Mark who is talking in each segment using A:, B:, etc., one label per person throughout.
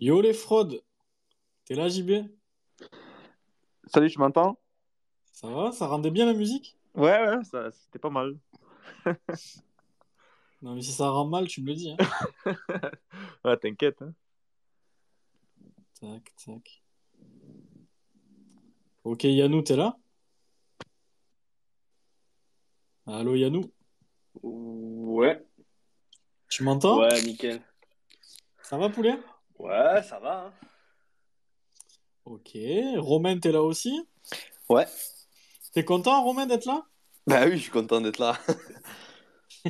A: Yo les fraudes, t'es là JB?
B: Salut, tu m'entends?
A: Ça va? Ça rendait bien la musique?
B: Ouais, ouais, ça, c'était pas mal.
A: Non mais si ça rend mal, tu me le dis. hein.
B: Ouais, t'inquiète. hein.
A: Tac, tac. Ok Yannou, t'es là? Allô Yannou,
C: Ouais,
A: tu m'entends?
C: ouais, nickel.
A: Ça va poulet?
C: Ouais, ça va. hein.
A: Ok. Romain, t'es là aussi?
D: Ouais.
A: T'es content Romain d'être là?
D: Bah oui, je suis content d'être là.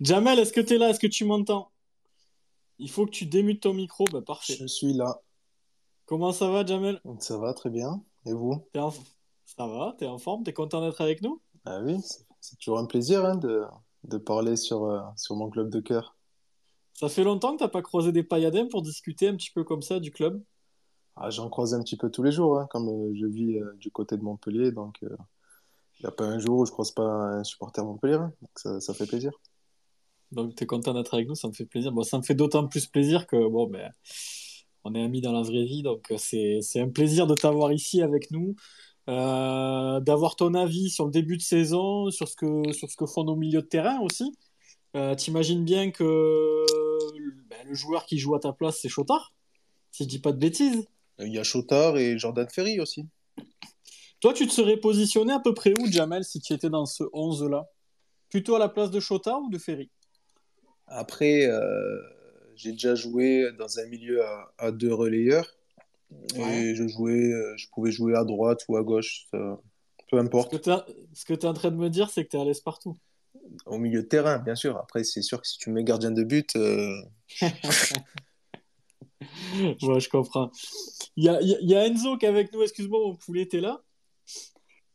A: Jamel, est-ce que t'es là? Est-ce que tu m'entends? Il faut que tu démutes ton micro. Bah parfait.
E: Je suis là.
A: Comment ça va Jamel?
E: Ça va très bien. Et vous?
A: T'es en... Ça va? T'es en forme? T'es content d'être avec nous?
E: Ah oui, c'est c'est toujours un plaisir hein, de, de parler sur, euh, sur mon club de cœur.
A: Ça fait longtemps que t'as pas croisé des pailladins pour discuter un petit peu comme ça du club?
E: Ah, j'en croise un petit peu tous les jours, hein, comme euh, je vis euh, du côté de Montpellier, donc il n'y a pas un jour où je croise pas un supporter Montpellier, hein, donc ça, ça fait plaisir.
A: Donc t'es content d'être avec nous, ça me fait plaisir. Bon, ça me fait d'autant plus plaisir que bon ben on est amis dans la vraie vie, donc euh, c'est c'est un plaisir de t'avoir ici avec nous, euh, d'avoir ton avis sur le début de saison, sur ce que sur ce que font nos milieux de terrain aussi. Euh, t'imagines bien que ben, le joueur qui joue à ta place c'est Chotard, si je dis pas de bêtises.
E: Il y a Chotard et Jordan Ferry aussi.
A: Toi, tu te serais positionné à peu près où, Jamel, si tu étais dans ce 11-là? Plutôt à la place de Chotard ou de Ferry?
E: Après, euh, j'ai déjà joué dans un milieu à, à deux relayeurs,
A: Ouais.
E: et je jouais, euh, je pouvais jouer à droite ou à gauche, ça- peu importe.
A: ce que tu es en train de me dire, c'est que tu es à l'aise partout.
E: Au milieu de terrain, bien sûr. Après, c'est sûr que si tu mets gardien de but, euh,
A: Ouais, je comprends. Il y a, il y a- Enzo qui est avec nous. Excuse-moi, mon poulet, t'es là?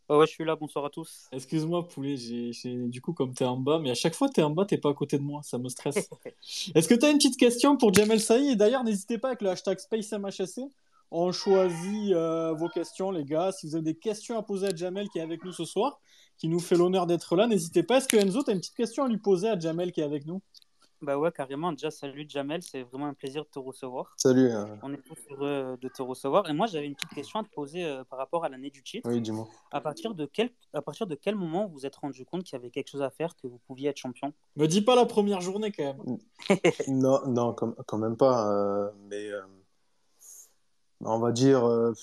F: Ouais, ouais, je suis là, bonsoir à tous.
A: Excuse-moi, poulet. J'ai, j'ai- Du coup, comme t'es en bas, mais à chaque fois t'es en bas, t'es pas à côté de moi. Ça me stresse. Est-ce que t'as une petite question pour Jamel Saï? Et d'ailleurs, n'hésitez pas avec le hashtag SpaceMHSC. On choisit euh, vos questions, les gars. Si vous avez des questions à poser à Jamel qui est avec nous ce soir, qui nous fait l'honneur d'être là, n'hésitez pas. Est-ce que Enzo, t'as une petite question à lui poser à Jamel qui est avec nous?
F: Bah ouais, carrément. Déjà, salut Jamel, c'est vraiment un plaisir de te recevoir.
E: salut. euh,
F: On est tous heureux de te recevoir. Et moi, j'avais une petite question à te poser euh, par rapport à l'année du titre.
E: Oui, dis-moi.
F: À partir de quel, à partir de quel moment vous vous êtes rendu compte qu'il y avait quelque chose à faire, que vous pouviez être champion?
A: Me dis pas la première journée quand même.
E: Non, non, quand, quand même pas. euh, mais euh, on va dire euh,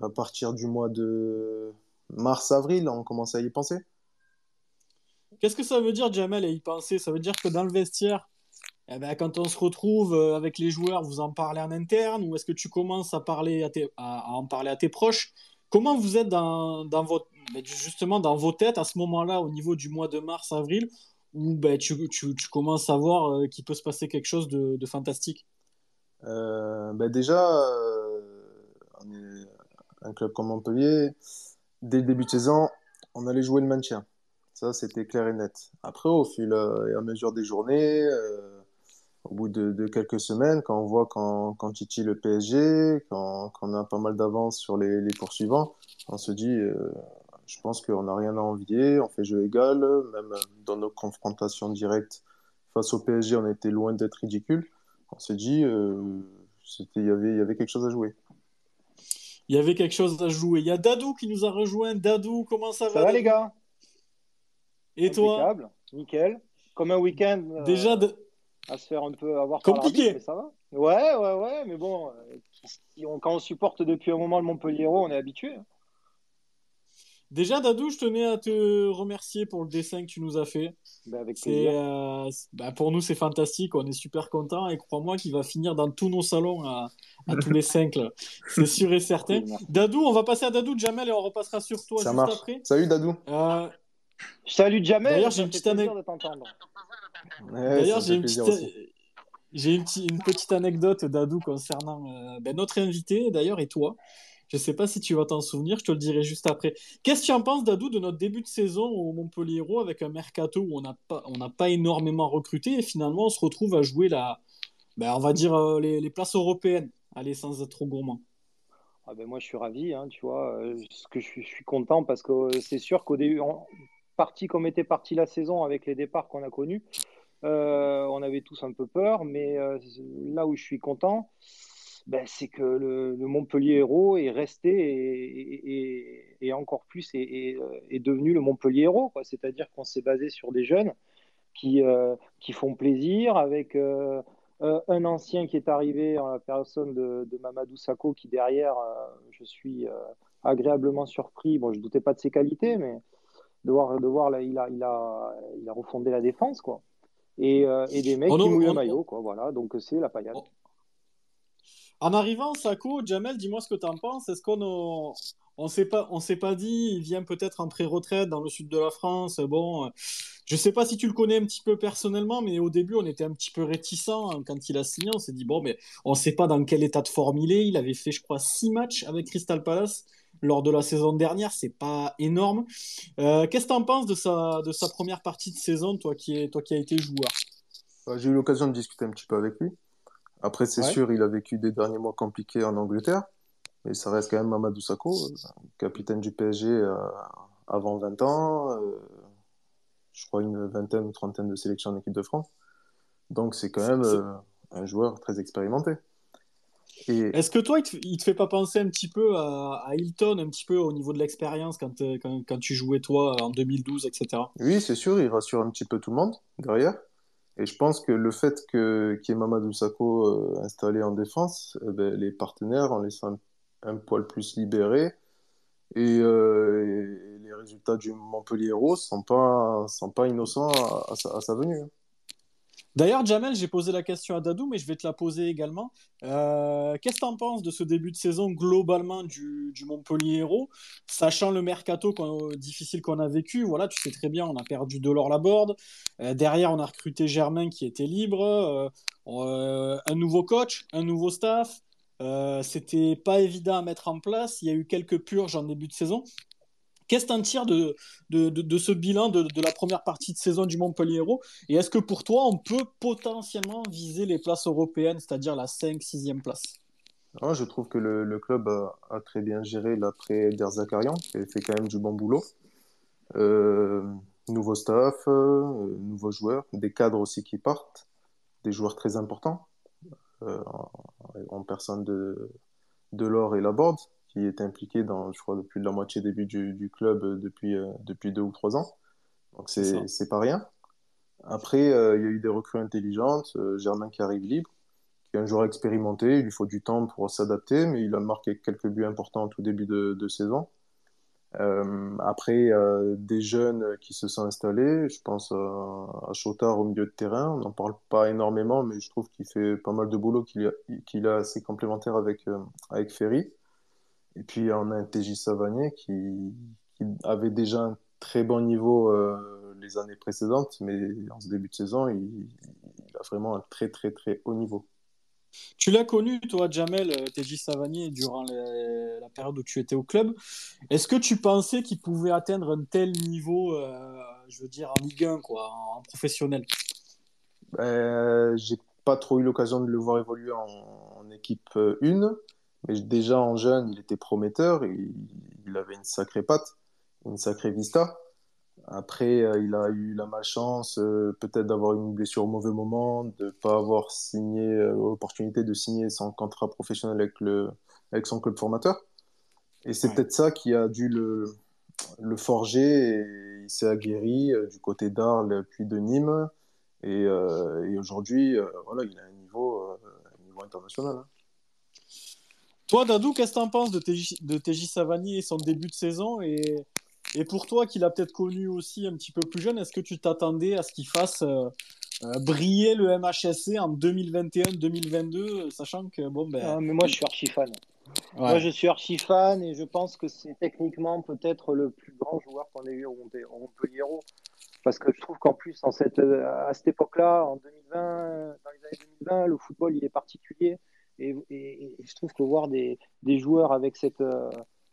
E: à partir du mois de mars-avril, on commence à y penser.
A: Qu'est-ce que ça veut dire, Jamel, et y penser? Ça veut dire que dans le vestiaire, eh ben, quand on se retrouve euh, avec les joueurs, vous en parlez en interne, ou est-ce que tu commences à parler à, tes- à- à en parler à tes proches? Comment vous êtes dans, dans votre, ben, justement dans vos têtes à ce moment-là, au niveau du mois de mars-avril, où ben, tu, tu- tu commences à voir euh, qu'il peut se passer quelque chose de, de fantastique?
E: Euh, déjà, euh, on est un club comme Montpellier. Dès le début de saison, on allait jouer le maintien. Ça, c'était clair et net. Après, au fil euh, et à mesure des journées, euh, au bout de, quelques semaines, quand on voit quand, quand titille le PSG, quand, a pas mal d'avance sur les, poursuivants, on se dit, euh, je pense qu'on n'a rien à envier, on fait jeu égal, même dans nos confrontations directes face au PSG, on était loin d'être ridicule. On s'est dit, euh, il avait, y avait quelque chose à jouer.
A: Il y avait quelque chose à jouer. Il y a Dadou qui nous a rejoint. Dadou, comment ça va?
G: Ça va les gars?
A: Et toi?
G: Nickel. Comme un week-end euh,
A: Déjà, de-
G: à se faire un peu avoir
A: Compliqué.
G: mais ça va. Ouais, ouais, ouais, mais bon, euh, quand on supporte depuis un moment le Montpellier, on est habitué. hein.
A: Déjà, Dadou, je tenais à te remercier pour le dessin que tu nous as fait.
G: Ben, avec plaisir.
A: euh, bah, pour nous, c'est fantastique. On est super contents et crois-moi qu'il va finir dans tous nos salons à, à tous les cinq. C'est sûr et certain. Dadou, on va passer à Dadou, Jamel, et on repassera sur toi
E: Ça
A: juste
E: marche.
A: après.
E: Salut Dadou.
A: Euh,
G: Salut Jamel,
A: D'ailleurs, j'ai une petite anecdote. D'ailleurs, j'ai petite, une petite anecdote, Dadou, concernant euh, ben, notre invité, d'ailleurs, et toi. Je sais pas si tu vas t'en souvenir, je te le dirai juste après. Qu'est-ce que tu en penses, Dadou, de notre début de saison au Montpellier avec un mercato où on n'a pas, pas énormément recruté et finalement on se retrouve à jouer la, ben, on va dire euh, les, places européennes. Allez, sans être trop gourmand.
G: Ah ben moi, je suis ravi, hein, tu vois. euh, ce que je, suis, content parce que euh, c'est sûr qu'au début, parti comme était partie la saison avec les départs qu'on a connus, on avait tous un peu peur, mais là où je suis content, ben, c'est que le, le Montpellier Héros est resté et, et- et encore plus est, est, euh, devenu le Montpellier Héros, quoi. C'est-à-dire qu'on s'est basé sur des jeunes qui, euh, qui font plaisir, avec euh, un ancien qui est arrivé en la personne de, de Mamadou Sakho, qui derrière, euh, je suis agréablement surpris. Bon, je ne doutais pas de ses qualités, mais de voir, de voir là, il a, il a, il a refondé la défense, quoi. Et, et des mecs qui mouillent le maillot, quoi. Voilà, donc c'est la paillade.
A: Oh. En arrivant, Sako, Jamel, dis-moi ce que tu en penses. Est-ce qu'on on s'est pas, on s'est pas dit, il vient peut-être en pré-retraite dans le sud de la France. Bon, euh, je sais pas si tu le connais un petit peu personnellement, mais au début, on était un petit peu réticents quand il a signé. On s'est dit bon, mais on sait pas dans quel état de forme il est. Il avait fait, je crois, six matchs avec Crystal Palace lors de la saison dernière. C'est pas énorme. Euh, Qu'est-ce que tu en penses de sa, de sa première partie de saison, toi qui toi qui as été joueur?
E: Bah, J'ai eu l'occasion de discuter un petit peu avec lui. Après, c'est
A: Ouais.
E: sûr, il a vécu des derniers mois compliqués en Angleterre, mais ça reste quand même Mamadou Sakho, euh, capitaine du PSG euh, avant 20 ans, euh, je crois une vingtaine ou trentaine de sélections en équipe de France. Donc, c'est quand même euh, un joueur très expérimenté. Et
A: Est-ce que toi, il te, il te fait pas penser un petit peu à, à Hilton, un petit peu au niveau de l'expérience quand, quand, quand tu jouais toi en 2012, etc.
E: oui, c'est sûr, il rassure un petit peu tout le monde derrière. Et je pense que le fait qu'il y ait Mamadou Sakho euh, installé en défense, eh ben, les partenaires en laissant un, un poil plus libérés et, euh, les résultats du Montpellier Héros sont pas sont pas innocents à, sa, à sa venue.
A: D'ailleurs, Jamel, j'ai posé la question à Dadou, mais je vais te la poser également. Euh, Qu'est-ce que tu en penses de ce début de saison globalement du, Montpellier Héros, sachant le mercato difficile qu'on a vécu? Voilà, tu sais très bien, on a perdu Delors Laborde. Euh, derrière, on a recruté Germain qui était libre. Euh, euh, un nouveau coach, un nouveau staff. C'était pas évident à mettre en place. Il y a eu quelques purges en début de saison. Qu'est-ce que tu en de, de, de, ce bilan de, de la première partie de saison du Montpellier Et est-ce que pour toi, on peut potentiellement viser les places européennes, c'est-à-dire la 5-6e place?
E: Moi, je trouve que le, le club a, très bien géré l'après Derzakarian, qui a fait quand même du bon boulot. Euh, nouveau staff, euh, nouveaux joueurs, des cadres aussi qui partent, des joueurs très importants, euh, en, personne de, de l'or et Laborde, qui est impliqué dans, je crois, depuis la moitié des buts du, du club euh, depuis, euh, depuis deux ou trois ans. Donc
A: C'est
E: pas rien. Après, euh, il y a eu des recrues intelligentes, euh, Germain qui arrive libre, qui est un joueur expérimenté, il lui faut du temps pour s'adapter, mais il a marqué quelques buts importants en tout début de, de saison. Euh, après, euh, des jeunes qui se sont installés, je pense à, à Chotard au milieu de terrain, on n'en parle pas énormément, mais je trouve qu'il fait pas mal de boulot, qu'il a, qu'il a assez complémentaire avec, euh, avec Ferry. Et puis on a un TJ Savanier qui, qui avait déjà un très bon niveau euh, les années précédentes, mais en ce début de saison, il, il a vraiment un très très très haut niveau.
A: Tu l'as connu, toi, Jamel, euh, TJ Savanier, durant les- la période où tu étais au club. Est-ce que tu pensais qu'il pouvait atteindre un tel niveau, euh, je veux dire, en Ligue 1, quoi, en, en professionnel?
E: Euh, j'ai pas trop eu l'occasion de le voir évoluer en, en équipe 1, mais déjà en jeune, il était prometteur, et il, avait une sacrée patte, une sacrée vista. Après, euh, il a eu la malchance euh, peut-être d'avoir une blessure au mauvais moment, de pas avoir signé euh, l'opportunité de signer son contrat professionnel avec le avec son club formateur. Et c'est
A: Ouais.
E: peut-être ça qui a dû le le forger et il s'est aguerri euh, du côté d'Arles puis de Nîmes. Et, euh, et aujourd'hui, euh, voilà, il a un niveau, euh, un niveau international. hein.
A: Toi, Dadou, qu'est-ce que tu en penses de TJ, de TJ Savanier et son début de saison et, et pour toi, qui l'a peut-être connu aussi un petit peu plus jeune, est-ce que tu t'attendais à ce qu'il fasse euh, euh, briller le MHSC en 2021-2022, sachant que, bon, ben.
G: Ah, mais moi, je suis archi fan. Moi, je suis archi fan et je pense que c'est techniquement peut-être le plus grand joueur qu'on ait eu au Montpellier. Parce que je trouve qu'en plus, en cette, euh, à cette époque-là, en 2020, dans les années 2020, le football, il est particulier. Et, et- et je trouve que voir des, des joueurs avec cette, euh,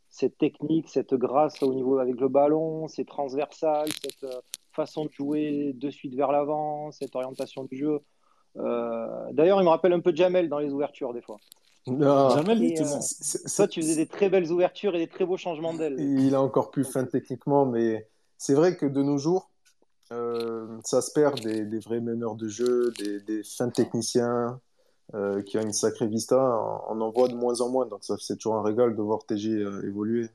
G: cette technique, cette grâce au niveau avec le ballon, c'est transversal, cette euh, façon de jouer de suite vers l'avant, cette orientation du jeu. Euh, D'ailleurs, il me rappelle un peu Jamel dans les ouvertures, des fois.
E: Non,
A: Jamel,
G: Et, euh, Toi, tu faisais des très belles ouvertures et des très beaux changements d'aile.
E: Il est encore plus fin techniquement, mais c'est vrai que de nos jours, euh, ça se perd des, des vrais meneurs de jeu, des, des fins techniciens. Euh, qui a une sacrée vista, on en voit de moins en moins. Donc ça, c'est toujours un régal de voir TJ euh, évoluer.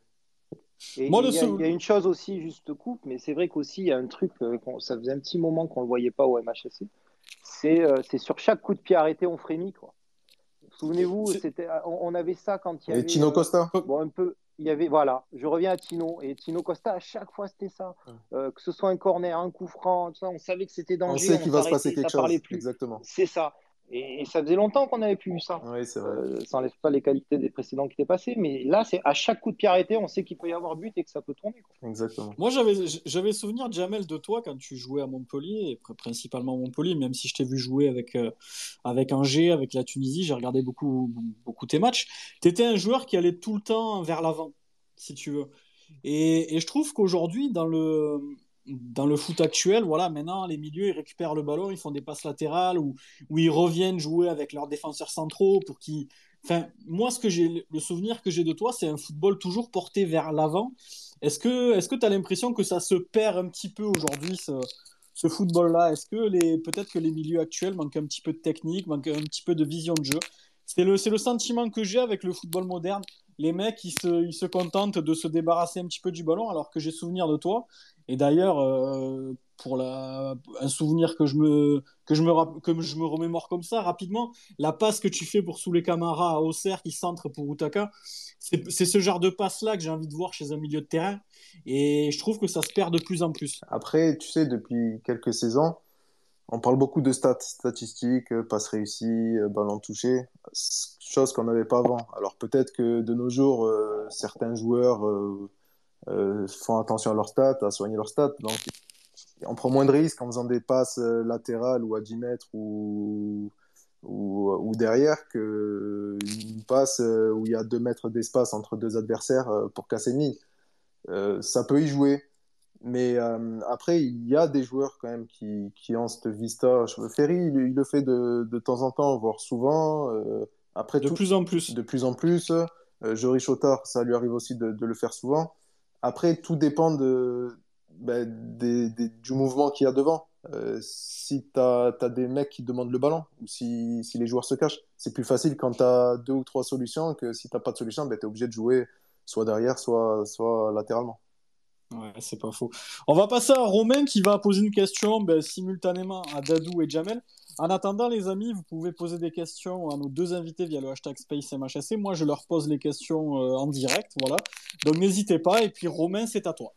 G: Et
A: Moi, le
G: il y, a,
A: sou-
G: il y a une chose aussi, juste coupe, mais c'est vrai qu'aussi, il y a un truc, euh, ça faisait un petit moment qu'on ne le voyait pas au MHSC, c'est euh, c'est sur chaque coup de pied arrêté, on frémit. Quoi. Souvenez-vous, on, on avait ça quand il y avait.
E: Et Tino
G: euh,
E: Costa
G: Bon, un peu, il y avait, voilà, je reviens à Tino. Et Tino Costa, à chaque fois, c'était ça. Euh, que ce soit un corner, un coup franc, tout ça, on savait que c'était
E: On
G: danger.
E: sait qu'il va se passer quelque
G: ça parlait
E: chose.
G: plus.
E: Exactement.
G: C'est ça. Et, et ça faisait longtemps qu'on n'avait plus eu ça.
E: Oui, c'est vrai.
G: Euh, ça n'enlève pas les qualités des précédents qui étaient passés, mais là, c'est à chaque coup de pied arrêté, on sait qu'il peut y avoir but et que ça peut tourner. quoi.
E: Exactement.
A: Moi, j'avais, j'avais souvenir, Jamel, de toi quand tu jouais à Montpellier, et principalement à Montpellier, même si je t'ai vu jouer avec, euh, avec Angers, avec la Tunisie, j'ai regardé beaucoup, beaucoup tes matchs. Tu étais un joueur qui allait tout le temps vers l'avant, si tu veux. Et, et je trouve qu'aujourd'hui, dans le, dans le foot actuel, voilà, maintenant, les milieux, ils récupèrent le ballon, ils font des passes latérales, ou, ou ils reviennent jouer avec leurs défenseurs centraux pour qu'ils. Enfin, moi, ce que j'ai, le souvenir que j'ai de toi, c'est un football toujours porté vers l'avant. Est-ce que que tu as l'impression que ça se perd un petit peu aujourd'hui, ce, ce football-là? Est-ce que les, peut-être que les milieux actuels manquent un petit peu de technique, manquent un petit peu de vision de jeu? C'est le, c'est le sentiment que j'ai avec le football moderne. Les mecs, ils se, contentent de se débarrasser un petit peu du ballon, alors que j'ai souvenir de toi. Et d'ailleurs, euh, pour un souvenir que je, me, que, je me, que je me remémore comme ça rapidement, la passe que tu fais pour Souley Camara à Auxerre qui centre pour Utaka, c'est ce genre de passe-là que j'ai envie de voir chez un milieu de terrain. Et je trouve que ça se perd de plus en plus.
E: Après, tu sais, depuis quelques saisons, on parle beaucoup de stats, statistiques, euh, passes réussies, euh, ballons touchés, chose qu'on n'avait pas avant. Alors peut-être que de nos jours, euh, certains joueurs font attention à leurs stats, à soigner leurs stats. Donc on prend moins de risques en faisant des passes latérales ou à 10 mètres ou, ou, ou derrière qu'une passe où il y a 2 mètres d'espace entre deux adversaires pour casser une ligne. Ça peut y jouer. Mais euh, après, il y a des joueurs quand même qui, qui ont cette vista. Ferry, il, il le fait de, de temps en temps, voire souvent. Euh, après,
A: De
E: tout-
A: plus en plus.
E: de plus en plus. Euh, Jory Chotard, ça lui arrive aussi de, de le faire souvent. Après, tout dépend de, ben, des- des- du mouvement qu'il y a devant. Euh, si tu as, des mecs qui demandent le ballon ou si, si les joueurs se cachent, c'est plus facile quand tu as deux ou trois solutions que si tu pas de solution, ben, tu es obligé de jouer soit derrière, soit, soit latéralement.
A: Ouais, c'est pas faux. On va passer à Romain qui va poser une question ben, simultanément à Dadou et Jamel. En attendant, les amis, vous pouvez poser des questions à nos deux invités via le hashtag SpaceMHSC. Moi, je leur pose les questions euh, en direct. Voilà. Donc, n'hésitez pas. Et puis, Romain, c'est à toi.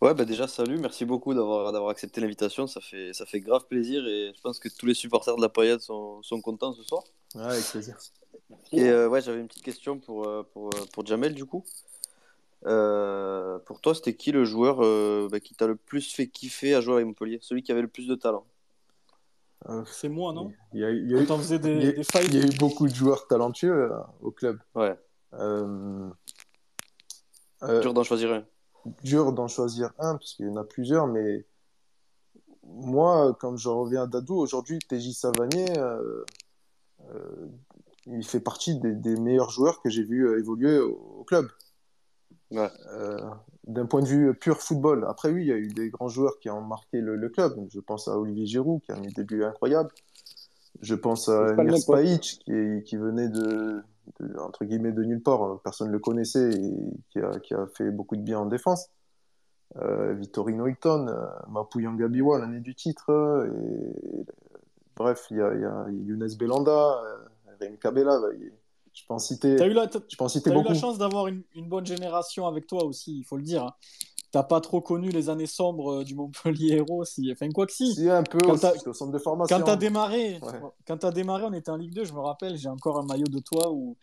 D: Ouais, bah déjà, salut, merci beaucoup d'avoir d'avoir accepté l'invitation. Ça fait, ça fait grave plaisir et je pense que tous les supporters de la Payade sont, sont contents ce soir.
E: Ouais, avec plaisir.
D: Et euh, ouais, j'avais une petite question pour, euh, pour, pour Jamel du coup. Euh, pour toi, c'était qui le joueur euh, bah, qui t'a le plus fait kiffer à jouer avec Montpellier? Celui qui avait le plus de talent
E: Euh,
A: C'est moi, non?
E: Il y a, il y a eu,
A: Quand on faisait
E: il y
A: des,
E: a-
A: des fights.
E: il y a eu beaucoup de joueurs talentueux euh, au club.
D: Ouais,
E: Euh, euh,
D: dur d'en choisir un.
E: dur d'en choisir un, parce qu'il y en a plusieurs, mais moi, quand je reviens à Dadou, aujourd'hui, TJ Savanier, euh, euh, il fait partie des, des meilleurs joueurs que j'ai vu euh, évoluer au, au club.
D: Ouais.
E: Euh, D'un point de vue pur football. Après, oui, il y a eu des grands joueurs qui ont marqué le, le club. Je pense à Olivier Giroud, qui a mis des buts incroyables. Je pense à Emir. Spahic, qui, venait de, de- entre guillemets, de nulle part. Personne ne le connaissait et qui a, qui a fait beaucoup de bien en défense. Euh, Vittorino Hilton, euh, Mapouyan Gabiwa, l'année du titre. Et, bref, il y a, il y a Younes Belanda, euh, Rémi Cabella. Je citer,
A: T'as eu la,
E: je
A: t'as eu la chance d'avoir une, une bonne génération avec toi aussi, il faut le dire. hein. T'as pas trop connu les années sombres euh, du Montpellier Héros. Si... Enfin, quoi que si.
E: Si, un peu
A: Quand
E: aussi,
A: t'as-
E: j'étais au centre de formation.
A: Quand t'as démarré,
E: Ouais.
A: quand t'as démarré, on était en Ligue 2, je me rappelle, j'ai encore un maillot de toi où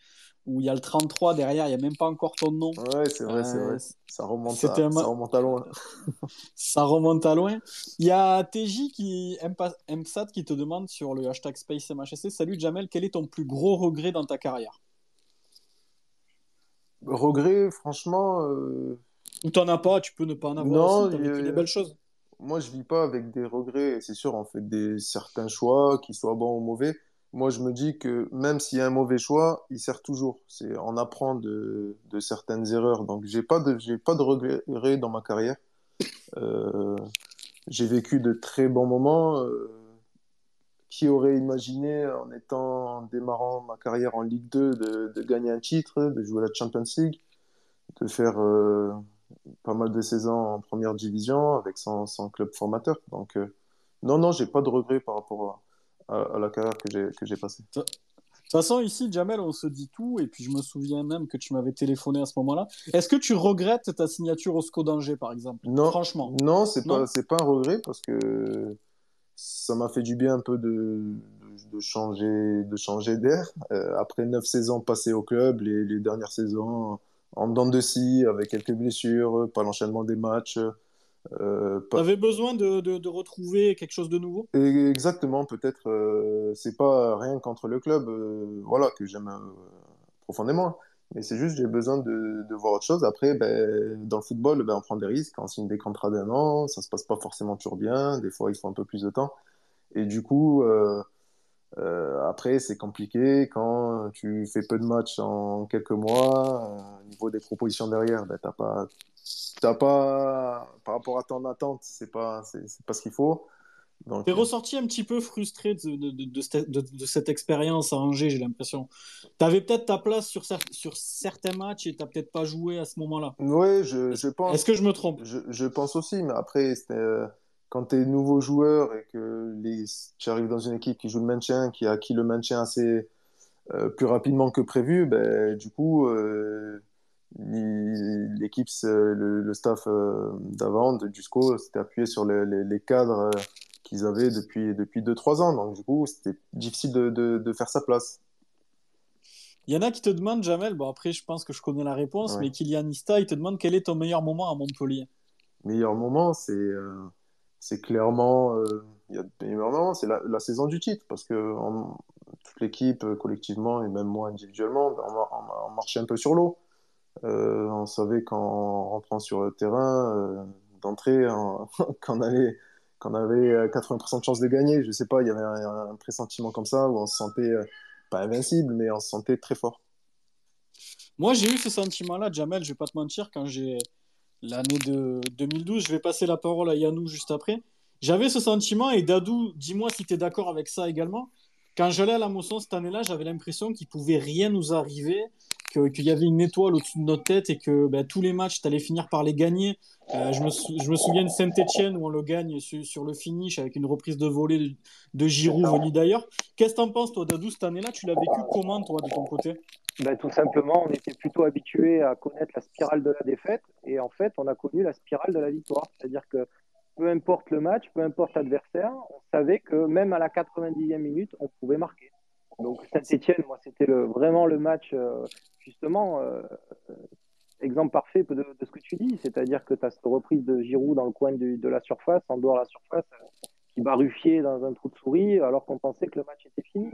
A: où il y a le 33 derrière, il n'y a même pas encore ton nom.
E: Ouais, c'est vrai, c'est
A: Euh,
E: vrai. Ça remonte,
A: c'était
E: à,
A: un ma-
E: ça remonte à loin.
A: Ça remonte à loin. Il y a TJ qui, MSAT qui te demande sur le hashtag SpaceMHSC Salut Jamel, quel est ton plus gros regret dans ta carrière?
E: Regret, franchement, euh,
A: Ou t'en as pas, tu peux ne pas en avoir
E: Non,
A: aussi, vécu
E: a-
A: des belles choses.
E: moi, je vis pas avec des regrets. C'est sûr, on fait des certains choix, qu'ils soient bons ou mauvais. Moi, je me dis que même s'il y a un mauvais choix, il sert toujours. C'est, on apprend de, de certaines erreurs. Donc, j'ai pas de, j'ai pas de regrets dans ma carrière. Euh, j'ai vécu de très bons moments euh, qui aurait imaginé, en étant, en démarrant ma carrière en Ligue 2, de, de gagner un titre, de jouer la Champions League, de faire euh, pas mal de saisons en première division avec son, son club formateur. Donc, euh, non, non, j'ai pas de regrets par rapport à, à- à la carrière que j'ai passée.
A: De toute façon, ici, Jamel, on se dit tout, et puis je me souviens même que tu m'avais téléphoné à ce moment-là. Est-ce que tu regrettes ta signature au SCO d'Angers, par exemple?
E: Non,
A: Franchement.
E: non, c'est pas, c'est pas un regret parce que ça m'a fait du bien un peu de, de, de changer, de changer d'air. Euh, après neuf saisons passées au club, les, les dernières saisons en dents de scie, avec quelques blessures, pas l'enchaînement des matchs. Euh, pas...
A: avais besoin de, de, de retrouver quelque chose de nouveau?
E: Et Exactement, peut-être, euh, c'est pas rien contre le club, euh, voilà, que j'aime euh, profondément. Mais c'est juste, j'ai besoin de, voir autre chose. Après, ben, dans le football, ben, on prend des risques, on signe des contrats d'un an, ça se passe pas forcément toujours bien, des fois il faut un peu plus de temps. Et du coup, euh, euh, après, c'est compliqué quand tu fais peu de matchs en quelques mois. euh, au niveau des propositions derrière, ben, t'as pas, pas, par rapport à ton attente, c'est pas, pas ce qu'il faut.
A: T'es ressorti un petit peu frustré de, de, de, de cette- expérience à Angers, j'ai l'impression. T'avais peut-être ta place sur, cer- sur certains matchs et t'as peut-être pas joué à ce moment-là.
E: ouais, je, je pense.
A: Est-ce que je me trompe?
E: Je, je pense aussi, mais après, euh, quand tu es nouveau joueur et que les, tu arrives dans une équipe qui joue le maintien, qui a acquis le maintien assez euh, plus rapidement que prévu, ben, du coup, euh, l'équipe, le, le staff euh, d'avant, de Jusco, s'était appuyé sur les, les- les cadres qu'ils avaient depuis, depuis 2-3 ans. Donc, du coup, c'était difficile de, de, de faire sa place.
A: Il y en a qui te demandent, Jamel, bon après je pense que je connais la réponse,
E: Ouais.
A: mais Kylian Ista, il te demande quel est ton meilleur moment à Montpellier.
E: meilleur moment, c'est euh, c'est clairement euh, il y a moments, c'est la, la saison du titre parce que on- toute l'équipe euh, collectivement et même moi individuellement, on, mar- on mar- on marchait un peu sur l'eau. Euh, on savait qu'en rentrant sur le terrain d'entrée, en- qu'on allait qu'on avait euh, 80% de chances de gagner. Je sais pas, il y avait un, pressentiment comme ça où on se sentait euh, pas invincible, mais on se sentait très fort.
A: Moi j'ai eu ce sentiment-là, Jamel, je vais pas te mentir, quand j'ai l'année de 2012, je vais passer la parole à Yanou juste après. J'avais ce sentiment, et Dadou, dis-moi si tu es d'accord avec ça également. Quand j'allais à la Mosson cette année-là, j'avais l'impression qu'il pouvait rien nous arriver, qu'il y avait une étoile au-dessus de notre tête et que ben, tous les matchs, tu allais finir par les gagner. Euh, je, me sou- je me souviens de Saint-Etienne où on le gagne sur, sur le finish avec une reprise de volée de, de Giroud venu d'ailleurs. Qu'est-ce que t'en penses, toi, Dadou, cette année-là? Tu l'as vécu comment, toi, de ton côté?
G: Ben, tout simplement, on était plutôt habitué à connaître la spirale de la défaite et en fait, on a connu la spirale de la victoire. C'est-à-dire que peu importe le match, peu importe l'adversaire, on savait que même à la 90e minute, on pouvait marquer. Donc Saint-Etienne, moi, c'était vraiment le match, euh, justement, euh, euh, exemple parfait de, ce que tu dis. C'est-à-dire que tu as cette reprise de Giroud dans le coin de la surface, en dehors de la surface, euh, qui va dans un trou de souris alors qu'on pensait que le match était fini.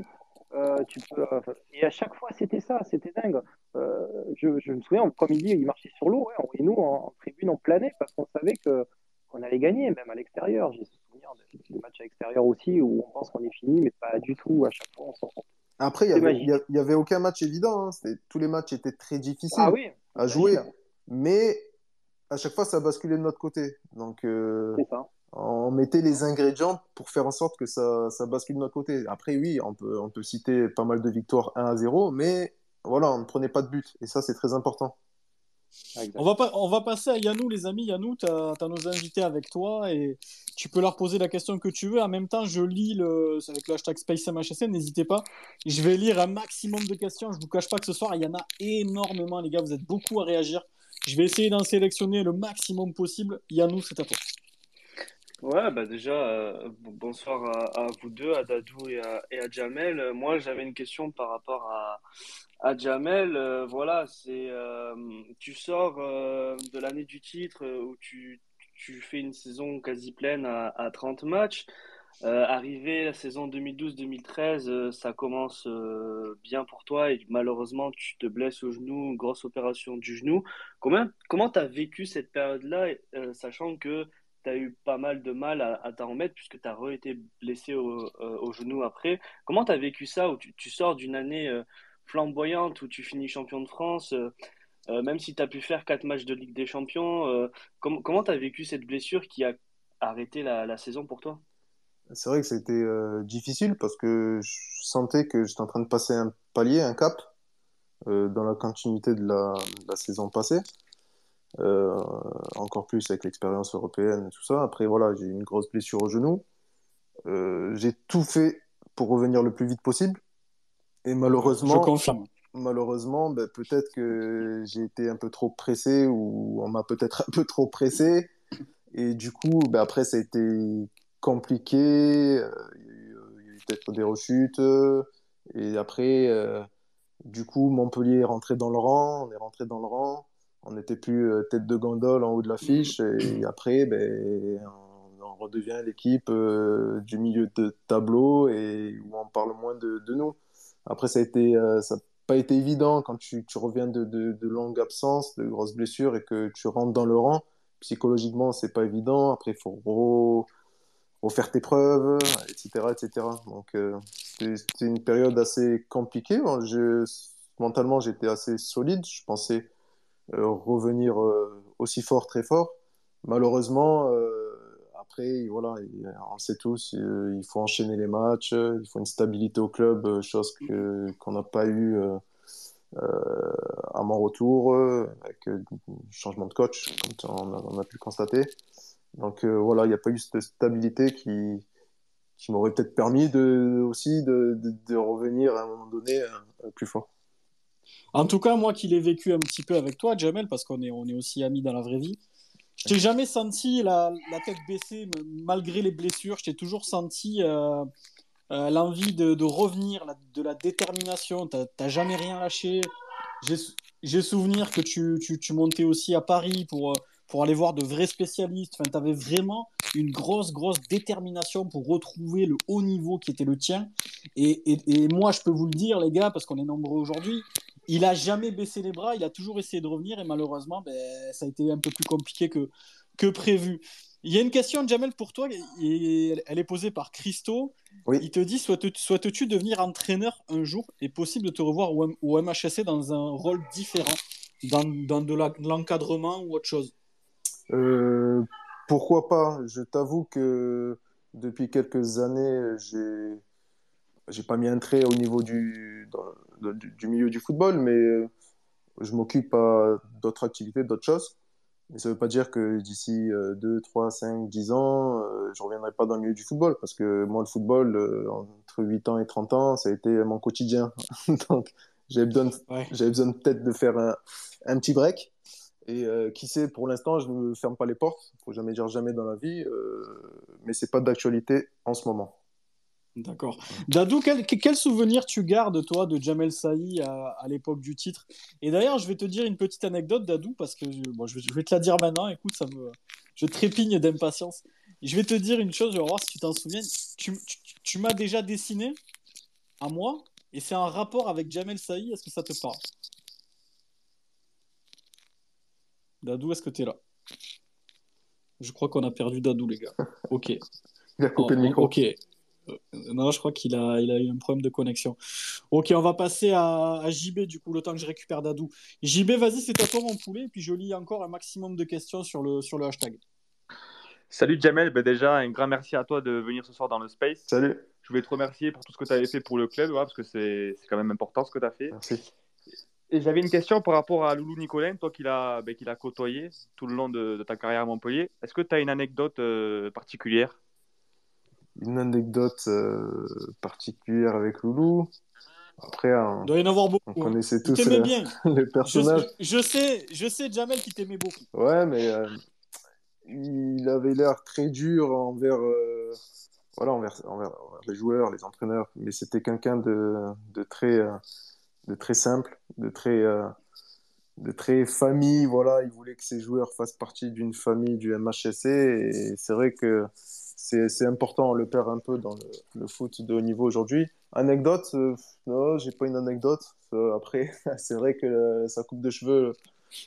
G: Et à chaque fois, c'était ça, c'était dingue. Je, me souviens, comme il dit, il marchait sur l'eau, et nous, en, tribune, on planait parce qu'on savait qu'on allait gagner, même à l'extérieur. J'ai souvenir des, matchs à l'extérieur aussi où on pense qu'on est fini, mais pas du tout. À chaque fois, on s'en sort.
E: Après, il y
G: C'est
E: avait, aucun match évident. hein. Tous les matchs étaient très difficiles.
G: Ah oui,
E: à jouer, mais à chaque fois ça basculait de notre côté. Donc euh,
G: ça.
E: on mettait les ingrédients pour faire en sorte que ça, ça bascule de notre côté. Après oui, on peut, on peut citer pas mal de victoires 1 à 0, mais voilà, on ne prenait pas de but et ça c'est très important.
A: On va, pas, on va passer à Yannou, les amis. Yannou, tu as, nos invités avec toi et tu peux leur poser la question que tu veux. En même temps, je lis le, c'est avec le hashtag SpaceMHSN, n'hésitez pas. Je vais lire un maximum de questions. Je vous cache pas que ce soir, il y en a énormément, les gars. Vous êtes beaucoup à réagir. Je vais essayer d'en sélectionner le maximum possible. Yannou, c'est à toi.
C: Ouais, bah déjà, euh, bonsoir à, à vous deux, à Dadou et à, et à Jamel. Moi, j'avais une question par rapport à, à Jamel. Euh, voilà, c'est euh, tu sors euh, de l'année du titre où tu, tu fais une saison quasi pleine à, à 30 matchs. Arrivé la saison 2012-2013, euh, ça commence bien pour toi et malheureusement tu te blesses au genou, grosse opération du genou. Comment comment t'as vécu cette période-là, sachant que tu as eu pas mal de mal à, t'en remettre puisque tu as re-été blessé au, genou après? Comment tu as vécu ça où tu, tu sors d'une année flamboyante où tu finis champion de France, euh, euh, même si tu as pu faire quatre matchs de Ligue des Champions, euh, com- comment tu as vécu cette blessure qui a arrêté la, saison pour toi?
E: c'est vrai que c'était difficile parce que je sentais que j'étais en train de passer un palier, un cap, dans la continuité de la, saison passée. Encore plus avec l'expérience européenne et tout ça. Après, voilà, j'ai eu une grosse blessure au genou. J'ai tout fait pour revenir le plus vite possible. Et
A: Je
E: malheureusement,
A: confirme.
E: malheureusement, ben, peut-être que j'ai été un peu trop pressé ou on m'a peut-être un peu trop pressé. Et du coup, ben, après, ça a été compliqué. Euh, Il y a eu, euh, il y a eu peut-être des rechutes. Et après, euh, du coup, Montpellier est rentré dans le rang. On est rentré dans le rang. On n'était plus euh, tête de gondole en haut de l'affiche. Et après, ben, on, on redevient l'équipe euh, du milieu de tableau et où on parle moins de, de nous. Après, ça a été, euh, ça n'a pas été évident quand tu, reviens de, de, de longues absences, de grosses blessures et que tu rentres dans le rang. Psychologiquement, c'est pas évident. Après, il faut re- refaire tes preuves, etc., etc. Donc, euh, c'était une période assez compliquée. Mentalement, j'étais assez solide. Je pensais euh, revenir aussi fort, très fort. Malheureusement, après, voilà, il- on sait tous, euh, il faut enchaîner les matchs, euh, il faut une stabilité au club, euh, chose que qu'on n'a pas eu euh, euh, à mon retour, euh, avec euh, changement de coach, comme on a, pu le constater. Donc euh, voilà, il n'y a pas eu cette stabilité qui, qui m'aurait peut-être permis de, aussi de, de, de revenir à un moment donné euh, plus fort.
A: En tout cas, moi qui l'ai vécu un petit peu avec toi, Jamel, parce qu'on est, on est aussi amis dans la vraie vie, je t'ai jamais senti la, tête baissée malgré les blessures. Je t'ai toujours senti euh, euh, l'envie de, revenir, de la détermination. T'as jamais rien lâché. J'ai souvenir que tu, montais aussi à Paris pour, euh, pour aller voir de vrais spécialistes. Enfin, tu avais vraiment une grosse, grosse détermination pour retrouver le haut niveau qui était le tien. Et moi, je peux vous le dire, les gars, parce qu'on est nombreux aujourd'hui, il a jamais baissé les bras, il a toujours essayé de revenir et malheureusement, ben, ça a été un peu plus compliqué que, que prévu. Il y a une question, Jamel, pour toi, et elle est posée par Christo.
E: Oui.
A: Il te dit souhaites- souhaites-tu devenir entraîneur un jour Est possible de te revoir au, M- au MHSC dans un rôle différent, dans, dans de l'encadrement ou autre chose?
E: Euh, pourquoi pas? Je t'avoue que depuis quelques années, j'ai j'ai pas mis un trait au niveau du, dans- du, du milieu du football, mais euh, je m'occupe à d'autres activités, d'autres choses. Mais ça veut pas dire que d'ici euh, 2, 3, 5, 10 ans, euh, je reviendrai pas dans le milieu du football, parce que moi, le football, euh, entre 8 ans et 30 ans, ça a été mon quotidien. Donc, j'avais besoin,
A: Ouais.
E: besoin peut-être de faire un, un petit break. Et euh, qui sait, pour l'instant, je ne ferme pas les portes. Faut jamais dire jamais dans la vie, euh, mais c'est pas d'actualité en ce moment.
A: D'accord. Dadou, quel, quel souvenir tu gardes, toi, de Jamel Saï à, à l'époque du titre? Et d'ailleurs, je vais te dire une petite anecdote, Dadou, parce que je, bon, je, vais, je vais te la dire maintenant. Écoute, ça me, je trépigne d'impatience. Je vais te dire une chose, je vais voir si tu t'en souviens. Tu, tu, tu m'as déjà dessiné à moi, et c'est un rapport avec Jamel Saï. Est-ce que ça te parle? Dadou, est-ce que tu es là? Je crois qu'on a perdu Dadou, les gars. Ok.
E: Il a coupé
A: Oh,
E: le micro.
A: Ok. Euh, Non, je crois qu'il a, il a eu un problème de connexion. Ok, on va passer à, à JB du coup, le temps que je récupère Dadou. JB, vas-y, c'est à toi mon poulet, et puis je lis encore un maximum de questions sur le, sur le hashtag.
B: Salut Jamel, ben déjà un grand merci à toi de venir ce soir dans le Space.
E: Salut,
B: Je voulais te remercier pour tout ce que tu avais fait pour le club, voilà, parce que c'est c'est quand même important ce que tu as fait.
E: merci.
B: Et j'avais une question par rapport à Loulou Nicolin, toi qui l'as ben, côtoyé tout le long de, de ta carrière à Montpellier. Est-ce que tu as une anecdote euh, particulière?
E: Une anecdote euh, particulière avec Loulou. Après, on,
A: Il doit y en avoir
E: on
A: beaucoup. hein.
E: connaissait
A: Il
E: tous euh,
A: bien.
E: les
A: Je,
E: personnages.
A: je sais, je sais, Jamel, qui t'aimait beaucoup.
E: Ouais, mais euh, il avait l'air très dur envers, euh, voilà, envers, envers, envers les joueurs, les entraîneurs. Mais c'était quelqu'un de, de très, de très simple, de très, de très famille. Voilà, il voulait que ses joueurs fassent partie d'une famille du MHSC. Et c'est vrai que c'est, important. On le perd un peu dans le, foot de haut niveau aujourd'hui. Anecdote, euh, non, j'ai pas une anecdote. Euh, après, c'est vrai que euh, sa coupe de cheveux,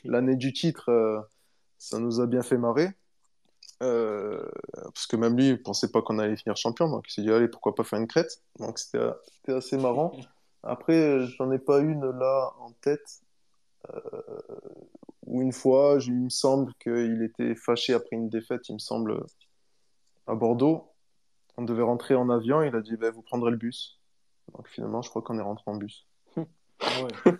E: l'année du titre, euh, ça nous a bien fait marrer. Parce que même lui, il pensait pas qu'on allait finir champion, donc il s'est dit, allez, pourquoi pas faire une crête? Donc c'était assez marrant. Après, j'en ai pas une là en tête. Où une fois, il me semble qu'il était fâché après une défaite, il me semble, à Bordeaux. On devait rentrer en avion, il a dit bah, vous prendrez le bus. Donc finalement, je crois qu'on est rentré en bus.
A: Ah ouais.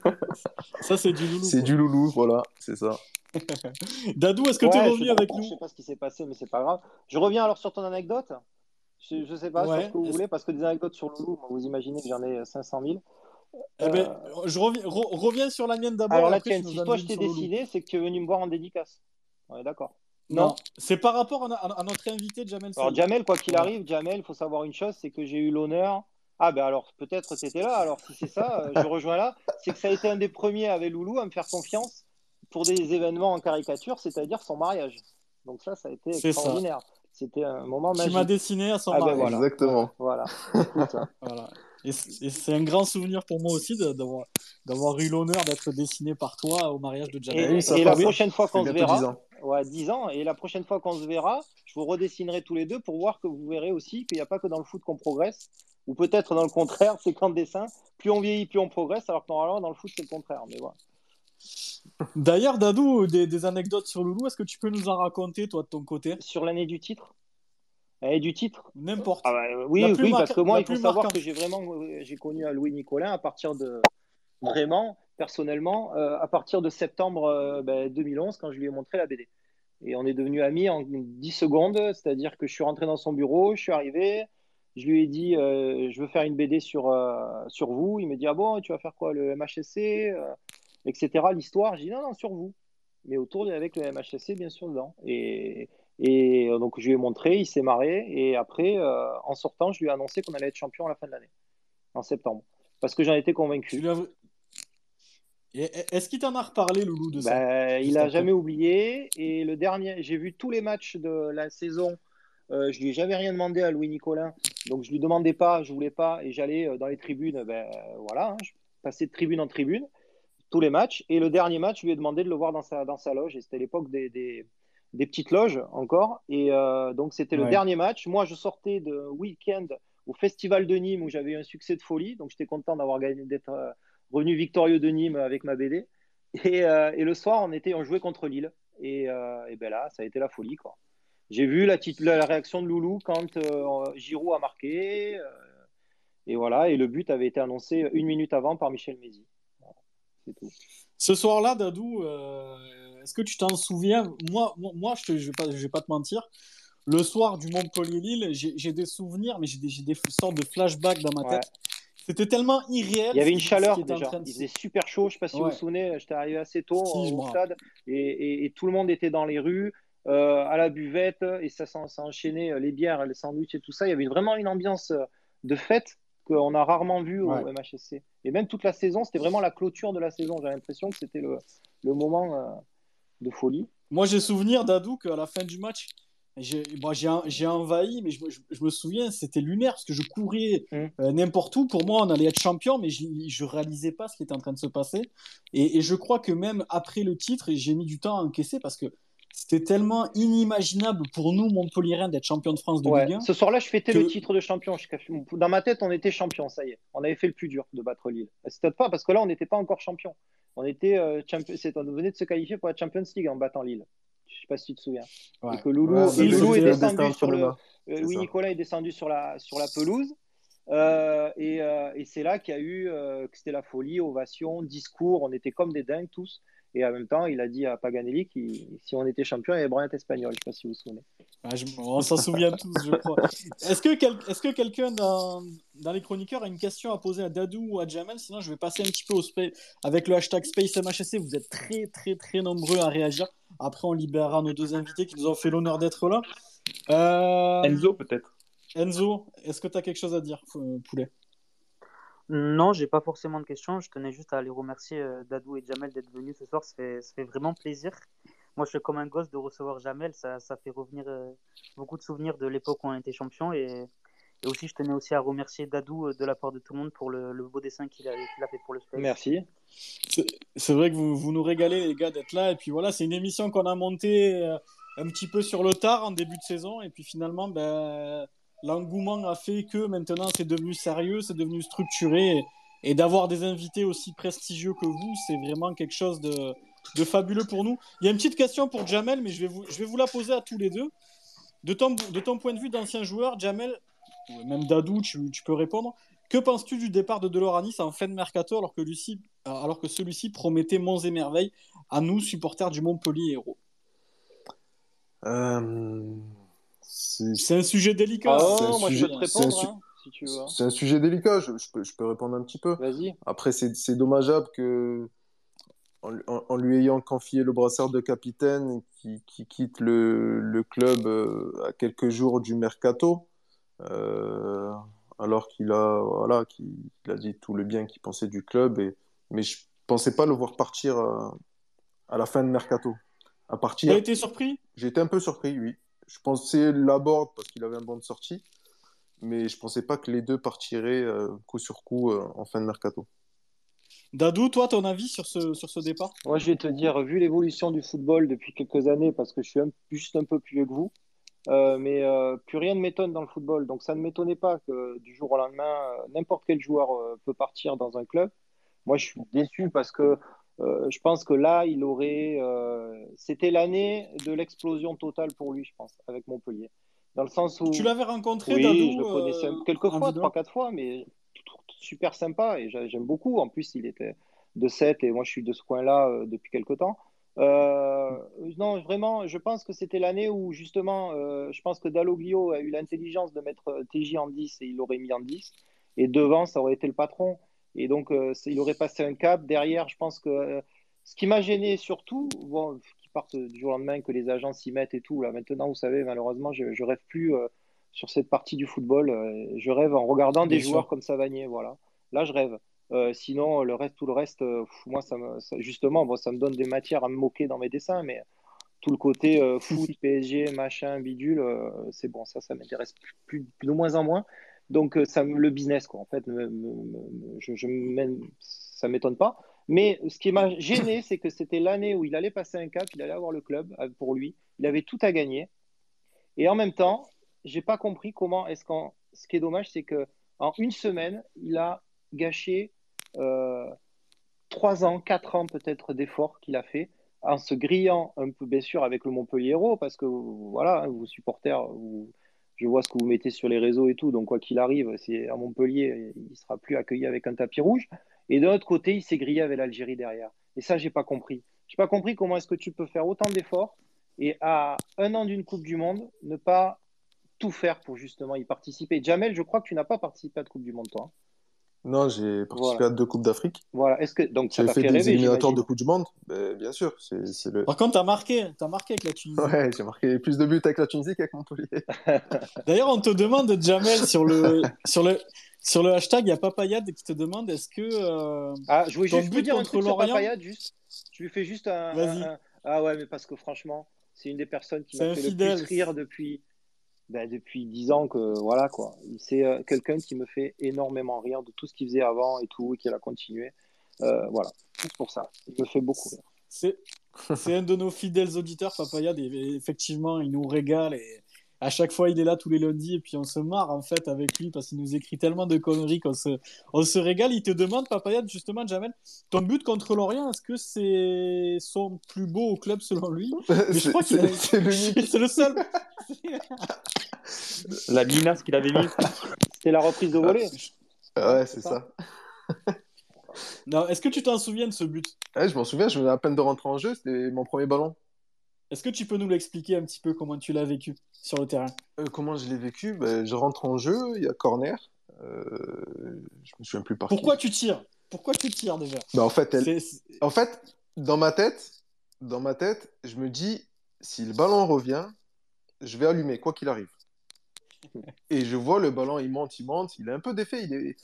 A: ça, c'est du loulou.
E: C'est du loulou, voilà, c'est ça.
A: Dadou, est-ce que tu es revenu avec
G: d'accord, Je
A: nous
G: sais pas ce qui s'est passé, mais c'est pas grave. Je reviens alors sur ton anecdote. Je, je sais pas
A: Ouais,
G: sur ce que vous voulez, parce que des anecdotes sur Loulou, vous imaginez que j'en ai 500 000.
A: Eh ben,
G: Euh,
A: je reviens, re- reviens sur la mienne d'abord.
G: alors la tienne,
A: nous
G: si toi je t'ai dessiné, c'est que tu es venu me voir en dédicace. Ouais, d'accord.
A: Non,
G: Non.
A: c'est par rapport à, à- à notre invité Jamel
G: Alors. Jamel, quoi qu'il arrive, Jamel, il faut savoir une chose, c'est que j'ai eu l'honneur. Ah ben alors peut-être tu étais là, alors si c'est ça, euh, je rejoins là, c'est que ça a été un des premiers avec Loulou à me faire confiance pour des événements en caricature, c'est-à-dire son mariage. Donc ça, ça a été extraordinaire. C'était un moment
A: Tu m'as
G: magique.
A: dessiné à son
G: Ah ben
A: mariage.
G: voilà.
E: Exactement.
G: Voilà.
A: Voilà. Et et c'est un grand souvenir pour moi aussi d'avoir eu l'honneur d'être dessiné par toi au mariage de
G: Et,
A: Jamel.
G: et
E: fait
G: la prochaine fois qu'on se verra,
E: 10 ans.
G: Ouais, 10 ans, et la prochaine fois qu'on se verra, je vous redessinerai tous les deux pour voir que vous verrez aussi qu'il n'y a pas que dans le foot qu'on progresse, ou peut-être dans le contraire, c'est qu'en dessin, plus on vieillit, plus on progresse, alors que normalement dans le foot c'est le contraire. Mais voilà.
A: D'ailleurs, Dadou, des, des anecdotes sur Loulou, est-ce que tu peux nous en raconter, toi, de ton côté?
G: Sur l'année du titre? L'année du titre?
A: N'importe.
G: Ah bah, oui, oui, parce que moi, il faut savoir que j'ai vraiment, euh, j'ai connu un Louis Nicolin à partir de, vraiment, personnellement, euh, à partir de septembre euh, ben, 2011, quand je lui ai montré la BD. Et on est devenus amis en 10 secondes, c'est-à-dire que je suis rentré dans son bureau, je suis arrivé, je lui ai dit, euh, je veux faire une BD sur, sur vous. Il me dit, ah bon, tu vas faire quoi, le MHSC, etc. L'histoire. Je dis, non, non, sur vous. Mais autour de, avec le MHSC, bien sûr, dedans. Et, et donc, je lui ai montré, il s'est marré. Et après, en sortant, je lui ai annoncé qu'on allait être champion à la fin de l'année, en septembre. Parce que j'en étais convaincu.
A: Est-ce qu'il t'en a reparlé, Loulou, de ça Juste
G: il a jamais oublié. Et le dernier, j'ai vu tous les matchs de la saison. Euh, je lui ai jamais rien demandé à Louis Nicolin. Donc, je lui demandais pas, je voulais pas. Et j'allais euh, dans les tribunes. Ben, voilà, hein, je passais de tribune en tribune, tous les matchs. Et le dernier match, je lui ai demandé de le voir dans sa, dans sa loge. Et c'était l'époque des, des, des petites loges encore. Et euh, donc, c'était le
A: Ouais.
G: dernier match. Moi, je sortais de week-end au Festival de Nîmes où j'avais eu un succès de folie. Donc, j'étais content d'avoir gagné, d'être euh, revenu victorieux de Nîmes avec ma BD. Et, euh, et le soir, on, était, on jouait contre Lille. Et, euh, et ben là, ça a été la folie. quoi. J'ai vu la, la réaction de Loulou quand euh, Giroud a marqué. euh, et voilà, et le but avait été annoncé une minute avant par Michel Mézi. Voilà, c'est tout.
A: Ce soir-là, Dadou, est-ce que tu t'en souviens? Moi, moi, moi, je ne vais, pas- je vais pas te mentir. Le soir du Montpellier-Lille, j'ai j'ai des souvenirs, mais j'ai des, j'ai des sortes de flashbacks dans ma
G: Ouais.
A: C'était tellement irréel.
G: Il y avait une chaleur déjà.
A: de
G: Il faisait super chaud. Je ne sais pas si vous
A: Ouais.
G: vous souvenez, j'étais arrivé assez tôt
A: Si,
G: au stade et, et- et tout le monde était dans les rues, euh, à la buvette et ça, s'en- ça enchaînait euh, les bières, les sandwichs et tout ça. Il y avait vraiment une ambiance euh, de fête qu'on a rarement vue au
A: Ouais.
G: MHSC. Et même toute la saison, c'était vraiment la clôture de la saison. J'ai l'impression que c'était le, le moment euh, de folie.
A: Moi, j'ai souvenir, Dadou, qu'à la fin du match, j'ai bon, envahi, mais je, me- je- je me souviens, c'était lunaire parce que je courais
G: Mm.
A: euh, n'importe où. Pour moi, on allait être champion, mais je ne réalisais pas ce qui était en train de se passer. Et, et je crois que même après le titre, j'ai mis du temps à encaisser parce que c'était tellement inimaginable pour nous, Montpellierens, d'être champion de France de
G: Ouais.
A: Ligue 1.
G: Ce soir-là, je fêtais
A: que-
G: le titre de champion. Dans ma tête, on était champion, ça y est. On avait fait le plus dur de battre Lille. C'est peut-être pas parce que là, on n'était pas encore champion. On était euh, On venait de se qualifier pour la Champions League en battant Lille. Je sais pas si tu te souviens.
A: Ouais.
G: Et que Loulou,
E: Ouais,
G: et
A: si,
G: Loulou
A: c'était
G: est descendu sur le. euh,
E: ça.
G: Nicolas est descendu sur la sur la pelouse. Euh, et euh, et c'est là qu'il y a eu euh, que c'était la folie, ovation, discours. On était comme des dingues tous. Et en même temps, il a dit à Paganelli que si on était champion, il y avait Bryant espagnol. Je sais pas si vous vous souvenez.
A: Je- on s'en souvient tous, je crois. Est-ce que, quel- est-ce que quelqu'un dans, dans les chroniqueurs a une question à poser à Dadou ou à Jamel? Sinon, je vais passer un petit peu au spa- avec le hashtag SpaceMHSC. Vous êtes très, très, très nombreux à réagir. Après, on libérera nos deux invités qui nous ont fait l'honneur d'être là. Euh,
B: Enzo, peut-être.
A: Enzo, est-ce que tu as quelque chose à dire, euh, poulet?
F: Non, j'ai pas forcément de questions. Je tenais juste à les remercier euh, Dadou et Jamel d'être venus ce soir. Ça fait, vraiment plaisir. Moi, je suis comme un gosse de recevoir Jamel. Ça, ça fait revenir euh, beaucoup de souvenirs de l'époque où on était champion. Et, et aussi, je tenais aussi à remercier Dadou euh, de la part de tout le monde pour le, beau dessin qu'il a, a fait pour le space.
G: Merci.
A: C'est- vrai que vous, vous nous régalez, les gars, d'être là. Et puis voilà, c'est une émission qu'on a montée un petit peu sur le tard en début de saison. Et puis finalement, ben, l'engouement a fait que maintenant c'est devenu sérieux, c'est devenu structuré. Et, d'avoir des invités aussi prestigieux que vous, c'est vraiment quelque chose de, fabuleux pour nous. Il y a une petite question pour Jamel, mais je vais vous, la poser à tous les deux. De ton, point de vue d'ancien joueur, Jamel, même Dadou, tu, peux répondre. Que penses-tu du départ de Deloranis en fin de mercato alors que, Lucie, alors que celui-ci promettait monts et merveilles à nous, supporters du Montpellier Héros?
E: Euh, c'est
A: un sujet délicat.
G: Ah,
E: c'est un
G: moi,
E: sujet-
G: je peux te répondre,
E: su-
G: hein, si tu veux.
E: c'est un sujet délicat, je, je peux, je peux répondre un petit peu.
G: Vas-y.
E: Après, c'est dommageable que, en, en- en lui ayant confié le brassard de capitaine, qui, qui quitte le, le club euh, à quelques jours du mercato, euh, alors qu'il a, voilà, qu'il a dit tout le bien qu'il pensait du club. Et, mais je pensais pas le voir partir à, à la fin de mercato. À partir,
A: T'as été surpris?
E: J'ai été un peu surpris, oui. Je pensais Laborde parce qu'il avait un bon de sortie, mais je pensais pas que les deux partiraient euh, coup sur coup euh, en fin de mercato.
A: Dadou, toi, ton avis sur ce, sur ce départ?
G: Moi, je vais te dire, vu l'évolution du football depuis quelques années, parce que je suis un- juste un peu plus vieux que vous, euh, mais euh, plus rien ne m'étonne dans le football. Donc, ça ne m'étonnait pas que du jour au lendemain, n'importe quel joueur euh, peut partir dans un club. Moi, je suis déçu parce que euh, je pense que là, il aurait. euh, C'était l'année de l'explosion totale pour lui, je pense, avec Montpellier. Dans le sens où.
A: Tu l'avais rencontré,
G: Oui,
A: Dadou
G: je le connaissais
A: euh,
G: quelques fois, trois, quatre fois, mais super sympa et j'a- j'aime beaucoup. En plus, il était de 7 et moi je suis de ce coin-là depuis quelques temps. Non, vraiment, je pense que c'était l'année où justement, je pense que Dalloglio a eu l'intelligence de mettre TJ en 10 et il l'aurait mis en 10. Et devant, ça aurait été le patron. Et donc, euh, il aurait passé un cap. Derrière, je pense que euh, ce qui m'a gêné surtout, bon, qui partent du jour au lendemain, que les agents s'y mettent et tout. Là, maintenant, vous savez, malheureusement, je, je rêve plus euh, sur cette partie du football. Je rêve en regardant des
A: sûr.
G: joueurs comme Savanier. Voilà. Là, je rêve. Euh, sinon, le reste, tout le reste, euh, moi, ça me, ça- justement, bon, ça me donne des matières à me moquer dans mes dessins, mais tout le côté euh, foot, PSG, machin, bidule, c'est bon, ça, ça m'intéresse plus, plus- plus de moins en moins. Donc, euh, ça, me- le business, quoi, en fait, me- me- me- je, je m'aime- ça m'étonne pas. Mais ce qui m'a gêné, c'est que c'était l'année où il allait passer un cap, il allait avoir le club euh, pour lui, il avait tout à gagner. Et en même temps, j'ai pas compris comment est-ce qu'en. Ce qui est dommage, c'est que en une semaine, il a gâché euh, trois ans, quatre ans peut-être d'efforts qu'il a fait en se grillant un peu, bien sûr, avec le Montpellier parce que voilà, hein, vous supporters, vous, je vois ce que vous mettez sur les réseaux et tout, donc quoi qu'il arrive, c'est à Montpellier, il sera plus accueilli avec un tapis rouge. Et d'un autre côté, il s'est grillé avec l'Algérie derrière. Et ça, j'ai pas compris. J'ai pas compris comment est-ce que tu peux faire autant d'efforts et à un an d'une Coupe du Monde, ne pas tout faire pour justement y participer. Jamel, je crois que tu n'as pas participé à la Coupe du Monde, toi.
E: Non, j'ai participé
G: Voilà.
E: à deux Coupes d'Afrique.
G: Voilà. Est-ce que donc ça
E: J'ai fait
G: fait
E: des
G: rêver,
E: éliminatoires de. Coupe du Monde. Ben, bien sûr, c'est c'est le.
A: Par contre, t'as marqué, t'as marqué avec la Tunisie.
E: Ouais, j'ai marqué plus de buts avec la Tunisie qu'avec Montpellier.
A: D'ailleurs, on te demande, Jamel, sur le, sur le, sur le hashtag, il y a Papayade qui te demande est-ce que. euh,
G: Ah, je voulais
A: Ton
G: juste
A: but
G: dire un
A: contre
G: truc sur
A: l'Orient
G: Papayade, juste. Je lui fais juste un,
A: Vas-y.
G: un- un- Ah ouais, mais parce que franchement, c'est une des personnes qui
A: C'est
G: m'a
A: un
G: fait
A: fidèle.
G: le plus rire depuis, ben, depuis 10 ans que voilà quoi. C'est euh, quelqu'un qui me fait énormément rire de tout ce qu'il faisait avant et tout, et qui a continué. Euh, voilà, juste pour ça. Il me fait beaucoup rire.
A: C'est, un de nos fidèles auditeurs, Papayade, et effectivement, il nous régale. Et à chaque fois, il est là tous les lundis, et puis on se marre en fait avec lui parce qu'il nous écrit tellement de conneries qu'on se, on se régale. Il te demande, Papayade, justement, Jamel, ton but contre l'Orient, est-ce que c'est son plus beau au club selon lui? Mais je
E: C'est
A: crois qu'il a-
E: c'est- c'est l'unique.
A: C'est le seul.
B: La linasse qu'il avait mis.
G: C'était la reprise de volée.
E: Ouais,
G: c'est
E: c'est
G: ça.
E: ça.
A: Non, est-ce que tu t'en souviens de ce but?
E: Ouais, je m'en souviens, je venais à peine de rentrer en jeu, c'était mon premier ballon.
A: Est-ce que tu peux nous l'expliquer un petit peu comment tu l'as vécu sur le terrain?
E: Euh, comment je l'ai vécu? Ben, Je rentre en jeu, il y a corner. Euh, je me souviens plus par qui.
A: Pourquoi tu tires? Pourquoi tu tires déjà?
E: Ben, en fait, elle- En fait, dans ma tête, dans ma tête, je me dis, si le ballon revient, je vais allumer, quoi qu'il arrive. Et je vois le ballon, il monte, il monte, il est un peu défait, il est,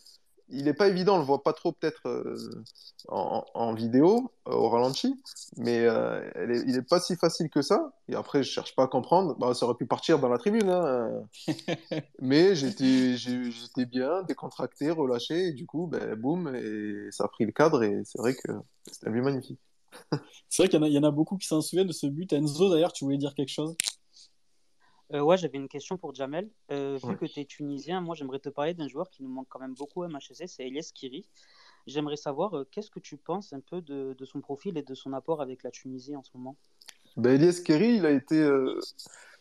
E: il est pas évident, on le voit pas trop peut-être euh, en, en vidéo, euh, au ralenti, mais euh, est- il est pas si facile que ça. Et après, je cherche pas à comprendre, bah, ça aurait pu partir dans la tribune, hein. mais j'étais, bien, décontracté, relâché, et du coup, ben, boum, et ça a pris le cadre, et c'est vrai que c'était un but magnifique.
A: C'est vrai qu'il y, en a- il y en a beaucoup qui s'en souviennent de ce but. Enzo, d'ailleurs, tu voulais dire quelque chose?
F: Euh, ouais, j'avais une question pour Jamel. Euh, vu
E: Ouais.
F: que tu es tunisien, moi j'aimerais te parler d'un joueur qui nous manque quand même beaucoup à MHSC, c'est Elias Kiri. J'aimerais savoir euh, qu'est-ce que tu penses un peu de, de son profil et de son apport avec la Tunisie en ce moment?
E: Ben, Elias Kerry, il a été,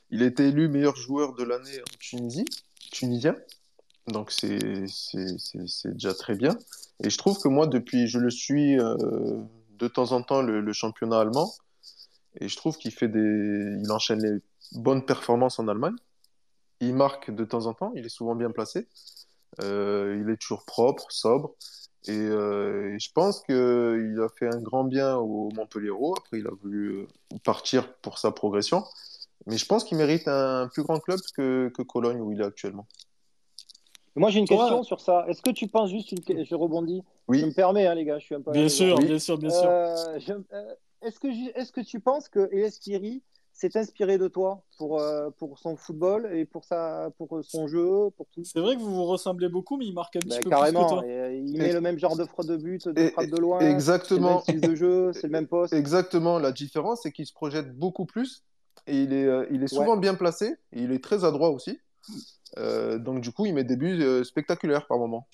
E: il a été élu meilleur joueur de l'année en Tunisie, tunisien. Donc c'est déjà très bien. Et je trouve que moi, depuis, je le suis de temps en temps, le, le championnat allemand. Et je trouve qu'il fait des, il enchaîne les bonnes performances en Allemagne. Il marque de temps en temps, il est souvent bien placé. Euh, il est toujours propre, sobre. Et, euh, et je pense qu'il a fait un grand bien au Montpellier-Hérault. Après, il a voulu euh, partir pour sa progression. Mais je pense qu'il mérite un plus grand club que, que Cologne où il est actuellement.
G: Moi, j'ai une
A: Toi-
G: question sur ça. Est-ce que tu penses juste une... Je rebondis?
E: Oui.
G: Je me permets, hein, les gars, je suis un peu.
A: Bien sûr,
E: Oui.
A: bien sûr, bien sûr.
G: Euh, je- Est-ce que, que tu penses que s'est inspiré de toi pour, euh, pour son football et pour, sa, pour son jeu, pour tout
A: C'est vrai que vous vous ressemblez beaucoup, mais il marque un petit
G: Ben,
A: peu plus que
G: Carrément.
A: toi.
G: Et, euh, il met
E: Et-
G: le même genre de frappe de but, de
E: et-
G: frappe de loin.
E: Exactement.
G: C'est le même style de jeu, c'est le même poste.
E: Exactement. La différence, c'est qu'il se projette beaucoup plus et il est, euh, il est souvent bien placé et il est très adroit aussi. Euh, donc, du coup, il met des buts euh, spectaculaires par moment.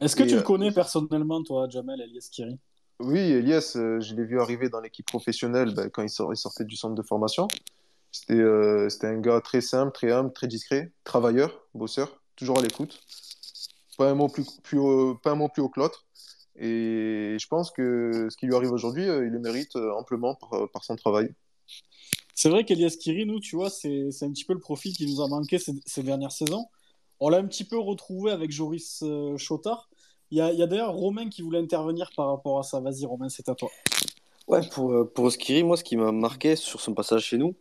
A: Est-ce que
E: Et,
A: tu le connais personnellement, toi, Jamel Elias Kiri
E: Oui, Elias, euh, je l'ai vu arriver dans l'équipe professionnelle ben, quand il, sort- il sortait du centre de formation. C'était euh, c'était un gars très simple, très humble, très discret, travailleur, bosseur, toujours à l'écoute. Pas un mot plus, plus haut- pas. Et je pense que ce qui lui arrive aujourd'hui, euh, il le mérite amplement par, son travail.
A: C'est vrai qu'Elias Kiri, nous, tu vois, c'est un petit peu le profil qui nous a manqué ces, ces dernières saisons. On l'a un petit peu retrouvé avec Joris Chotard. Il y a, d'ailleurs Romain qui voulait intervenir par rapport à ça. Vas-y, Romain, c'est à toi.
D: Ouais, pour, euh, pour Skiri, moi, ce qui m'a marqué sur son passage chez nous,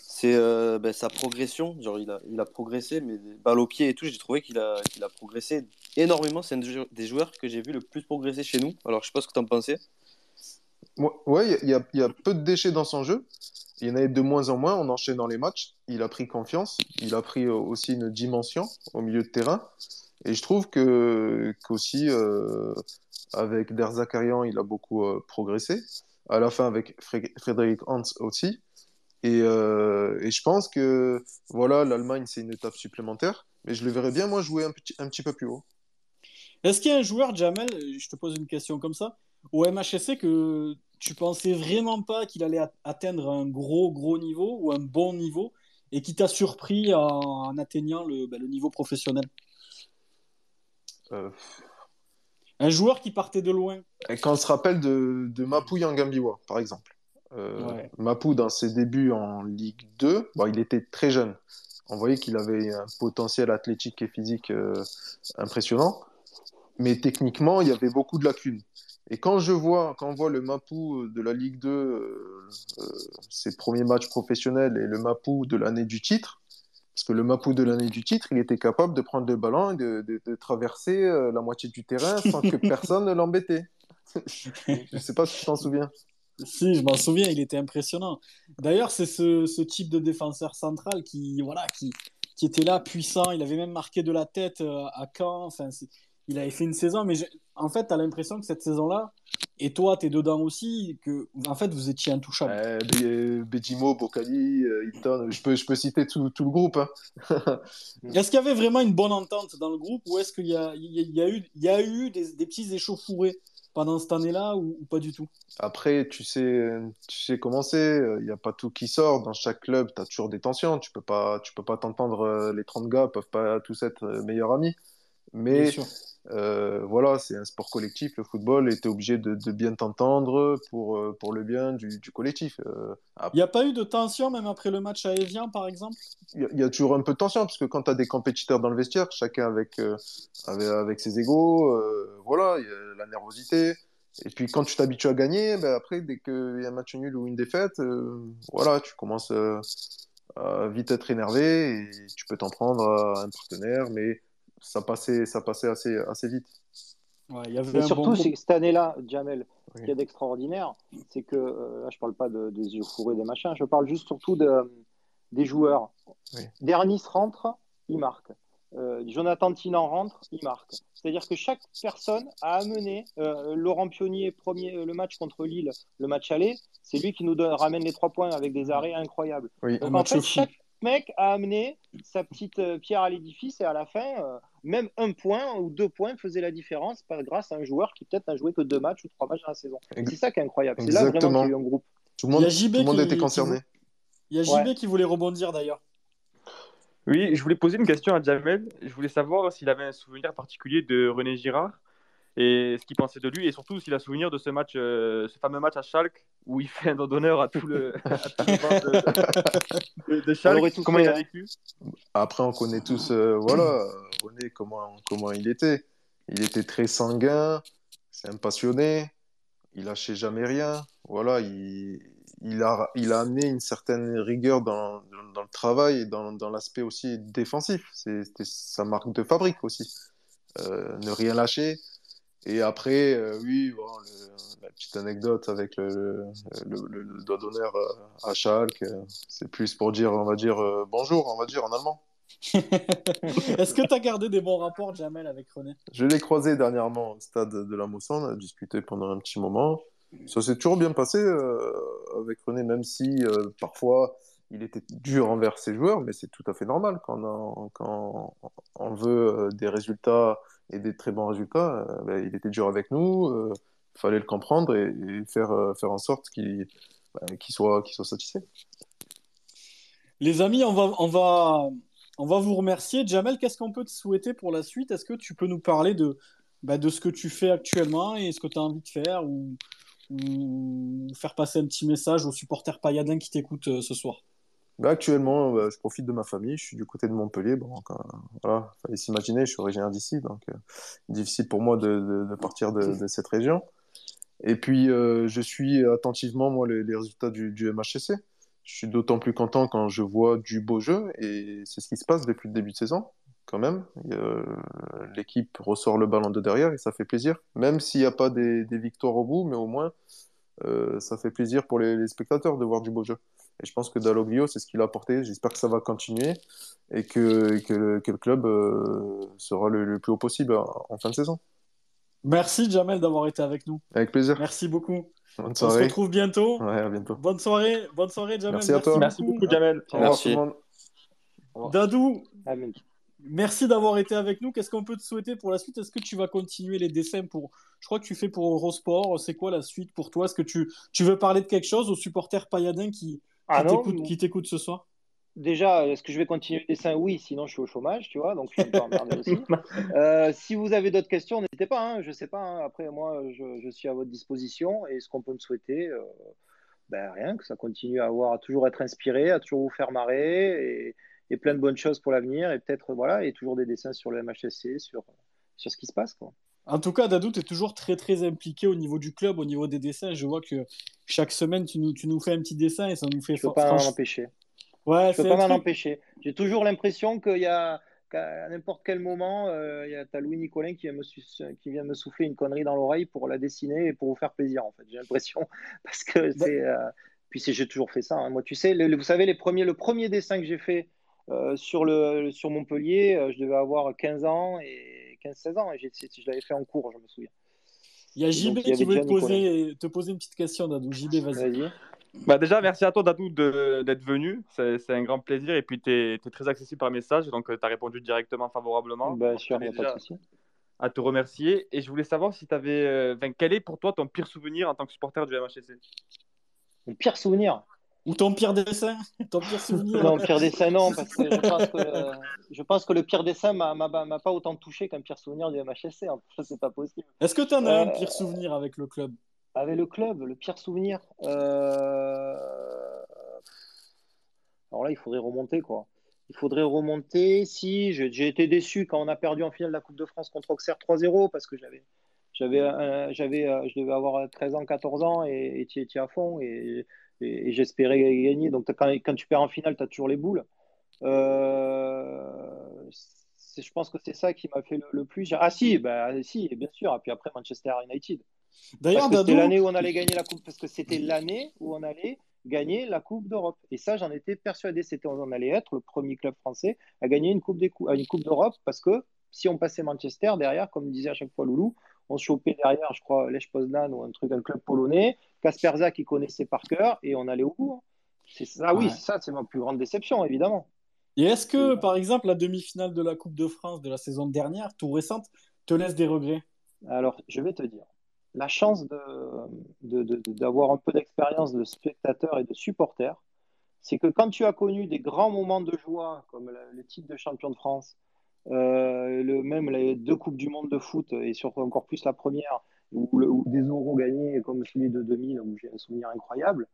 D: c'est euh, ben, sa progression. Genre, il a, il a progressé, mais des balles au pied et tout, j'ai trouvé qu'il a, qu'il a progressé énormément. C'est un des jou- des joueurs que j'ai vu le plus progresser chez nous. Alors, je sais pas ce que tu en pensais.
E: Ouais, il y a, il y a peu de déchets dans son jeu. Il y en avait de moins en moins. On enchaîne dans les matchs. Il a pris confiance. Il a pris euh, aussi une dimension au milieu de terrain. Et je trouve que qu'aussi euh, avec Der Zakarian, il a beaucoup euh, progressé. À la fin, avec Fré- Frédéric Hans aussi. Et, euh, et je pense que voilà, l'Allemagne, c'est une étape supplémentaire. Mais je le verrais bien, moi, jouer un petit, peu plus haut.
A: Est-ce qu'il y a un joueur, Jamel, je te pose une question comme ça, au MHSC que tu pensais vraiment pas qu'il allait atteindre un gros, gros niveau ou un bon niveau et qui t'a surpris en, atteignant ben, le niveau professionnel?
E: Euh,
A: Un joueur qui partait de loin.
E: Et quand on se rappelle de, de Mapou Yangambiwa, par exemple. Euh,
A: Ouais.
E: Mapou, dans ses débuts en Ligue 2, bon, il était très jeune. On voyait qu'il avait un potentiel athlétique et physique euh, impressionnant. Mais techniquement, il y avait beaucoup de lacunes. Et quand je vois, quand on voit le Mapou de la Ligue 2, euh, euh, ses premiers matchs professionnels et le Mapou de l'année du titre, parce que le Mapou de l'année du titre, il était capable de prendre le ballon et de, de- de traverser euh, la moitié du terrain sans que personne ne l'embêtait. Je ne sais pas si tu t'en souviens.
A: Si, je m'en souviens, il était impressionnant. D'ailleurs, c'est ce, ce type de défenseur central qui, voilà, qui, qui était là, puissant. Il avait même marqué de la tête euh, à Caen. Enfin, il avait fait une saison, mais en fait, tu as l'impression que cette saison-là, et toi, tu es dedans aussi, que en fait, vous étiez intouchable.
E: Euh, Be- Bedimo, Bocali, euh, Hilton, je peux, je peux citer tout, tout le groupe. hein.
A: Est-ce qu'il y avait vraiment une bonne entente dans le groupe ou est-ce qu'il y a, il y a- il y a eu, il y a eu des, des petits échauffourés pendant cette année-là ou, ou pas du tout?
E: Après, tu sais, tu sais comment c'est. Il n'y a pas tout qui sort. Dans chaque club, tu as toujours des tensions. Tu peux pas, tu peux pas t'entendre. euh, Les 30 gars peuvent pas tous être euh, meilleurs amis. Mais euh, voilà, c'est un sport collectif, le football, et tu es obligé de, de bien t'entendre pour, euh, pour le bien du, du collectif. Euh,
A: Il n'y a pas eu de tension même après le match à Evian, par exemple?
E: Il y, a- il y a toujours un peu de tension, parce que quand tu as des compétiteurs dans le vestiaire, chacun avec, euh, avec, avec ses égaux, voilà, il y a la nervosité. Et puis quand tu t'habitues à gagner, ben après, dès qu'il y a un match nul ou une défaite, voilà, tu commences à vite être énervé et tu peux t'en prendre à un partenaire, mais ça passait, ça passait assez, assez vite.
A: Ouais, il y avait
G: Mais
A: un
G: surtout,
A: bon
G: c'est que cette année-là, Jamel, ce qu'il y a d'extraordinaire, c'est que, euh, là, je parle pas de- des yeux fourrés, des machins, je parle juste surtout de, des joueurs.
E: Oui.
G: Dernis rentre, il marque. Euh, Jonathan Tinan rentre, il marque. C'est-à-dire que chaque personne a amené euh, Laurent Pionnier, premier, euh, le match contre Lille, le match aller, c'est lui qui nous donne- ramène les trois points avec des arrêts incroyables.
E: Oui.
G: Donc en fait, chaque mec a amené sa petite euh, pierre à l'édifice et à la fin, euh, même un point ou deux points faisait la différence par- grâce à un joueur qui peut-être n'a joué que deux matchs ou trois matchs dans la saison. C'est ça qui est incroyable. C'est là vraiment
E: Exactement.
G: qu'il y a eu un groupe.
E: Tout le monde,
A: a JB
E: tout le monde
A: qui-
E: était concerné.
A: Il y a JB
G: Ouais.
A: qui voulait rebondir d'ailleurs.
B: Oui, je voulais poser une question à Jamel. Je voulais savoir s'il avait un souvenir particulier de René Girard et ce qu'il pensait de lui et surtout s'il a souvenir de ce match, euh, ce fameux match à Schalke où il fait un don d'honneur à tout le, à tout le banc de, de, de Schalke.
G: tous
B: Comment il a
G: hein.
B: vécu
E: Après, on connaît tous, euh, voilà, René, comment, comment il était. Il était très sanguin, c'est un passionné, il lâchait jamais rien. Voilà, il, il a, il a amené une certaine rigueur dans, dans, dans le travail et dans, dans l'aspect aussi défensif. C'est- C'était sa marque de fabrique aussi. Euh, ne rien lâcher. Et après, euh, oui, bon, le- la petite anecdote avec le, le, le- le doigt d'honneur euh, à Schalke, c'est plus pour dire, on va dire, euh, bonjour, on va dire en allemand.
A: Est-ce que tu as gardé des bons rapports, Jamel, avec René?
E: Je l'ai croisé dernièrement au stade de la Mosson, on a discuté pendant un petit moment. Ça s'est toujours bien passé euh, avec René, même si parfois il était dur envers ses joueurs, mais c'est tout à fait normal quand on, veut euh, des résultats et des très bons résultats. euh, ben, il était dur avec nous, il fallait le comprendre et, faire, euh, faire en sorte qu'il ben, soit, qu'il soit satisfait.
A: Les amis, on va, on va, on va vous remercier. Jamel, qu'est-ce qu'on peut te souhaiter pour la suite? Est-ce que tu peux nous parler de, bah, de ce que tu fais actuellement et ce que tu as envie de faire ou, faire passer un petit message aux supporters pailladins qui t'écoutent euh, ce soir?
E: Actuellement, ben, je profite de ma famille. Je suis du côté de Montpellier. Bon, quand- voilà, fallait s'imaginer, je suis originaire d'ici, donc euh, difficile pour moi de, de- partir de, cette région. Et puis, euh, je suis attentivement, moi, les, résultats du, du MHSC. Je suis d'autant plus content quand je vois du beau jeu, et c'est ce qui se passe depuis le début de saison, quand même. Euh, L'équipe ressort le ballon de derrière, et ça fait plaisir. Même s'il n'y a pas des, des victoires au bout, mais au moins, euh, ça fait plaisir pour les spectateurs de voir du beau jeu. Et je pense que Dalloglio, c'est ce qu'il a apporté. J'espère que ça va continuer et que, que, le, que le club euh, sera le, le plus haut possible en, en fin de saison.
A: Merci, Jamel, d'avoir été avec nous.
E: Avec plaisir.
A: Merci beaucoup.
E: Bonne
A: On se
E: soirée.
A: retrouve bientôt.
E: Ouais, à bientôt.
A: Bonne soirée, bonne soirée, Jamel.
E: Merci à toi.
B: Merci beaucoup, Jamel.
E: Au revoir
D: Merci.
E: tout le monde.
A: Dadou,
G: Amen.
A: merci d'avoir été avec nous. Qu'est-ce qu'on peut te souhaiter pour la suite? Est-ce que tu vas continuer les dessins pour. Je crois que tu fais pour Eurosport. C'est quoi la suite pour toi? Est-ce que tu, tu veux parler de quelque chose aux supporters pailladins qui,
G: Ah
A: qui t'écoutent ce soir?
G: Déjà, est-ce que je vais continuer le dessin? Oui, sinon je suis au chômage, tu vois, donc je suis peu emmerdé aussi. Euh, si vous avez d'autres questions, n'hésitez pas, hein, je sais pas. hein. Après, moi, je, je suis à votre disposition et ce qu'on peut me souhaiter, euh, ben, rien, que ça continue à, avoir, à toujours être inspiré, à toujours vous faire marrer et, et plein de bonnes choses pour l'avenir et peut-être, voilà, et toujours des dessins sur le MHSC, sur, sur ce qui se passe, quoi.
A: En tout cas, Dadou, tu es toujours très très impliqué au niveau du club, au niveau des dessins. Je vois que chaque semaine, tu nous, tu nous fais un petit dessin et ça nous fait
G: Je peux
A: fran-
G: pas m'en empêcher.
A: Ouais,
G: Je peux pas m'en empêcher. J'ai toujours l'impression qu'il y a qu'à n'importe quel moment, euh, il y a t'as Louis Nicolin qui vient, me qui vient me souffler une connerie dans l'oreille pour la dessiner et pour vous faire plaisir, en fait. J'ai l'impression parce que c'est. euh, Puis j'ai toujours fait ça. hein. Moi, tu sais, le- le- vous savez, les premiers, le premier dessin que j'ai fait euh, sur, le, sur Montpellier, euh, je devais avoir 15 ans et 15-16 ans et j'ai- je l'avais fait en cours, je me souviens.
A: Il y a JB
G: donc,
A: qui veut te poser, te poser une petite question, Dadou. JB, vas-y.
B: Bah déjà, merci à toi, Dadou, de- d'être venu. C'est c'est un grand plaisir. Et puis, tu es, très accessible par message. Donc, tu as répondu directement favorablement.
G: Bien sûr,
B: je
G: il n'y a
B: tenais
G: pas de souci.
B: à te remercier. Et je voulais savoir si tu avais. quel est pour toi ton pire souvenir en tant que supporter du MHSC
G: Mon pire souvenir?
A: Ou ton pire dessin Ton pire souvenir
G: Non, pire dessin, non, parce que je pense que, euh, je pense que le pire dessin m'a pas autant touché qu'un pire souvenir du MHSC. hein. Ça, c'est pas possible.
A: Est-ce que tu en as un
G: Euh,
A: pire souvenir avec le club?
G: Avec le club, le pire souvenir. euh, Alors là, il faudrait remonter, quoi. Il faudrait remonter. Si, j'ai été déçu quand on a perdu en finale de la Coupe de France contre Auxerre 3-0 parce que j'avais. J'avais, j'avais, euh, je devais avoir 13 ans, 14 ans et tu étais à fond et, et- et j'espérais gagner. Donc, quand, quand tu perds en finale, tu as toujours les boules. Euh, je pense que c'est ça qui m'a fait le, le plus. Ah, si, bah, si, bien sûr. Et puis après, Manchester United.
A: D'ailleurs,
G: que c'était l'année où on allait gagner la coupe, parce que c'était l'année où on allait gagner la Coupe d'Europe. Et ça, j'en étais persuadé. C'était on allait être le premier club français à gagner une coupe des cou- une coupe d'Europe, parce que si on passait Manchester derrière, comme disait à chaque fois Loulou, on se chopait derrière, je crois, Lech Poznan ou un truc, un club polonais, Kasperza qui connaissait par cœur, et on allait au bout. hein? C'est ça, oui,
A: Ouais.
G: ça, c'est ma plus grande déception, évidemment.
A: et est-ce que, par exemple, la demi-finale de la Coupe de France de la saison dernière, tout récente, te laisse des regrets?
G: Alors, je vais te dire, la chance de- de- de- de- d'avoir un peu d'expérience de spectateur et de supporter, c'est que quand tu as connu des grands moments de joie, comme le, le titre de champion de France, euh, le, même les deux Coupes du Monde de foot, et surtout encore plus la première, le- ou des euros gagnés comme celui de 2000, où j'ai un souvenir incroyable,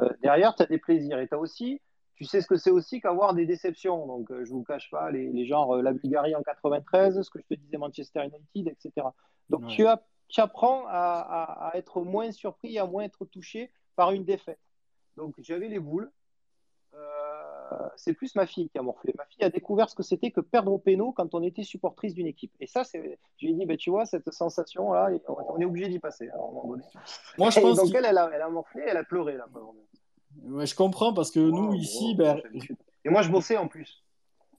G: euh, derrière, tu as des plaisirs. Et tu as aussi, tu sais ce que c'est aussi qu'avoir des déceptions. Donc, euh, je vous cache pas, les, les genres la Bulgarie en 93, ce que je te disais, Manchester United, etc. Donc,
A: Ouais.
G: tu, as, tu apprends à, à- à être moins surpris, à moins être touché par une défaite. Donc, j'avais les boules. Euh, c'est plus ma fille qui a morflé. Ma fille a découvert ce que c'était que perdre au péno quand on était supportrice d'une équipe. Et ça, c'est, je lui ai dit, ben, tu vois, cette sensation-là, on est obligé d'y passer à un moment donné.
A: Moi, je pense
G: donc, elle, elle a, elle a morflé, elle a pleuré, là.
A: Ouais, je comprends parce que nous, ici, ben.
G: Et moi, je bossais en plus.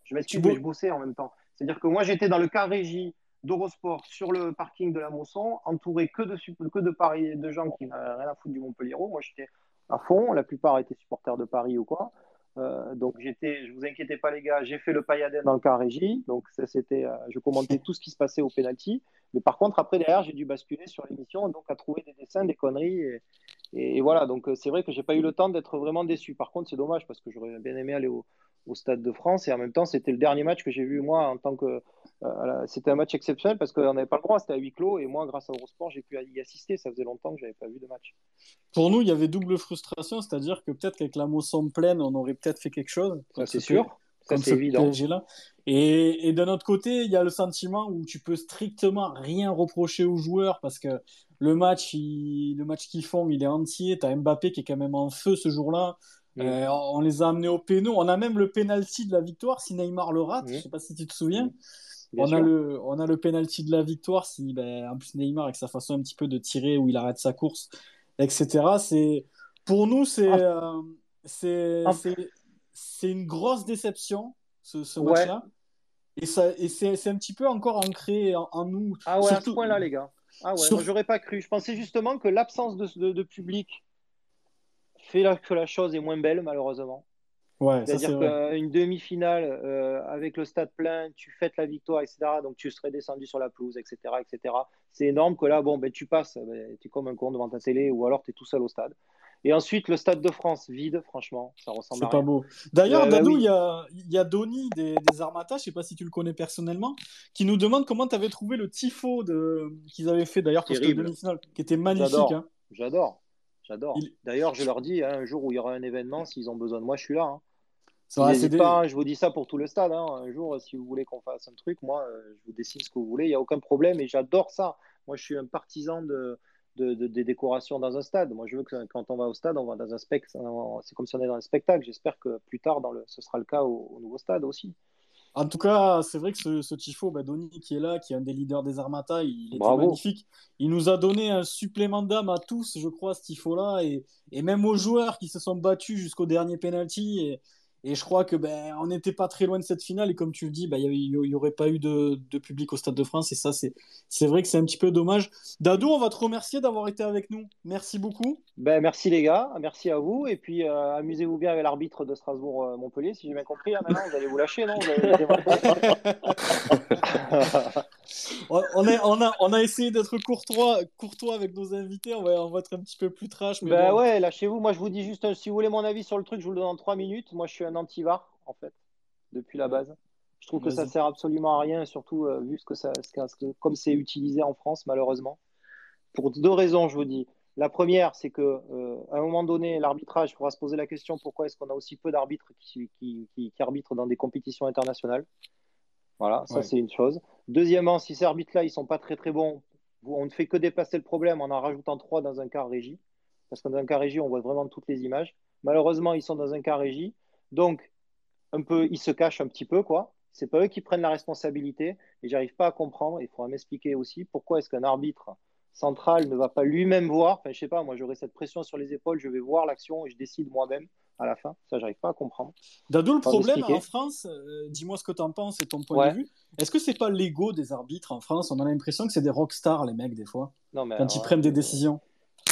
G: Je m'excuse, mais je bossais en même temps. C'est-à-dire que moi, j'étais dans le car régie d'Eurosport sur le parking de la Mosson, entouré que de, que de Paris, de gens qui n'avaient rien à foutre du Montpellier. Moi, j'étais à fond. La plupart étaient supporters de Paris ou quoi. Euh, donc, j'étais, je vous inquiétez pas, les gars, j'ai fait le pailladin dans le car régie. Donc, ça, c'était, euh, je commentais tout ce qui se passait au penalty. Mais par contre, après, derrière, j'ai dû basculer sur l'émission, donc à trouver des dessins, des conneries. Et, et- et voilà, donc euh, c'est vrai que j'ai pas eu le temps d'être vraiment déçu. Par contre, c'est dommage parce que j'aurais bien aimé aller au, au Stade de France et en même temps, c'était le dernier match que j'ai vu moi en tant que. euh, c'était un match exceptionnel parce qu'on n'avait pas le droit, c'était à huis clos et moi, grâce à Eurosport, j'ai pu y assister. Ça faisait longtemps que j'avais pas vu de match.
A: pour nous, il y avait double frustration, c'est-à-dire que peut-être qu'avec la Mosson pleine, on aurait peut-être fait quelque chose.
G: Ça,
A: Comme
G: c'est
A: ce
G: sûr. Ça,
A: comme
G: c'est
A: ce
G: évident.
A: Et, et d'un autre côté, il y a le sentiment où tu peux strictement rien reprocher aux joueurs parce que le match, il- le match qu'ils font, il est entier. T'as Mbappé qui est quand même en feu ce jour-là.
G: Mm.
A: Euh, on les a amenés au péno. On a même le penalty de la victoire si Neymar le rate.
G: Mm.
A: Je sais pas si tu te souviens.
G: Bien
A: On a, le, on a le penalty de la victoire si, ben, en plus Neymar avec sa façon un petit peu de tirer où il arrête sa course, etc. C'est pour nous c'est euh, c'est
G: Ah.
A: c'est c'est une grosse déception ce, ce
G: Ouais.
A: match-là. Et et c'est c'est un petit peu encore ancré en, en nous.
G: Ah ouais, à ce point-là, les gars. Ah ouais,
A: Sur-
G: j'aurais pas cru. Je pensais justement que l'absence de, de- de public fait que la chose est moins belle, malheureusement.
A: Ouais,
G: C'est-à-dire qu'une demi-finale euh, avec le stade plein, tu fêtes la victoire, etc. Donc tu serais descendu sur la pelouse, etc. etc. C'est énorme que là, bon, ben, tu passes, ben, tu es comme un con devant ta télé ou alors tu es tout seul au stade. Et ensuite, le stade de France vide, franchement, ça ressemble
A: C'est pas beau. D'ailleurs,
G: Euh, oui.
A: il y a, y a Donny des, des Armata, je sais pas si tu le connais personnellement, qui nous demande comment tu avais trouvé le tifo de... qu'ils avaient fait d'ailleurs pour cette demi-finale, qui était magnifique.
G: J'adore.
A: hein.
G: J'adore. J'adore.
A: Il-
G: D'ailleurs, je leur dis, hein, un jour où il y aura un événement, s'ils ont besoin de moi, je suis là. hein.
A: Des-
G: pas, je vous dis ça pour tout le stade. hein. Un jour, si vous voulez qu'on fasse un truc, moi, euh, je vous dessine ce que vous voulez, il n'y a aucun problème et j'adore ça. Moi, je suis un partisan de, de- de- des décorations dans un stade. Moi, je veux que quand on va au stade, on va dans un spectacle. C'est comme si on est dans un spectacle. J'espère que plus tard, dans le, ce sera le cas au, au nouveau stade aussi.
A: En tout cas, c'est vrai que ce, ce tifo, bah, Donny qui est là, qui est un des leaders des Armata, il était magnifique. Il nous a donné un supplément d'âme à tous, je crois, ce tifo-là, et, et même aux joueurs qui se sont battus jusqu'au dernier penalty. Et, et je crois que ben, on n'était pas très loin de cette finale. Et comme tu le dis, ben, il n'y aurait pas eu de, de public au Stade de France. Et ça, c'est c'est vrai que c'est un petit peu dommage. Dadou, on va te remercier d'avoir été avec nous. Merci beaucoup.
G: Ben, merci les gars, merci à vous. Et puis, euh, amusez-vous bien avec l'arbitre de Strasbourg-Montpellier, si j'ai bien compris. Là, maintenant, vous allez vous lâcher, non? Vous allez-
A: on, a, on a essayé d'être courtois, courtois avec nos invités. On va, on va être un petit peu plus trash. Mais
G: Ben
A: bon.
G: ouais, lâchez-vous. Moi, je vous dis juste, euh, si vous voulez mon avis sur le truc, je vous le donne en 3 minutes. Moi, je suis un anti-VAR, en fait, depuis la base. Je trouve que ça sert absolument à rien, surtout euh, vu ce que ça, ce que- comme c'est utilisé en France, malheureusement. Pour deux raisons, je vous dis. La première, c'est que euh, à un moment donné, l'arbitrage, il faudra se poser la question pourquoi est-ce qu'on a aussi peu d'arbitres qui, qui, qui- qui arbitrent dans des compétitions internationales? Voilà, ça
A: Ouais.
G: c'est une chose. Deuxièmement, si ces arbitres-là, ils sont pas très très bons, on ne fait que déplacer le problème en en rajoutant trois dans un quart régie. Parce que dans un quart régie, on voit vraiment toutes les images. Malheureusement, ils sont dans un quart régie. Donc, un peu, ils se cachent un petit peu, quoi. C'est pas eux qui prennent la responsabilité. Et j'arrive pas à comprendre. Il faudra m'expliquer aussi pourquoi est-ce qu'un arbitre central ne va pas lui-même voir. Enfin, je sais pas, moi, j'aurais cette pression sur les épaules. Je vais voir l'action et je décide moi-même à la fin. Ça, j'arrive pas à comprendre.
A: Dadou, le problème en France, euh, dis-moi ce que tu en penses et ton point
G: Ouais.
A: de vue. Est-ce que c'est pas l'ego des arbitres en France? On a l'impression que c'est des rockstars, les mecs, des fois,
G: Non, mais
A: quand
G: alors
A: ils prennent des
G: euh,
A: décisions.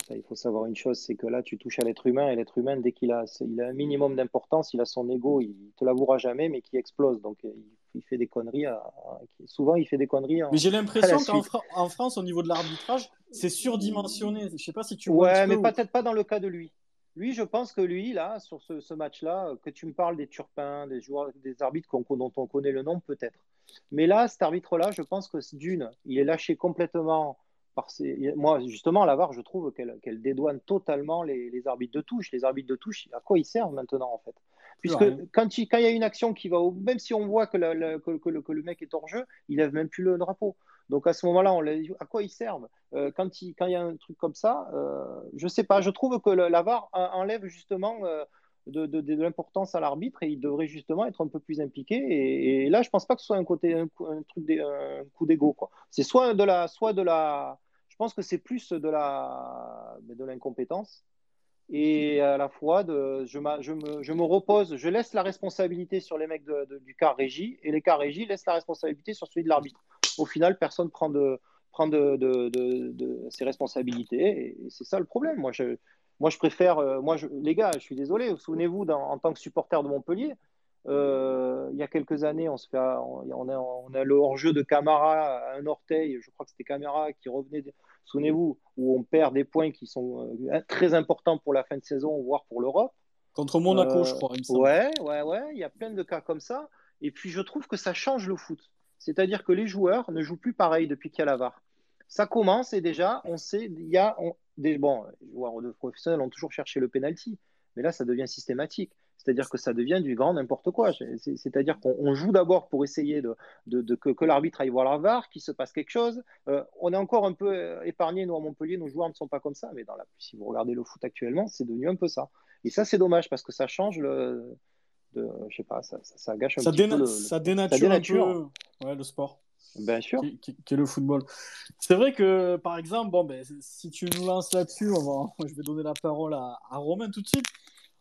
G: Ça, il faut savoir une chose, c'est que là, tu touches à l'être humain, et l'être humain, dès qu'il a, il a un minimum d'importance, il a son ego, il te l'avouera jamais, mais qui explose. Donc, euh, il, il fait des conneries. à- souvent, il fait des conneries. en-
A: Mais j'ai l'impression qu'en. Fra- France, au niveau de l'arbitrage, c'est surdimensionné. Je sais pas si tu
G: Ouais, mais
A: peu
G: peut-être pas dans le cas de lui. Lui, je pense que lui, là, sur ce, ce match-là, que tu me parles des Turpins, des joueurs, des arbitres dont on connaît le nom, peut-être. Mais là, cet arbitre-là, je pense que d'une, il est lâché complètement par ses... Moi, justement, la VAR, je trouve qu'elle qu'elle dédouane totalement les, les arbitres de touche. Les arbitres de touche, à quoi ils servent maintenant, en fait? Puisque
A: Ouais.
G: quand il, quand il y a une action qui va au... Même si on voit que, la- la- que, que le, que le mec est hors jeu, il lève même plus le drapeau. Donc à ce moment-là, on à quoi ils servent? Euh, quand, il, quand il y a un truc comme ça, euh, je sais pas. Je trouve que le- la VAR en- enlève justement euh, de, de- de l'importance à l'arbitre et il devrait justement être un peu plus impliqué. Et, et là, je pense pas que ce soit un côté un, truc d'é- un coup d'ego. C'est soit de la, soit de la. Je pense que c'est plus de la de l'incompétence et à la fois je, me, repose, je laisse la responsabilité sur les mecs du car régie et les cars régie laissent la responsabilité sur celui de l'arbitre. Au final, personne prend de prend ses responsabilités et, c'est ça le problème. Moi, je, préfère, euh, moi, les gars, je suis désolé. Souvenez-vous, en tant que supporter de Montpellier, euh, il y a quelques années, on, se fait, on, on a, on a le hors-jeu de Camara un orteil. Je crois que c'était Camara qui revenait. Souvenez-vous, où on perd des points qui sont euh, très importants pour la fin de saison, voire pour l'Europe.
A: Contre Monaco,
G: Euh,
A: je crois. il me.
G: Ouais, ouais, ouais, il y a plein de cas comme ça. Et puis je trouve que ça change le foot. C'est-à-dire que les joueurs ne jouent plus pareil depuis qu'il y a la VAR. Ça commence et déjà, on sait, il y a, on- des, bon, les joueurs de professionnels ont toujours cherché le penalty, mais là, ça devient systématique. C'est-à-dire que ça devient du grand n'importe quoi. C'est- C'est-à-dire qu'on on joue d'abord pour essayer de, de- de- que, que l'arbitre aille voir la VAR, qu'il se passe quelque chose. Euh, on est encore un peu euh, épargné, nous, à Montpellier, nos joueurs ne sont pas comme ça, mais dans la, si vous regardez le foot actuellement, c'est devenu un peu ça. Et ça, c'est dommage parce que ça change le. De, je sais pas, ça, ça, ça gâche un
A: Ça,
G: petit
A: déna-
G: peu le,
A: ça dénature,
G: ça dénature.
A: un peu ouais, le sport.
G: Bien sûr.
A: qui, qui- qui est le football. C'est vrai que, par exemple, bon, ben, si tu nous lances là-dessus, on va- je vais donner la parole à, à Romain tout de suite.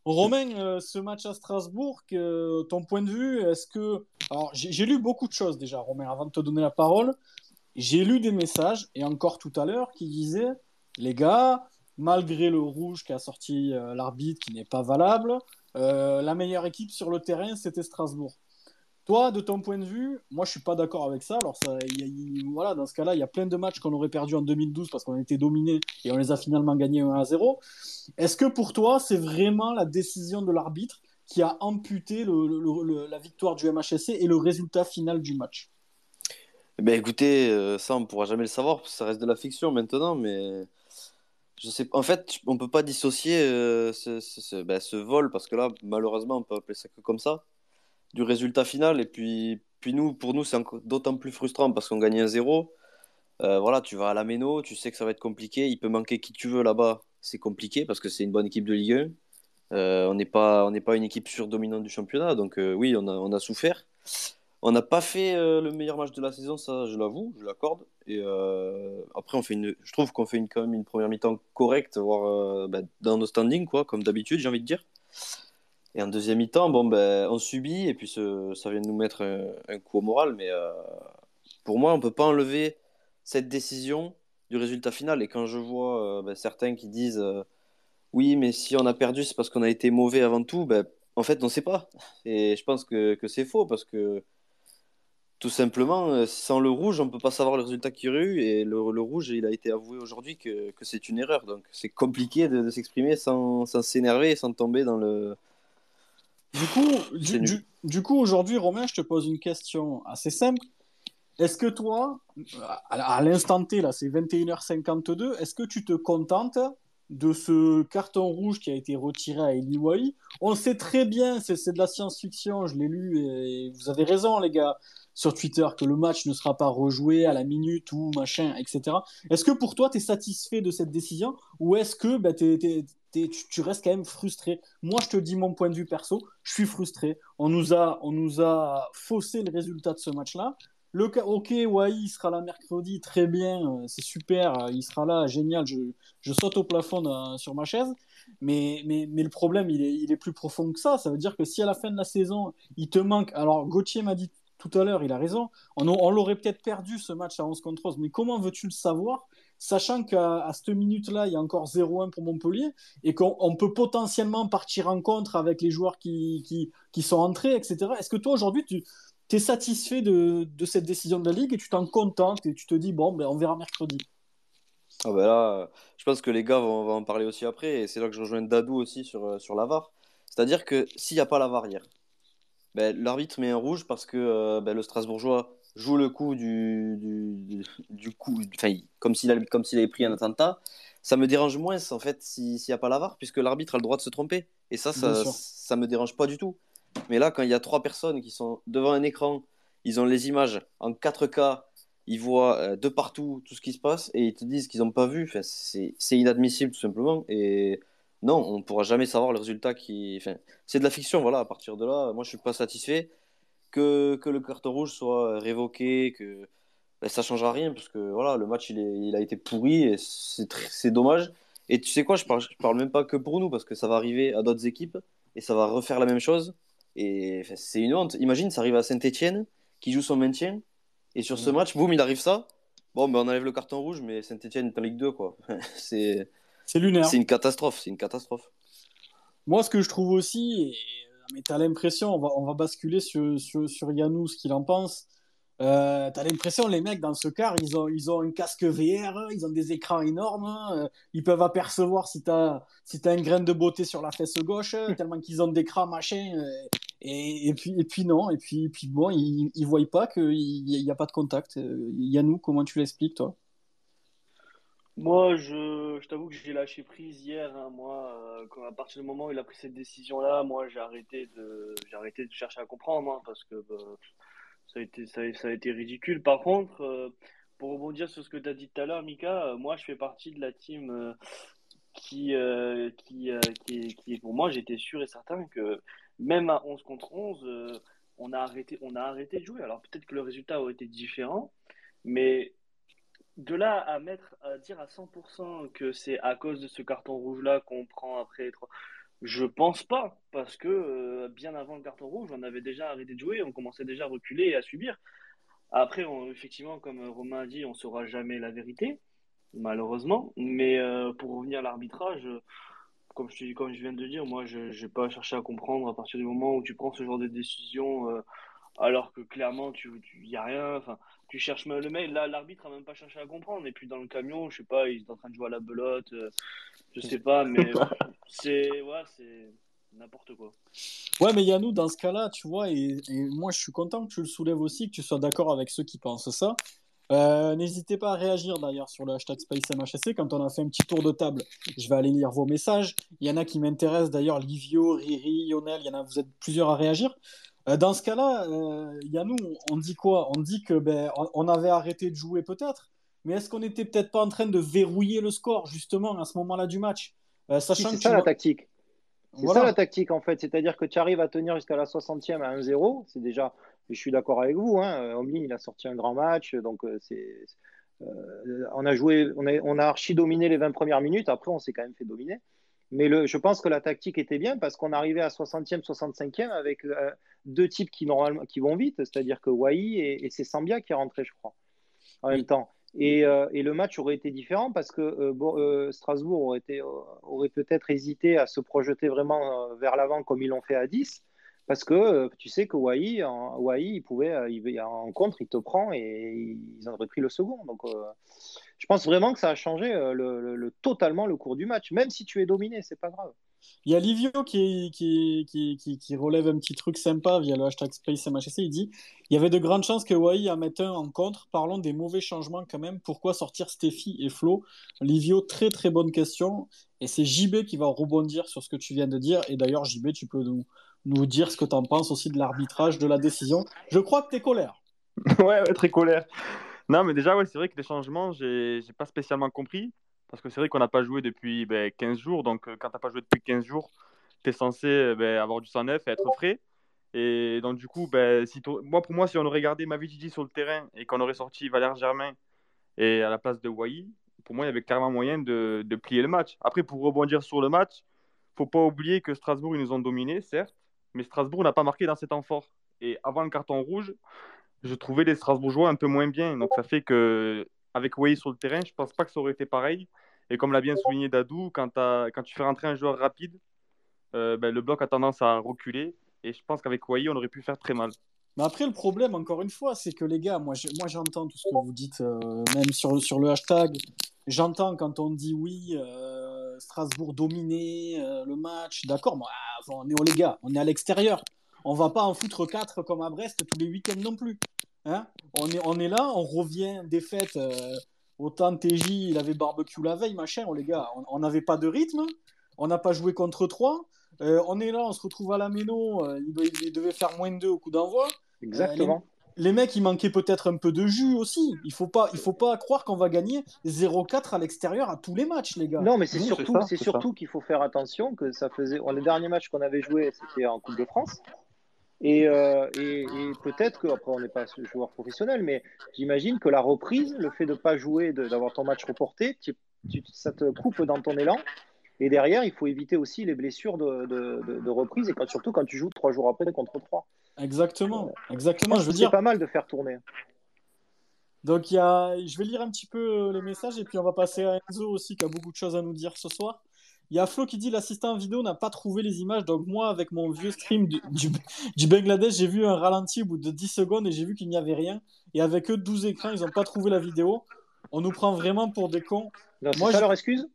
A: Romain, euh, ce match à Strasbourg, que- ton point de vue, est-ce que... Alors, j'ai lu beaucoup de choses déjà, Romain, avant de te donner la parole. J'ai lu des messages, et encore tout à l'heure, qui disaient, les gars, malgré le rouge qu'a sorti euh, l'arbitre, qui n'est pas valable, euh, la meilleure équipe sur le terrain, c'était Strasbourg. Toi, de ton point de vue, moi je suis pas d'accord avec ça. Alors ça, voilà, dans ce cas-là, il y a plein de matchs qu'on aurait perdus en 2012 parce qu'on était dominés et on les a finalement gagnés 1 à 0. Est-ce que pour toi, c'est vraiment la décision de l'arbitre qui a amputé la victoire du MHSC et le résultat final du match?
D: Eh Ben écoutez, euh, ça on pourra jamais le savoir ça reste de la fiction maintenant, mais je sais. En fait, on peut pas dissocier euh, ce- ben, ce vol parce que là, malheureusement, on peut appeler ça que comme ça, du résultat final. Et puis, pour nous, c'est d'autant plus frustrant parce qu'on gagne un 0 Euh, voilà, tu vas à la Méno, tu sais que ça va être compliqué. Il peut manquer qui tu veux là-bas, c'est compliqué parce que c'est une bonne équipe de Ligue 1. Euh, on n'est pas, une équipe surdominante du championnat, donc euh, oui, on a, souffert. On n'a pas fait euh, le meilleur match de la saison, ça je l'avoue, je l'accorde. Et après, on fait une, je trouve qu'on fait une, quand même une première mi-temps correcte, voire ben, dans nos standings, quoi, comme d'habitude, j'ai envie de dire. Et en deuxième mi-temps, bon, ben, on subit et puis ça vient de nous mettre un, coup au moral. Mais euh, pour moi, on peut pas enlever cette décision du résultat final. Et quand je vois euh, ben, certains qui disent euh, oui, mais si on a perdu, c'est parce qu'on a été mauvais avant tout, ben, en fait, on ne sait pas. Et je pense que, c'est faux parce que tout simplement, sans le rouge, on ne peut pas savoir le résultat qu'il y aurait eu. Et le, rouge, il a été avoué aujourd'hui que, c'est une erreur. Donc c'est compliqué de, s'exprimer sans, sans s'énerver et sans tomber dans le.
A: Du coup, du, du- du coup aujourd'hui, Romain, je te pose une question assez simple. Est-ce que toi, à, à l'instant T, là, c'est 21h52, est-ce que tu te contentes de ce carton rouge qui a été retiré à Eli Wahi On sait très bien, c'est c'est de la science-fiction, je l'ai lu, et vous avez raison, les gars, sur Twitter, que le match ne sera pas rejoué à la minute ou machin, etc. Est-ce que pour toi, tu es satisfait de cette décision? Ou est-ce que bah, t'es- t'es- tu, restes quand même frustré Moi, je te dis mon point de vue perso, je suis frustré. On nous a, on nous a faussé le résultat de ce match-là. Le ok, ouais, il sera là mercredi, très bien, euh, c'est super, euh, il sera là, génial, je, je saute au plafond dans- sur ma chaise. Mais, mais, mais le problème, il est, il est plus profond que ça. Ça veut dire que si à la fin de la saison, il te manque. Alors, Gauthier m'a dit tout à l'heure, il a raison, on, on l'aurait peut-être perdu ce match à 11 contre 11, mais comment veux-tu le savoir Sachant qu'à cette minute-là, il y a encore 0-1 pour Montpellier et qu'on on peut potentiellement partir en contre avec les joueurs qui, qui, sont entrés, etc. Est-ce que toi, aujourd'hui, tu es satisfait de, de cette décision de la Ligue et tu t'en contentes et tu te dis, bon, ben, on verra mercredi?
D: Ah bah là, je pense que les gars vont, en parler aussi après, et c'est là que je rejoins Dadou aussi sur, euh, sur la. C'est-à-dire que s'il n'y a pas la VAR hier, ben, l'arbitre met un rouge parce que euh, ben, le Strasbourgeois joue le coup du, du, du coup, enfin, comme s'il avait, comme s'il avait pris un attentat. Ça me dérange moins en fait si- s'il n'y a pas la VAR, puisque l'arbitre a le droit de se tromper. Et ça, ça, ça me dérange pas du tout. Mais là, quand il y a trois personnes qui sont devant un écran, ils ont les images en 4K, ils voient euh, de partout tout ce qui se passe et ils te disent qu'ils n'ont pas vu. Enfin, c'est c'est inadmissible tout simplement. Et non, on ne pourra jamais savoir le résultat qui. Enfin, c'est de la fiction, voilà. À partir de là, moi, je suis pas satisfait que, que le carton rouge soit révoqué, que ben, ça changera rien parce que voilà, le match il, est, il a été pourri et c'est dommage. Et tu sais quoi, je parle, je parle même pas que pour nous parce que ça va arriver à d'autres équipes et ça va refaire la même chose. Et enfin, c'est une honte. Imagine, ça arrive à Saint-Etienne qui joue son maintien et sur ce match, boum, il arrive ça. Bon, ben on enlève le carton rouge, mais Saint-Etienne est en Ligue 2, quoi. c'est
A: C'est lunaire.
D: c'est une catastrophe, c'est une catastrophe.
A: Moi, ce que je trouve aussi, et, mais tu as l'impression, on va, on va basculer sur, sur, sur Yannou, ce qu'il en pense. Euh, tu as l'impression, les mecs, dans ce car, ils ont, ils ont un casque VR, ils ont des écrans énormes, euh, ils peuvent apercevoir si tu as, si as un grain de beauté sur la fesse gauche, tellement qu'ils ont d'écran, machin. euh, et, et, puis, et puis non, et puis, et puis bon, ils ne voient pas qu'il n'y a pas de contact. Euh, Yannou, comment tu l'expliques, toi?
C: Moi, je, je t'avoue que j'ai lâché prise hier. hein. Moi, euh, à partir du moment où il a pris cette décision-là, moi, j'ai arrêté de, j'ai arrêté de chercher à comprendre, hein, parce que bah, ça a été, ça été ridicule. Par contre, euh, pour rebondir sur ce que tu as dit tout à l'heure, Mika, euh, moi, je fais partie de la team qui, qui, qui, qui pour moi, j'étais sûr et certain que même à 11 contre 11, euh, on a arrêté, on a arrêté de jouer. Alors peut-être que le résultat aurait été différent, mais de là à dire à 100% que c'est à cause de ce carton rouge-là qu'on prend après trois- Je pense pas, parce que euh, bien avant le carton rouge, on avait déjà arrêté de jouer, on commençait déjà à reculer et à subir. Après, effectivement, comme Romain a dit, on saura jamais la vérité, malheureusement. Mais euh, pour revenir à l'arbitrage, comme je, comme je viens de dire, moi, je n'ai pas cherché à comprendre à partir du moment où tu prends ce genre de décision, euh, alors que clairement, tu, tu y a rien. Enfin, tu cherches même le mail. Là, l'arbitre a même pas cherché à comprendre. Et puis dans le camion, je sais pas, il est en train de jouer à la belote. euh, je sais pas, mais c'est ouais, c'est n'importe quoi.
A: Ouais, mais Yannou, dans ce cas-là, tu vois, et, et moi je suis content que tu le soulèves aussi, que tu sois d'accord avec ceux qui pensent ça. Euh, N'hésitez pas à réagir d'ailleurs sur le hashtag SpaceMHSC quand on a fait un petit tour de table. Je vais aller lire vos messages. Il y en a qui m'intéressent d'ailleurs, Livio, Riri, Lionel, il y en a, vous êtes plusieurs à réagir. Euh, dans ce cas-là, euh, Yannou, on dit quoi? On dit que ben, on, avait arrêté de jouer peut-être, mais est-ce qu'on n'était peut-être pas en train de verrouiller le score justement à ce moment-là du match? Euh,
G: Si,
A: Sachant
G: c'est ça la tactique. C'est
A: Voilà.
G: ça la tactique en fait, c'est-à-dire que tu arrives à tenir jusqu'à la 60e à 1-0, c'est déjà, je suis d'accord avec vous, hein, Omlin il a sorti un grand match, donc c'est, euh, on a joué, on a, on a archi dominé les 20 premières minutes, après on s'est quand même fait dominer. Mais le, je pense que la tactique était bien parce qu'on arrivait à 60e, 65e avec euh, deux types qui, normalement, qui vont vite, c'est-à-dire que Wai et, et c'est Sambia qui est rentré, je crois, en
A: Oui.
G: même temps. Et, euh, et le match aurait été différent parce que euh, Strasbourg aurait, aurait peut-être hésité à se projeter vraiment vers l'avant comme ils l'ont fait à 10. Parce que euh, tu sais que Wai, en, Wai, il pouvait, euh, il, en contre, il te prend et ils auraient pris le second. Donc, euh, je pense vraiment que ça a changé le, le- le- totalement le cours du match. Même si tu es dominé, c'est pas grave.
A: Il y a Livio qui, relève un petit truc sympa via le hashtag SpaceMHC. Il dit il y avait de grandes chances que Wai en mette un en contre. Parlons des mauvais changements quand même. Pourquoi sortir Steffi et Flo? Livio, très très bonne question. Et c'est JB qui va rebondir sur ce que tu viens de dire. Et d'ailleurs, JB, tu peux nous, nous dire ce que tu en penses aussi de l'arbitrage, de la décision. Je crois que tu es colère.
B: ouais, ouais, très colère. Non, mais déjà, ouais, c'est vrai que les changements, j'ai pas spécialement compris. Parce que c'est vrai qu'on n'a pas joué depuis ben, 15 jours. Donc, euh, quand tu n'as pas joué depuis 15 jours, tu es censé euh, ben, avoir du sang neuf et être frais. Et donc, du coup, ben, si moi, pour moi, si on aurait gardé Mavididi sur le terrain et qu'on aurait sorti Valère Germain et à la place de Wai, pour moi, il y avait clairement moyen de, de plier le match. Après, pour rebondir sur le match, faut pas oublier que Strasbourg, ils nous ont dominés, certes, mais Strasbourg n'a pas marqué dans ces temps. Et avant le carton rouge, je trouvais les Strasbourgeois un peu moins bien. Donc ça fait que avec Wai sur le terrain, je pense pas que ça aurait été pareil. Et comme l'a bien souligné Dadou, quand, tu fais rentrer un joueur rapide, euh, ben, le bloc a tendance à reculer. Et je pense qu'avec Wai, on aurait pu faire très mal.
A: Mais après, le problème, encore une fois, c'est que les gars, moi, j'entends tout ce que vous dites, euh, même sur, sur le hashtag. j'entends quand on dit oui, euh, Strasbourg dominé euh, le match, d'accord, on est, oh, les gars, on est à l'extérieur. On va pas en foutre 4 comme à Brest tous les week-ends non plus. Hein on, est, là, on revient des fêtes. Euh, autant TJ, il avait barbecue la veille, machin, oh, les gars, on n'avait pas de rythme, on n'a pas joué contre 3. on est là, on se retrouve à la Méno, il, devait faire moins de 2 au coup d'envoi.
G: Exactement
A: les mecs, il manquait peut-être un peu de jus aussi. Il faut pas, il faut pas croire qu'on va gagner 0-4 à l'extérieur à tous les matchs, les gars.
G: Non, mais c'est surtout, c'est surtout qu'il faut faire attention que ça faisait. Le dernier match qu'on avait joué, c'était en Coupe de France. Et, euh, peut-être que, après, on n'est pas joueur professionnel, mais j'imagine que la reprise, le fait de ne pas jouer, d'avoir ton match reporté, ça te coupe dans ton élan. Et derrière, il faut éviter aussi les blessures de, reprise, et surtout quand tu joues trois jours après contre trois.
A: Exactement, exactement. Je veux
G: dire, pas mal de faire tourner.
A: Donc il y a, je vais lire un petit peu euh, les messages et puis on va passer à Enzo aussi qui a beaucoup de choses à nous dire ce soir. Il y a Flo qui dit l'assistant vidéo n'a pas trouvé les images. Donc moi avec mon vieux stream du, du, Bangladesh, j'ai vu un ralenti au bout de 10 secondes et j'ai vu qu'il n'y avait rien. Et avec eux 12 écrans, ils n'ont pas trouvé la vidéo. On nous prend vraiment pour des cons.
G: moi, ça leur excuse?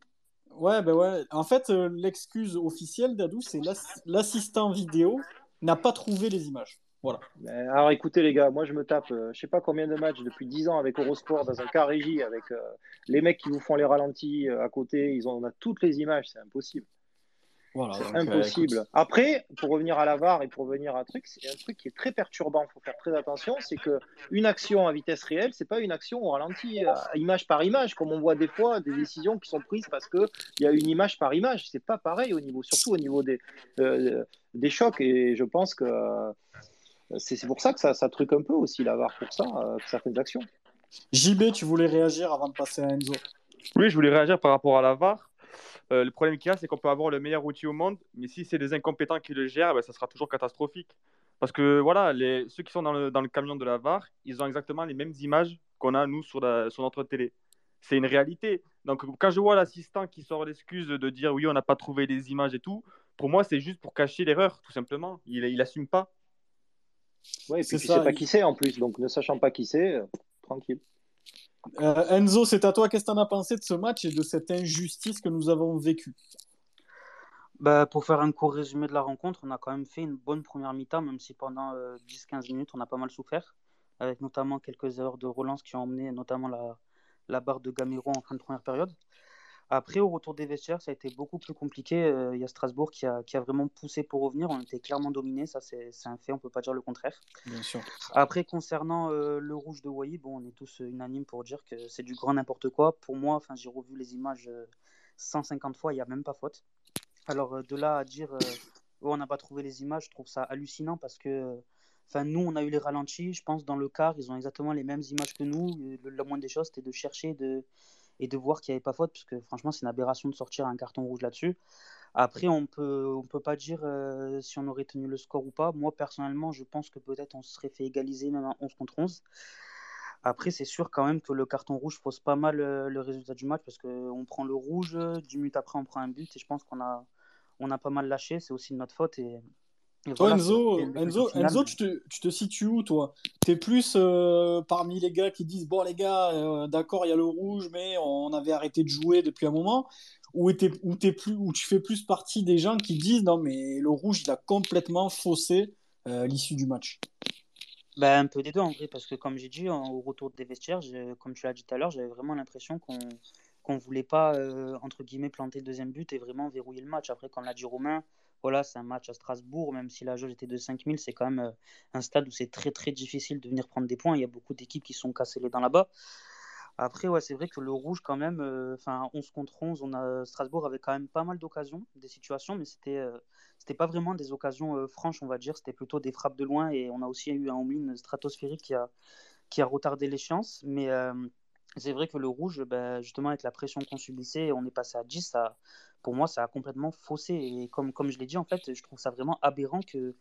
A: Ouais, ben ouais. En fait, euh, l'excuse officielle d'Adou, c'est l'assistant vidéo n'a pas trouvé les images. Voilà.
G: Alors écoutez les gars, moi je me tape, euh, je sais pas combien de matchs depuis 10 ans avec Eurosport dans un cas régie avec euh, les mecs qui vous font les ralentis euh, à côté, ils ont on a toutes les images, c'est impossible. Voilà, c'est impossible. Après, pour revenir à la VAR et pour revenir à un truc, c'est un truc qui est très perturbant. Il faut faire très attention. C'est que une action à vitesse réelle, c'est pas une action au ralenti, à image par image, comme on voit des fois des décisions qui sont prises parce que il y a une image par image. C'est pas pareil au niveau, surtout au niveau des des chocs. Et je pense que c'est pour ça que ça, ça truc un peu aussi la VAR pour ça, euh, certaines actions.
A: JB, tu voulais réagir avant de passer à Enzo
B: Oui, je voulais réagir par rapport à la VAR. Euh, le problème qu'il y a, c'est qu'on peut avoir le meilleur outil au monde, mais si c'est des incompétents qui le gèrent, ben, ça sera toujours catastrophique. Parce que voilà, les, ceux qui sont dans le, dans le, camion de la VAR, ils ont exactement les mêmes images qu'on a, nous, sur, la, sur notre télé. C'est une réalité. Donc, quand je vois l'assistant qui sort l'excuse de dire oui, on n'a pas trouvé les images et tout, pour moi, c'est juste pour cacher l'erreur, tout simplement. Il n'assume pas.
G: Oui, et puis tu sais pas qui c'est en plus, donc ne sachant pas qui c'est, euh, tranquille.
A: Euh, Enzo, c'est à toi. Qu'est-ce que tu en as pensé de ce match et de cette injustice que nous avons vécue?
F: Bah, Pour faire un court résumé de la rencontre, on a quand même fait une bonne première mi-temps, même si pendant 10-15 euh, minutes, on a pas mal souffert, avec notamment quelques erreurs de relance qui ont emmené notamment la, la barre de Gamero en fin de première période. Après, au retour des vestiaires, ça a été beaucoup plus compliqué. Il y a Strasbourg qui a, qui a, vraiment poussé pour revenir. On était clairement dominé, ça c'est un fait, on ne peut pas dire le contraire.
A: Bien sûr.
F: Après, concernant le rouge de Wai, bon, on est tous unanimes pour dire que c'est du grand n'importe quoi. Pour moi, j'ai revu les images 150 fois, il n'y a même pas faute. Alors, de là à dire oh, on n'a pas trouvé les images, je trouve ça hallucinant parce que Enfin, nous, on a eu les ralentis. Je pense dans le quart, ils ont exactement les mêmes images que nous. Le, la moindre des choses, c'était de chercher de, et de voir qu'il n'y avait pas faute, parce que franchement, c'est une aberration de sortir un carton rouge là-dessus. Après, on peut, on peut pas dire euh, si on aurait tenu le score ou pas. Moi, personnellement, je pense que peut-être on se serait fait égaliser même à 11 contre 11. Après, c'est sûr quand même que le carton rouge pose pas mal euh, le résultat du match parce qu'on prend le rouge, 10 minutes après, on prend un but et je pense qu'on a, on a pas mal lâché. C'est aussi de notre faute et
A: toi, Enzo, Enzo, Enzo tu, te, tu, te, situes où, toi? Tu es plus euh, parmi les gars qui disent Bon, les gars, euh, d'accord, il y a le rouge, mais on avait arrêté de jouer depuis un moment. Ou, es, ou, es plus, ou tu fais plus partie des gens qui disent Non, mais le rouge, il a complètement faussé euh, l'issue du match.
F: Ben, Un peu des deux, en vrai, parce que comme j'ai dit, au retour des vestiaires, comme tu l'as dit tout à l'heure, j'avais vraiment l'impression qu'on qu'on voulait pas, entre guillemets, planter le deuxième but et vraiment verrouiller le match. Après, comme l'a dit Romain, voilà, c'est un match à Strasbourg, même si la jauge était de 5000, c'est quand même euh, un stade où c'est très très difficile de venir prendre des points. Il y a beaucoup d'équipes qui sont cassées les dents là-bas. Après, ouais, c'est vrai que le rouge, quand même, euh, enfin 11 contre 11, on a, Strasbourg avait quand même pas mal d'occasions, des situations, mais c'était euh, pas vraiment des occasions franches, on va dire. C'était plutôt des frappes de loin et on a aussi eu un home stratosphérique qui a, qui a retardé l'échéance. Mais c'est vrai que le rouge, ben, justement, avec la pression qu'on subissait, on est passé à 10, ça, pour moi, ça a complètement faussé. Et comme, comme je l'ai dit, en fait, je trouve ça vraiment aberrant que,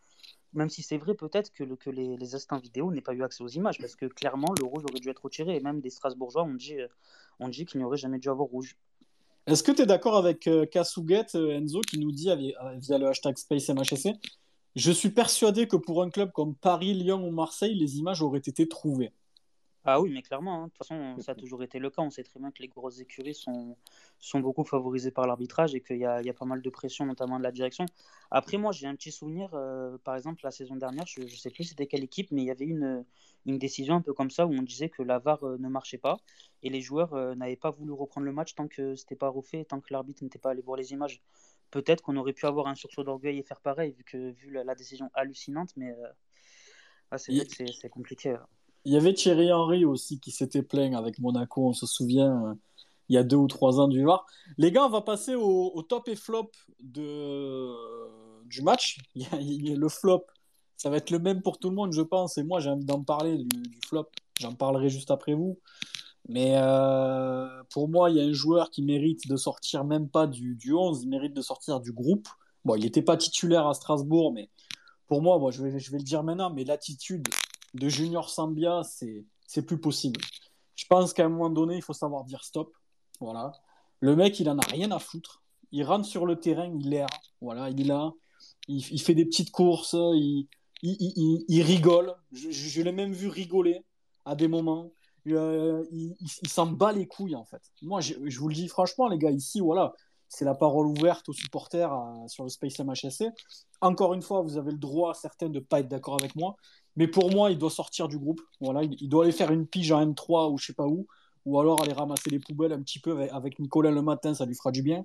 F: même si c'est vrai peut-être que, le, que les, les instants vidéo n'aient pas eu accès aux images, parce que clairement, le rouge aurait dû être retiré. Et même des Strasbourgeois ont dit, euh, on dit qu'il n'y aurait jamais dû avoir rouge.
A: Est-ce que tu es d'accord avec euh, Kasuget, euh, Enzo, qui nous dit via le hashtag SpaceMHSC Je suis persuadé que pour un club comme Paris, Lyon ou Marseille, les images auraient été trouvées.
F: Ah oui, mais clairement, hein. de toute façon, ça a toujours été le cas. On sait très bien que les grosses écuries sont, sont beaucoup favorisées par l'arbitrage et qu'il y a, il y a pas mal de pression, notamment de la direction. Après, moi, j'ai un petit souvenir, euh, par exemple, la saison dernière, je ne sais plus c'était quelle équipe, mais il y avait une, une décision un peu comme ça où on disait que la VAR euh, ne marchait pas et les joueurs euh, n'avaient pas voulu reprendre le match tant que c'était pas refait, tant que l'arbitre n'était pas allé voir les images. Peut-être qu'on aurait pu avoir un sursaut d'orgueil et faire pareil, vu, que, vu la, la décision hallucinante, mais ah, c'est vrai que c'est- c'est compliqué. hein.
A: Il y avait Thierry Henry aussi qui s'était plaint avec Monaco, on se souvient, euh, il y a deux ou trois ans du VAR. Les gars, on va passer au, top et flop de, du match. Le flop, ça va être le même pour tout le monde, je pense. Et moi, j'ai envie d'en parler du, flop. J'en parlerai juste après vous. Mais euh, pour moi, il y a un joueur qui mérite de sortir même pas du, du 11, il mérite de sortir du groupe. Bon, il n'était pas titulaire à Strasbourg, mais pour moi, moi je, vais, je vais le dire maintenant, mais l'attitude de Junior Sambia, c'est plus possible. Je pense qu'à un moment donné, il faut savoir dire stop. Voilà. Le mec, il en a rien à foutre. Il rentre sur le terrain, il erre. Voilà, il est là. Il, fait des petites courses. Il, il, il- rigole. Je, l'ai même vu rigoler à des moments. Euh, il s'en bat les couilles, en fait. Moi, je, vous le dis franchement, les gars, ici, voilà, c'est la parole ouverte aux supporters à- sur le Space MHSC. Encore une fois, vous avez le droit, certains, de ne pas être d'accord avec moi. Mais pour moi, il doit sortir du groupe. Il, doit aller faire une pige en M3 ou je sais pas où. Ou alors aller ramasser les poubelles un petit peu avec, Nicolas le matin, ça lui fera du bien.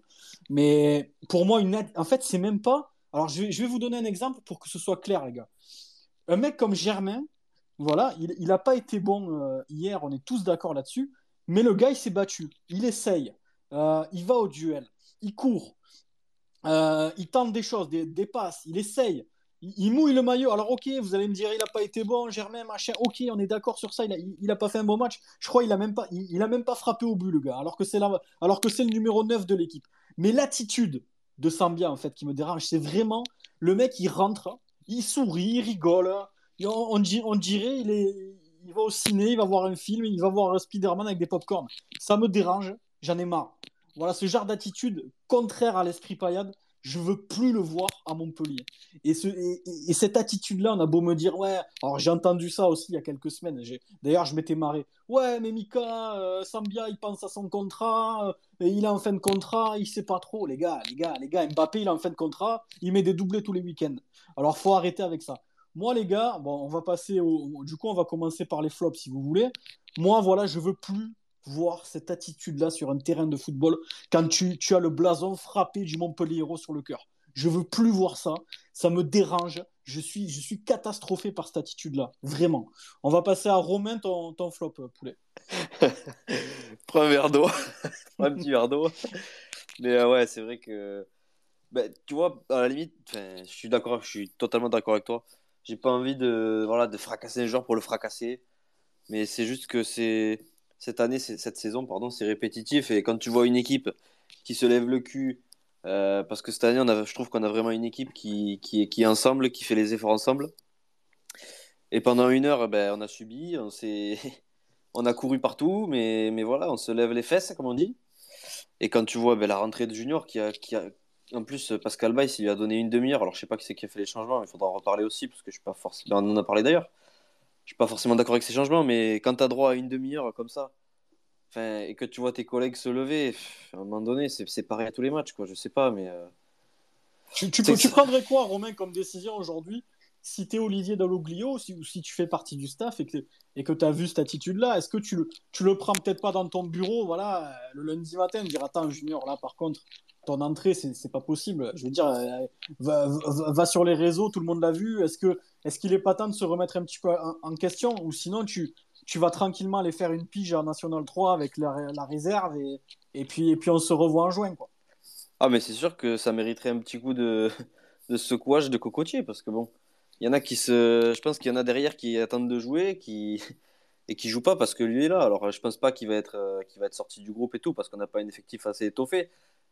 A: Mais pour moi, en fait, c'est même pas. Alors, je vais, vous donner un exemple pour que ce soit clair, les gars. Un mec comme Germain, voilà, il n'a pas été bon euh, hier, on est tous d'accord là-dessus. Mais le gars, il s'est battu. Il essaye. Euh, il va au duel. Il court. Euh, il tente des choses, des passes. Il essaye. Il, il mouille le maillot. Alors, ok, vous allez me dire, il n'a pas été bon, Germain, machin. Ok, on est d'accord sur ça. Il n'a a pas fait un bon match. Je crois qu'il n'a même, pas- il, même pas frappé au but, le gars. Alors que c'est le numéro 9 de l'équipe. Mais l'attitude de Sambia, en fait, qui me dérange, c'est vraiment le mec, il rentre, il sourit, il rigole. On, on di- on dirait, il, va au ciné, il va voir un film, il va voir Spider-Man avec des pop-corn. Ça me dérange, j'en ai marre. Voilà, ce genre d'attitude contraire à l'esprit paillade, je veux plus le voir à Montpellier. Et, ce, et, et- et cette attitude-là, on a beau me dire, ouais, alors j'ai entendu ça aussi il y a quelques semaines. D'ailleurs, je m'étais marré. Ouais, mais Mika, euh, Sambia, il pense à son contrat, euh, et il est en fin de contrat, il sait pas trop, les gars, les gars, les gars. Mbappé, il est en fin de contrat, il met des doublés tous les week-ends. Alors, faut arrêter avec ça. Moi, les gars, bon, on va passer au. Du coup, on va commencer par les flops si vous voulez. Moi, voilà, je veux plus voir cette attitude-là sur un terrain de football quand tu, tu as le blason frappé du Montpellier sur le cœur. Je veux plus voir ça. Ça me dérange. Je suis, je suis catastrophé par cette attitude-là. Vraiment. On va passer à Romain, ton, ton flop, poulet.
D: Prends un verre d'eau. Prends un petit verre d'eau. Mais euh, ouais, c'est vrai que. ben, tu vois, à la limite, je suis d'accord, je suis totalement d'accord avec toi. J'ai pas envie de, voilà, de fracasser un joueur pour le fracasser. Mais c'est juste que c'est cette année, cette saison, pardon, c'est répétitif. Et quand tu vois une équipe qui se lève le cul, euh, parce que cette année, je trouve qu'on a vraiment une équipe qui, qui, est, ensemble, qui fait les efforts ensemble. Et pendant une heure, ben, on a subi, on. On a couru partout, mais, mais voilà, on se lève les fesses, comme on dit. Et quand tu vois ben, la rentrée de Junior, qui a, qui a... en plus, Pascal Baye, il lui a donné une demi-heure. Alors, je sais pas qui c'est qui a fait les changements, il faudra en reparler aussi, parce que je suis pas forcément. En a parlé d'ailleurs. Je suis pas forcément d'accord avec ces changements, mais quand tu as droit à une demi-heure comme ça, enfin, et que tu vois tes collègues se lever, à un moment donné, c'est c'est pareil à tous les matchs, quoi. Je sais pas, mais. euh,
A: Tu, tu,
D: C'est-
A: peux- tu prendrais quoi, Romain, comme décision aujourd'hui si tu es Olivier Dalloglio si, ou si tu fais partie du staff et que, et que tu as vu cette attitude-là Est-ce que tu le, tu le prends peut-être pas dans ton bureau voilà, euh, le lundi matin, dire Attends, Junior, là par contre, ton entrée, c'est c'est pas possible. Je veux dire, euh, va, va- va sur les réseaux, tout le monde l'a vu. Est-ce que est-ce qu'il est pas temps de se remettre un petit peu en, en question? Ou sinon, tu, tu vas tranquillement aller faire une pige en National 3 avec la, réserve et, et, puis, et puis on se revoit en juin. Quoi.
D: Ah, mais c'est sûr que ça mériterait un petit coup de, de secouage de cocotier, parce que bon, il y en a qui se. Je pense qu'il y en a derrière qui attendent de jouer qui... et qui jouent pas parce que lui est là. Alors, je pense pas qu'il va, être, euh, qu'il va être sorti du groupe et tout, parce qu'on n'a pas un effectif assez étoffé.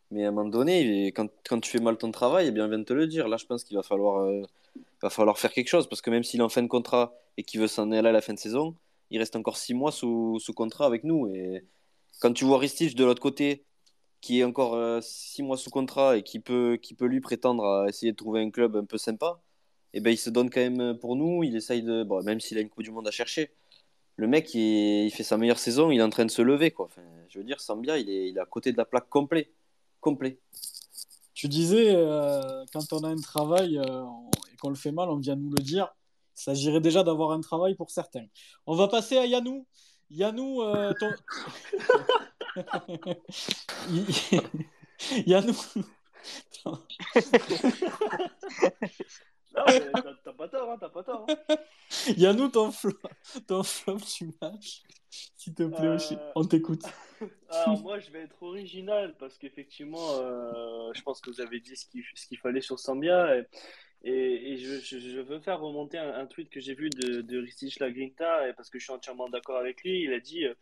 D: Mais à un moment donné, quand, quand tu fais mal ton travail, eh bien, viens te le dire. Là, je pense qu'il va falloir, euh, va falloir faire quelque chose, parce que même s'il est en fin de contrat et qu'il veut s'en aller à la fin de saison, il reste encore six mois sous, sous contrat avec nous. Et quand tu vois Ristich de l'autre côté, qui est encore euh, six mois sous contrat et qui peut, qui peut lui prétendre à essayer de trouver un club un peu sympa, et ben il se donne quand même pour nous. Il essaye de, bon, même s'il a une Coupe du Monde à chercher, le mec, il, fait sa meilleure saison, il est en train de se lever. Quoi. Je veux dire, Sambia, il est, il est à côté de la plaque complet. complet.
A: Tu disais, euh, quand on a un travail euh, et qu'on le fait mal, on vient nous le dire. Il s'agirait déjà d'avoir un travail pour certains. On va passer à Yannou. Yannou, euh, ton... Yannou.
C: Non, t'as pas tort, hein, t'as pas tort. hein.
A: Yannou, ton flop, ton flop du match. S'il te plaît,
C: Euh,
A: on t'écoute.
C: Alors moi, je vais être original parce qu'effectivement, euh, je pense que vous avez dit ce qu'il ce qu'il fallait sur Sambia et, et, je, veux faire remonter un, tweet que j'ai vu de, Ristich Lagrinta parce que je suis entièrement d'accord avec lui. Il a dit euh,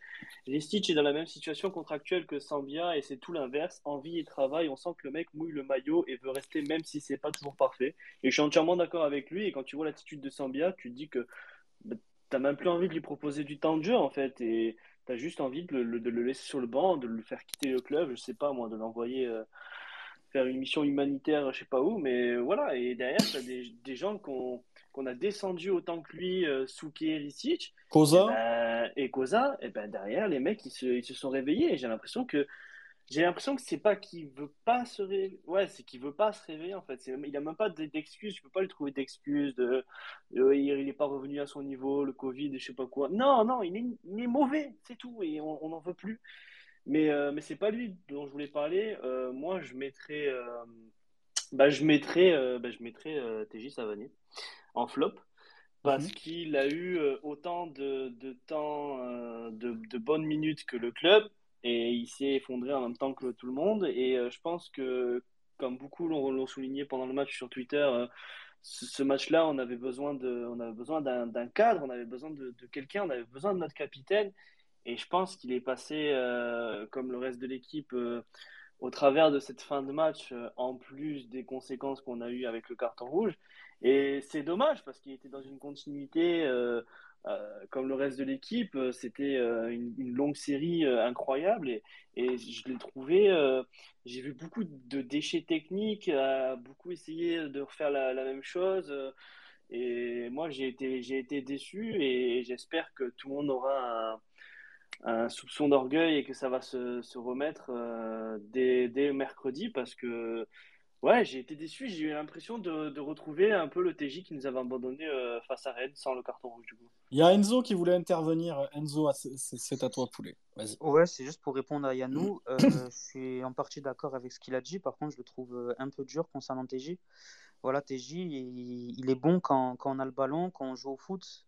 C: Ristich est dans la même situation contractuelle que Sambia et c'est tout l'inverse. Envie et travail, on sent que le mec mouille le maillot et veut rester même si c'est pas toujours parfait. Et je suis entièrement d'accord avec lui. Et quand tu vois l'attitude de Sambia, tu te dis que bah, t'as même plus envie de lui proposer du temps de jeu en fait et T'as juste envie de le, de le laisser sur le banc, de le faire quitter le club, je sais pas moi, de l'envoyer euh, faire une mission humanitaire, je sais pas où, mais voilà. Et derrière, t'as des, des gens qu'on qu'on a descendu autant que lui, euh, Souke et Risic,
A: Cosa
C: euh, et Koza, et ben derrière, les mecs, ils se, ils se sont réveillés. J'ai l'impression que j'ai l'impression que c'est pas qu'il veut pas se réveiller, ouais, c'est qu'il veut pas se réveiller en fait. Il a même pas d'excuses, je peux pas lui trouver d'excuses de, de- il est pas revenu à son niveau, le Covid, je sais pas quoi. Non, non, il est, il est mauvais, c'est tout, et on n'en veut plus. Mais, euh, mais c'est pas lui dont je voulais parler. Euh, moi, je mettrais, euh, bah, je mettrais, euh, bah, je mettrais TJ Savanier en flop parce qu'il a eu autant de, de temps, de, de bonnes minutes que le club et il s'est effondré en même temps que tout le monde. Et je pense que, comme beaucoup l'ont souligné pendant le match sur Twitter, ce, match-là, on avait besoin de, on avait besoin d'un d'un cadre, on avait besoin de, de quelqu'un, on avait besoin de notre capitaine. Et je pense qu'il est passé, euh, comme le reste de l'équipe, euh, au travers de cette fin de match, euh, en plus des conséquences qu'on a eues avec le carton rouge. Et c'est dommage parce qu'il était dans une continuité, comme le reste de l'équipe. C'était une, longue série incroyable et, je l'ai trouvé. j'ai vu beaucoup de déchets techniques, beaucoup essayé de refaire la, même chose. et moi, j'ai été, été déçu et j'espère que tout le monde aura un soupçon d'orgueil et que ça va se, se remettre euh, dès, dès mercredi parce que ouais, j'ai été déçu. J'ai eu l'impression de, de retrouver un peu le TJ qui nous avait abandonné euh, face à Rennes sans le carton rouge du coup.
A: Il y a Enzo qui voulait intervenir. Enzo, c'est- à toi, poulet.
F: Ouais, c'est juste pour répondre à Yannou. Euh, je suis en partie d'accord avec ce qu'il a dit. Par contre, je le trouve un peu dur concernant TJ. Voilà, TJ, il, il est bon quand, quand on a le ballon, quand on joue au foot.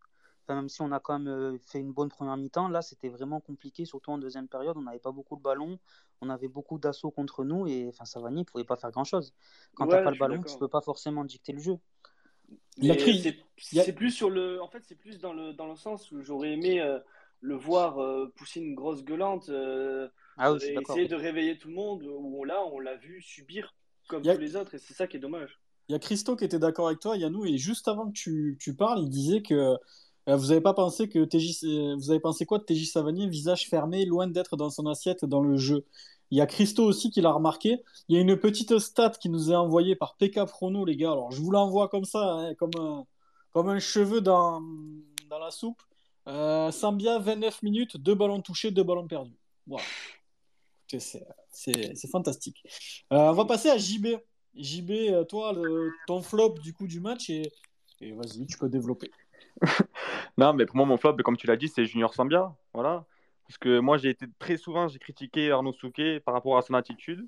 F: Enfin, même si on a quand même euh, fait une bonne première mi-temps, là, c'était vraiment compliqué, surtout en deuxième période. On n'avait pas beaucoup de ballon, on avait beaucoup d'assauts contre nous et enfin, Savani ne pouvait pas faire grand-chose. Quand
C: Ouais,
F: t'as pas
C: je
F: le ballon, tu peux pas forcément dicter le jeu.
C: C'est plus sur le, en fait, c'est plus dans le dans le sens où j'aurais aimé euh, le voir euh, pousser une grosse gueulante, euh,
F: Ah oui, je suis
C: et essayer de réveiller tout le monde. Où là, on l'a vu subir comme
A: a-
C: tous les autres et c'est ça qui est dommage.
A: Il y a Christo qui était d'accord avec toi, Yannou, et juste avant que tu, tu parles, il disait que euh, vous avez pas pensé que TJ, euh, vous avez pensé quoi de TJ Savanier, visage fermé, loin d'être dans son assiette dans le jeu? Il y a Christo aussi qui l'a remarqué. Il y a une petite stat qui nous est envoyée par PK Prono, les gars. Alors je vous l'envoie comme ça, hein, comme un, comme un cheveu dans, dans la soupe. Euh, Sambia, 29 minutes, deux ballons touchés, deux ballons perdus. Voilà. C'est- fantastique. Euh, on va passer à JB. JB, euh, toi, ton flop du coup du match, et, et vas-y, tu peux développer.
B: Non, mais pour moi, mon flop, comme tu l'as dit, c'est Junior Sambia. Voilà. Parce que moi, j'ai été très souvent, j'ai critiqué Arnaud Souquet par rapport à son attitude.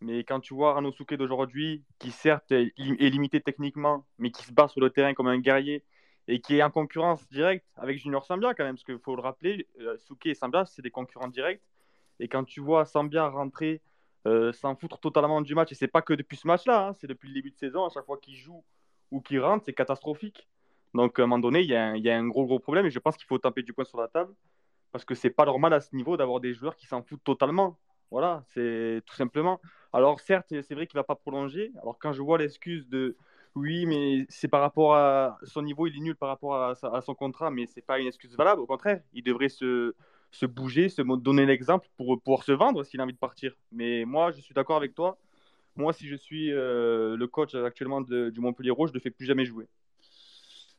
B: Mais quand tu vois Arnaud Souquet d'aujourd'hui, qui certes est limité techniquement, mais qui se bat sur le terrain comme un guerrier et qui est en concurrence directe avec Junior Sambia quand même, parce qu'il faut le rappeler, euh, Souquet et Sambia, c'est des concurrents directs. Et quand tu vois Sambia rentrer, euh, s'en foutre totalement du match, et c'est pas que depuis ce match-là, hein, c'est depuis le début de saison, à chaque fois qu'il joue ou qu'il rentre, c'est catastrophique. Donc à un moment donné, il y, a un- gros gros problème et je pense qu'il faut taper du poing sur la table parce que c'est pas normal à ce niveau d'avoir des joueurs qui s'en foutent totalement. Voilà, c'est tout simplement. Alors certes, c'est vrai qu'il va pas prolonger. Alors quand je vois l'excuse de oui, mais c'est par rapport à son niveau, il est nul par rapport à, son contrat, mais c'est pas une excuse valable. Au contraire, il devrait se, se bouger, se donner l'exemple pour pouvoir se vendre s'il a envie de partir. Mais moi, je suis d'accord avec toi. Moi, si je suis euh, le coach actuellement du Montpellier Rouge, je ne fais plus jamais jouer.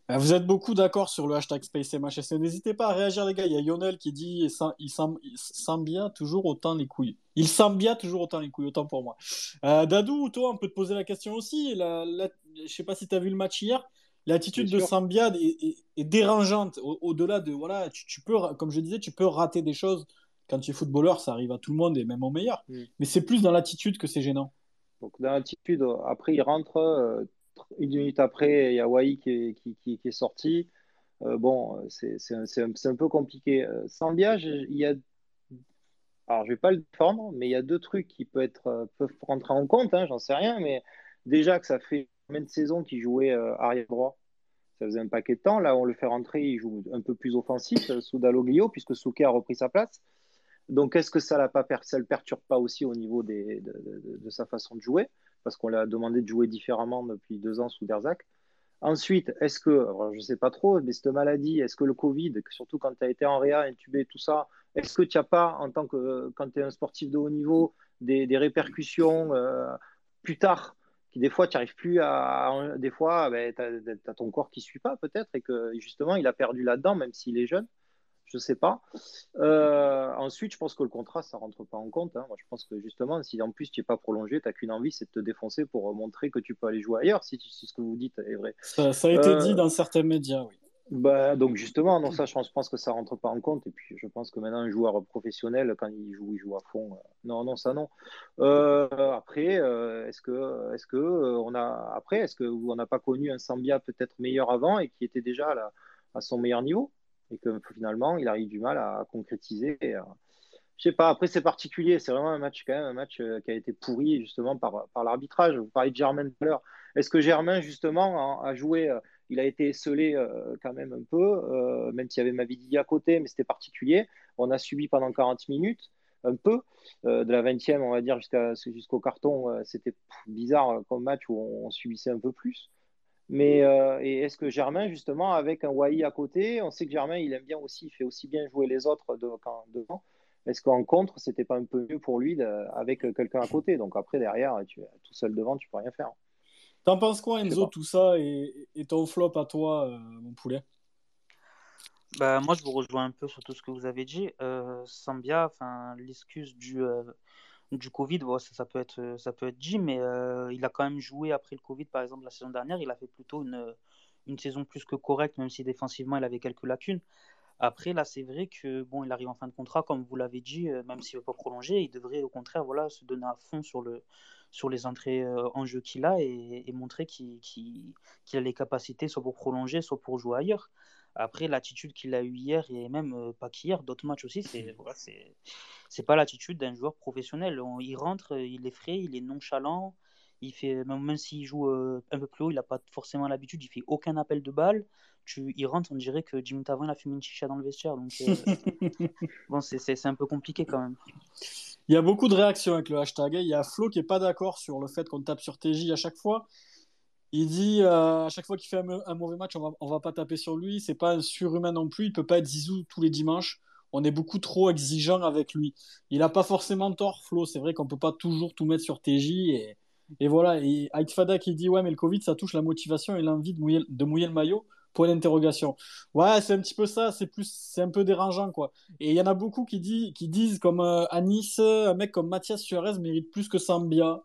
A: Euh, Vous êtes beaucoup d'accord sur le hashtag SpaceMHSC. N'hésitez pas à réagir, les gars. Il y a Lionel qui dit il sent, il sent- il sent bien toujours autant les couilles. Il sent bien toujours autant les couilles, autant pour moi. Euh, Dadou, toi, on peut te poser la question aussi. La, la- je sais pas si tu as vu le match hier. L'attitude de. Sambia est, est- est dérangeante. Au- Au-delà de, voilà, tu, tu peux, comme je disais, tu peux rater des choses. Quand tu es footballeur, ça arrive à tout le monde et même au meilleur.
G: Mm.
A: Mais c'est plus dans l'attitude que c'est gênant.
G: Donc, dans l'attitude, après, il rentre. euh, une minute après, il y a Wai qui est, sorti. Euh, bon, c'est un, peu compliqué. Euh, Sambia, je- il y a. Alors, je vais pas le défendre, mais il y a deux trucs qui euh, peuvent rentrer en compte, hein, j'en sais rien. Mais déjà que ça fait combien de saisons qu'il jouait euh, arrière droit? Ça faisait un paquet de temps. Là, on le fait rentrer, il joue un peu plus offensif euh, sous Dalloglio, puisque Souquet a repris sa place. Donc, est-ce que ça ne le perturbe pas aussi au niveau de sa façon de jouer? Parce qu'on l'a demandé de jouer différemment depuis deux ans sous Derzac. Ensuite, est-ce que, je ne sais pas trop, mais cette maladie, est-ce que le Covid, surtout quand tu as été en réa, intubé, tout ça, est-ce que tu n'as pas, en tant que, quand tu es un sportif de haut niveau, des, des répercussions euh, plus tard qui des fois tu n'arrives plus à, des fois ben, tu as, ton corps qui ne suit pas peut-être et que justement il a perdu là-dedans même s'il est jeune je sais pas. Euh, ensuite, je pense que le contrat, ça rentre pas en compte. Hein. Moi, je pense que justement, si en plus tu n'es pas prolongé, tu n'as qu'une envie, c'est de te défoncer pour montrer que tu peux aller jouer ailleurs, si, si ce que vous dites est vrai.
A: Ça, ça a été euh... dit dans certains médias, oui.
G: Bah, donc justement, non, ça, je pense, que ça rentre pas en compte. Et puis, je pense que maintenant, un joueur professionnel, quand il joue, il joue à fond. Euh, non, non, ça, non. Euh, après, est-ce que, est-ce que on a, après, est-ce que on n'a pas connu un Sambia peut-être meilleur avant et qui était déjà à, la, à son meilleur niveau? Et que finalement, il arrive du mal à concrétiser. Et, euh, je sais pas. Après, c'est particulier. C'est vraiment un match quand même, un match euh, qui a été pourri justement par, l'arbitrage. Vous parlez de Germain tout à l'heure. Est-ce que Germain justement a, joué euh, Il a été esselé euh, quand même un peu, même s'il y avait Mavidi à côté, mais c'était particulier. On a subi pendant 40 minutes un peu de la 20e, on va dire jusqu'au carton. c'était bizarre comme match où on subissait un peu plus. Mais euh, et est-ce que Germain, justement, avec un Wai à côté, on sait que Germain, il aime bien aussi, il fait aussi bien jouer les autres de, quand, devant. Est-ce qu'en contre, c'était pas un peu mieux pour lui de, avec quelqu'un à côté? Donc après, derrière, tu tout seul devant, tu peux rien faire.
A: T'en penses quoi, Enzo, tout ça et, et, ton flop à toi, euh, mon poulet?
F: Bah, Moi, je vous rejoins un peu sur tout ce que vous avez dit. Euh, Sambia, l'excuse du du Covid, ça, peut être, ça peut être dit, mais euh, il a quand même joué après le Covid, par exemple, la saison dernière. Il a fait plutôt une, une saison plus que correcte, même si défensivement, il avait quelques lacunes. Après, là, c'est vrai que bon, il arrive en fin de contrat, comme vous l'avez dit, euh, même s'il ne veut pas prolonger, il devrait au contraire voilà, se donner à fond sur, le, sur les entrées euh, en jeu qu'il a et, montrer qu'il qu qu a les capacités soit pour prolonger, soit pour jouer ailleurs. Après, l'attitude qu'il a eue hier, et même euh, pas qu'hier, d'autres matchs aussi, c'est voilà, c'est pas l'attitude d'un joueur professionnel. On, il rentre, il est frais, il est nonchalant. Il fait, même, même s'il joue euh, un peu plus haut, il n'a pas forcément l'habitude, il fait aucun appel de balle. Tu, il rentre, on dirait que Jimmy Tavrin a fumé une chicha dans le vestiaire. Donc, euh, bon, c'est un peu compliqué quand même.
A: Il y a beaucoup de réactions avec le hashtag. Il y a Flo qui n'est pas d'accord sur le fait qu'on tape sur TJ à chaque fois. Il dit euh, à chaque fois qu'il fait un, mauvais match, on va, va pas taper sur lui. C'est pas un surhumain non plus. Il peut pas être Zizou tous les dimanches. On est beaucoup trop exigeant avec lui. Il a pas forcément tort, Flo. C'est vrai qu'on peut pas toujours tout mettre sur TJ. Et, voilà. Et Fada qui dit ouais, mais le Covid, ça touche la motivation et l'envie de mouiller, le maillot. Point d'interrogation. Ouais, c'est un petit peu ça. C'est plus, c'est un peu dérangeant quoi. Et il y en a beaucoup qui disent comme euh, à Nice, un mec comme Mathias Suarez mérite plus que Sambia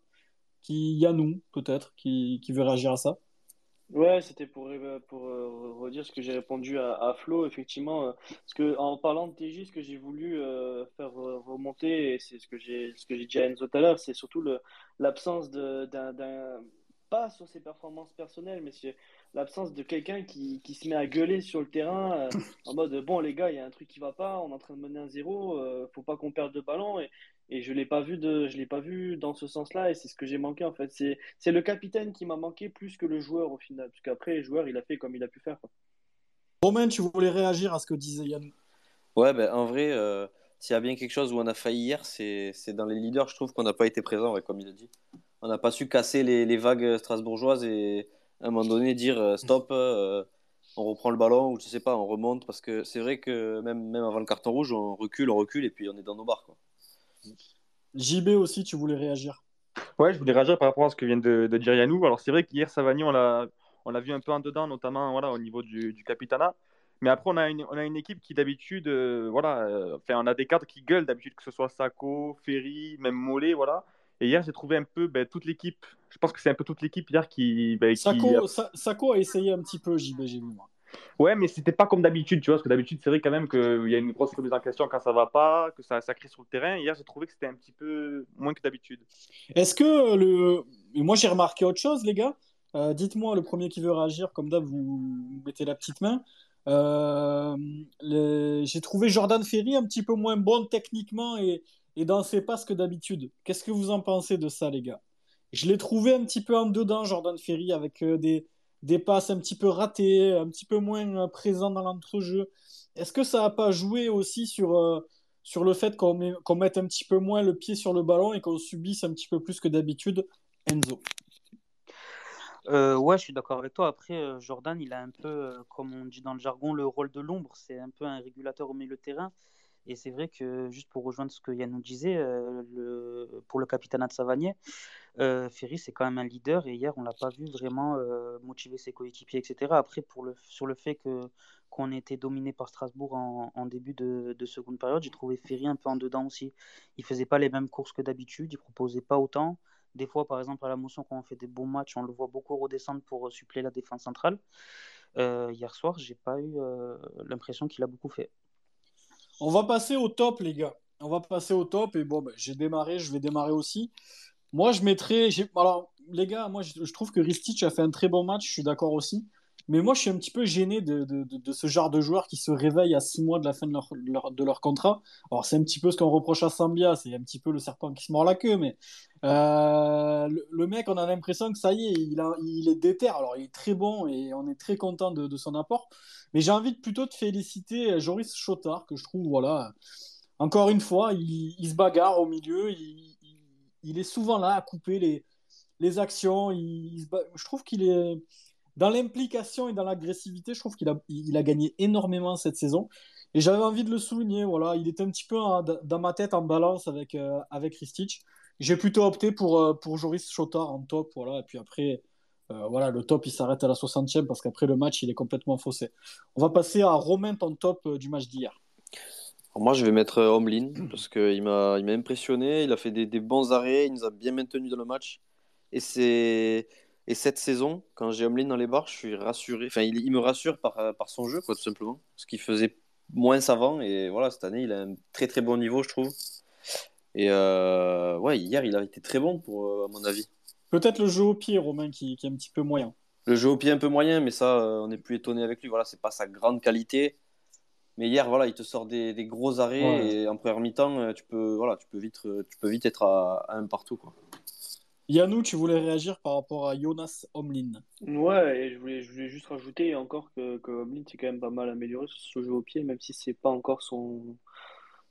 A: qui y a nous peut-être qui, qui, veut réagir à ça.
C: Ouais c'était pour, pour euh, redire ce que j'ai répondu à, Flo effectivement euh, parce que en parlant de TJ ce que j'ai voulu euh, faire remonter c'est ce que j'ai dit à Enzo tout à l'heure c'est surtout l'absence d'un pas sur ses performances personnelles mais c'est l'absence de quelqu'un qui, qui, se met à gueuler sur le terrain euh, en mode bon les gars il y a un truc qui va pas on est en train de mener un zéro euh, faut pas qu'on perde de ballon et, et je l'ai pas vu de je l'ai pas vu dans ce sens là et c'est ce que j'ai manqué en fait c'est c'est le capitaine qui m'a manqué plus que le joueur au final parce qu'après le joueur il a fait comme il a pu faire quoi.
A: Romain tu voulais réagir à ce que disait Yann?
D: Ouais ben en vrai euh, s'il y a bien quelque chose où on a failli hier c'est dans les leaders je trouve qu'on n'a pas été présent ouais, comme il a dit on n'a pas su casser les, les vagues strasbourgeoises et à un moment donné dire euh, stop, euh, on reprend le ballon ou je sais pas, on remonte parce que c'est vrai que même, même avant le carton rouge, on recule, on recule et puis on est dans nos barres. Quoi.
A: JB aussi, tu voulais réagir
B: Ouais, je voulais réagir par rapport à ce que vient de, de dire Yannou. Alors c'est vrai qu'hier Savagnon, on l'a on l'a vu un peu en dedans, notamment voilà, au niveau du, du capitana. Mais après, on a une, on a une équipe qui d'habitude, euh, voilà, euh, enfin, on a des cadres qui gueulent d'habitude, que ce soit Sako, Ferry, même Mollet, voilà. Et hier, j'ai trouvé un peu ben, toute l'équipe. Je pense que c'est un peu toute l'équipe hier qui. Ben, qui-
A: Sako, Sa- Sako a essayé un petit peu, JB, j'ai vu moi.
B: Ouais, mais c'était pas comme d'habitude, tu vois, parce que d'habitude, c'est vrai quand même qu'il y a une grosse remise en question quand ça va pas, que ça, ça crie sur le terrain. Hier, j'ai trouvé que c'était un petit peu moins que d'habitude.
A: Est-ce que le. Moi, j'ai remarqué autre chose, les gars. Euh, Dites-moi, le premier qui veut réagir, comme d'hab, vous mettez la petite main. Euh, J'ai trouvé Jordan Ferry un petit peu moins bon techniquement et, et dans ses passes que d'habitude. Qu'est-ce que vous en pensez de ça, les gars? Je l'ai trouvé un petit peu en dedans, Jordan Ferry, avec euh, des, des passes un petit peu ratées, un petit peu moins euh, présent dans l'entrejeu. Est-ce que ça n'a pas joué aussi sur, euh, sur le fait qu'on met- qu'on mette un petit peu moins le pied sur le ballon et qu'on subisse un petit peu plus que d'habitude Enzo?
F: Euh, ouais, je suis d'accord avec toi. Après, euh, Jordan, il a un peu, comme on dit dans le jargon, le rôle de l'ombre. C'est un peu un régulateur au milieu de terrain. Et c'est vrai que, juste pour rejoindre ce que Yann nous disait, pour le capitaine de Savanier, euh, Ferry, c'est quand même un leader. Et hier, on l'a pas vu vraiment euh, motiver ses coéquipiers, etc. Après, pour le, sur le fait que qu'on ait été dominé par Strasbourg en, début de, de seconde période, j'ai trouvé Ferry un peu en dedans aussi. Il faisait pas les mêmes courses que d'habitude. Il proposait pas autant. Des fois, par exemple, à la motion, quand on fait des bons matchs, on le voit beaucoup redescendre pour euh, suppléer la défense centrale. Hier soir, j'ai pas eu l'impression qu'il a beaucoup fait.
A: On va passer au top, les gars. On va passer au top. Et bon, ben, j'ai démarré, je vais démarrer aussi. Moi, je mettrais. Alors, les gars, moi, je, trouve que Ristich a fait un très bon match. Je suis d'accord aussi. Mais moi, je suis un petit peu gêné de, ce genre de joueurs qui se réveillent à six mois de la fin de leur, contrat. Alors, c'est un petit peu ce qu'on reproche à Sambia. C'est un petit peu le serpent qui se mord la queue. Mais euh, le, mec, on a l'impression que ça y est, il, est déter. Alors, il est très bon et on est très content de, son apport. Mais j'ai envie plutôt de féliciter Joris Chotard, que je trouve, voilà, encore une fois, il, se bagarre au milieu, il, il- est souvent là à couper les, actions. je trouve qu'il est dans l'implication et dans l'agressivité. Je trouve qu'il a, il a gagné énormément cette saison. Et j'avais envie de le souligner. Voilà, il était un petit peu en- dans ma tête en balance avec, euh, Ristich. J'ai plutôt opté pour, euh, Joris Chotard en top. Voilà, et puis après, euh, voilà, le top il s'arrête à la 60e parce qu'après le match il est complètement faussé. On va passer à Romain, ton top du match d'hier.
D: Alors moi, je vais mettre euh, Omlin parce qu'il m'a, il m'a impressionné. Il a fait des, des bons arrêts. Il nous a bien maintenus dans le match. Et, c'est... et cette saison, quand j'ai Omlin dans les barres, je suis rassuré. Enfin, il, il me rassure par, euh, par son jeu, quoi, tout simplement. Ce qu'il faisait moins savant. Et voilà, cette année, il a un très très bon niveau, je trouve. Et euh, ouais, hier, il a été très bon, pour, euh, à mon avis.
A: Peut-être le jeu au pied, Romain, qui, qui est un petit peu moyen.
D: Le jeu au pied un peu moyen, mais ça, euh, on n'est plus étonné avec lui. Voilà, c'est pas sa grande qualité. Mais hier, voilà, il te sort des, des gros arrêts
A: Ouais.
D: et en première mi-temps, euh, tu peux, voilà, tu peux vite, euh, tu peux vite être à, à un partout, quoi.
A: Yannou, tu voulais réagir par rapport à Jonas Omlin.
C: Ouais, et je voulais, je voulais juste rajouter encore que, que Omlin s'est quand même pas mal amélioré sur ce jeu au pied, même si c'est pas encore son,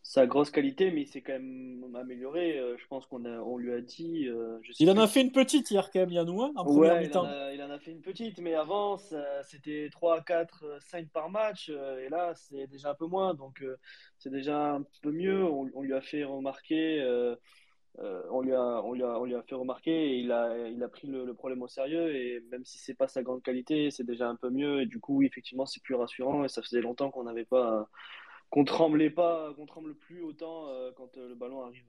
C: sa grosse qualité, mais il s'est quand même amélioré. Euh, je pense qu'on a, on lui a dit. euh, je sais
A: Il en a fait une petite hier, quand même, Yannou, hein, en première
C: Ouais, il en,
A: mi-temps.
C: a, il en a fait une petite, mais avant, c'était 3, 4, 5 par match, euh, et là, c'est déjà un peu moins, donc c'est déjà un peu mieux. On, on lui a fait remarquer, on lui a, on lui a, on lui a fait remarquer, et il a, il a pris le, le problème au sérieux, et même si c'est pas sa grande qualité, c'est déjà un peu mieux, et du coup, effectivement, c'est plus rassurant, et ça faisait longtemps qu'on n'avait pas, qu'on tremblait pas, qu'on tremble plus autant euh, quand euh, le ballon arrive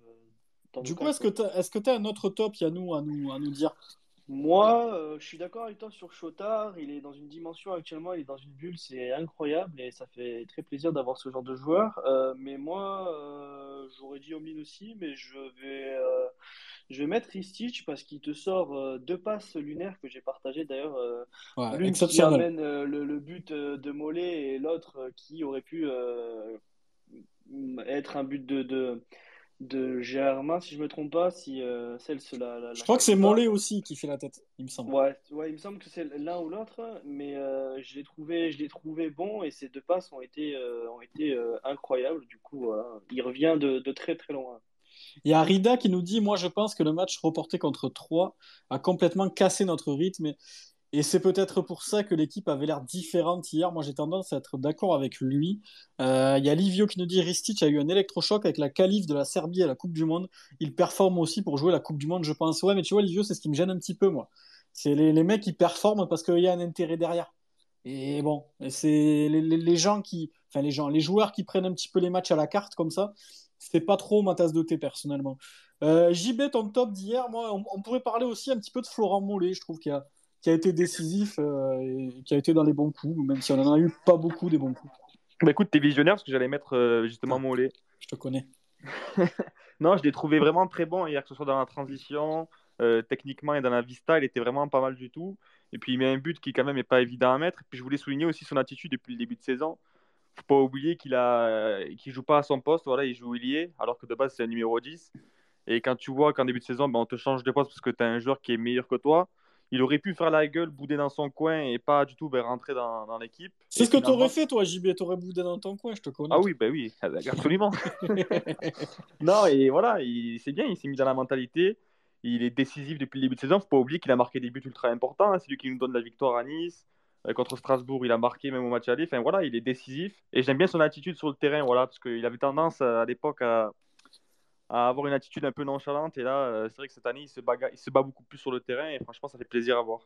C: euh,
A: Du coup, est-ce que tu as, est-ce que t'as un autre top, Yannou, à nous, à nous dire?
C: Moi, euh, je suis d'accord avec toi sur Chotard. Il est dans une dimension actuellement, il est dans une bulle, c'est incroyable et ça fait très plaisir d'avoir ce genre de joueur. Mais moi, j'aurais dit Omlin aussi, mais je vais, je vais mettre Ristich parce qu'il te sort euh, deux passes lunaires que j'ai partagées d'ailleurs. euh,
A: Ouais,
C: L'une qui amène euh, le, le but de Mollet et l'autre qui aurait pu être un but de, de, de Germain, si je me trompe pas, si euh, celle la, la,
A: Je crois que c'est. Mollet aussi qui fait la tête, il me semble.
C: Ouais, ouais, il me semble que c'est l'un ou l'autre, mais euh, je l'ai trouvé, je trouvé bon et ces deux passes ont été, euh, ont été incroyables. Du coup, voilà. il revient de, de très très loin.
A: Il y a Rida qui nous dit Moi, je pense que le match reporté contre 3 a complètement cassé notre rythme. Et, c'est peut-être pour ça que l'équipe avait l'air différente hier. Moi, j'ai tendance à être d'accord avec lui. Euh, il y a Livio qui nous dit Ristic a eu un électrochoc avec la qualif de la Serbie à la Coupe du Monde. Il performe aussi pour jouer la Coupe du Monde, je pense. Ouais, mais tu vois, Livio, c'est ce qui me gêne un petit peu, moi. C'est les, mecs qui performent parce qu'il y a un intérêt derrière. Et bon, c'est les gens qui, enfin les gens, les joueurs qui prennent un petit peu les matchs à la carte comme ça, c'est pas trop ma tasse de thé personnellement. Euh, JB, ton top d'hier, moi, on, on pourrait parler aussi un petit peu de Florent Mollet, je trouve qu'il a, qui a été décisif euh, et qui a été dans les bons coups, même si on en a eu pas beaucoup des bons coups.
B: Bah écoute, t'es visionnaire parce que j'allais mettre euh, justement Mollet.
A: Je te connais.
B: non, je l'ai trouvé vraiment très bon hier, que ce soit dans la transition, euh, techniquement et dans la vista, il était vraiment pas mal du tout. Et puis il met un but qui quand même est pas évident à mettre. Et puis je voulais souligner aussi son attitude depuis le début de saison. Faut pas oublier qu'il a, qu'il joue pas à son poste, voilà, il joue ailier, alors que de base c'est un numéro 10. Et quand tu vois qu'en début de saison, ben, on te change de poste parce que tu as un joueur qui est meilleur que toi, il aurait pu faire la gueule, bouder dans son coin et pas du tout ben, rentrer dans, dans l'équipe.
A: C'est ce que tu aurais fait, toi, JB. Tu aurais boudé dans ton coin, je te connais.
B: Ah oui, bah oui, absolument. non, et voilà, il- c'est bien, il s'est mis dans la mentalité. Il est décisif depuis le début de saison. Faut pas oublier qu'il a marqué des buts ultra importants. hein. C'est lui qui nous donne la victoire à Nice. Euh, contre Strasbourg, il a marqué même au match aller. Enfin voilà, il est décisif. Et j'aime bien son attitude sur le terrain, voilà, parce qu'il avait tendance euh, à l'époque à, avoir une attitude un peu nonchalante. Et là, euh, c'est vrai que cette année, il se, bat beaucoup plus sur le terrain. Et franchement, ça fait plaisir à voir.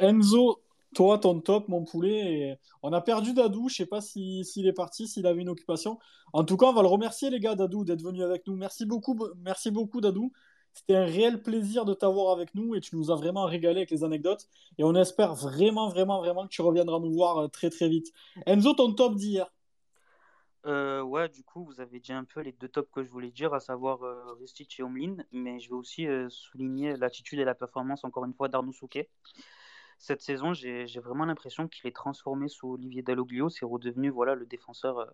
A: Enzo, toi, ton top, mon poulet. et On a perdu Dadou. Je sais pas si- s'il est parti, s'il avait une occupation. En tout cas, on va le remercier, les gars, Dadou, d'être venu avec nous. Merci beaucoup, merci beaucoup, Dadou. C'était un réel plaisir de t'avoir avec nous et tu nous as vraiment régalé avec les anecdotes. Et on espère vraiment, vraiment, vraiment que tu reviendras nous voir euh, très, très vite. Enzo, ton top d'hier?
F: Euh, ouais, du coup, vous avez dit un peu les deux tops que je voulais dire, à savoir euh, et Omlin, mais je vais aussi euh, souligner l'attitude et la performance, encore une fois, d'Arnaud Souquet. Cette saison, j'ai vraiment l'impression qu'il est transformé sous Olivier Dalloglio. C'est redevenu voilà, le défenseur euh,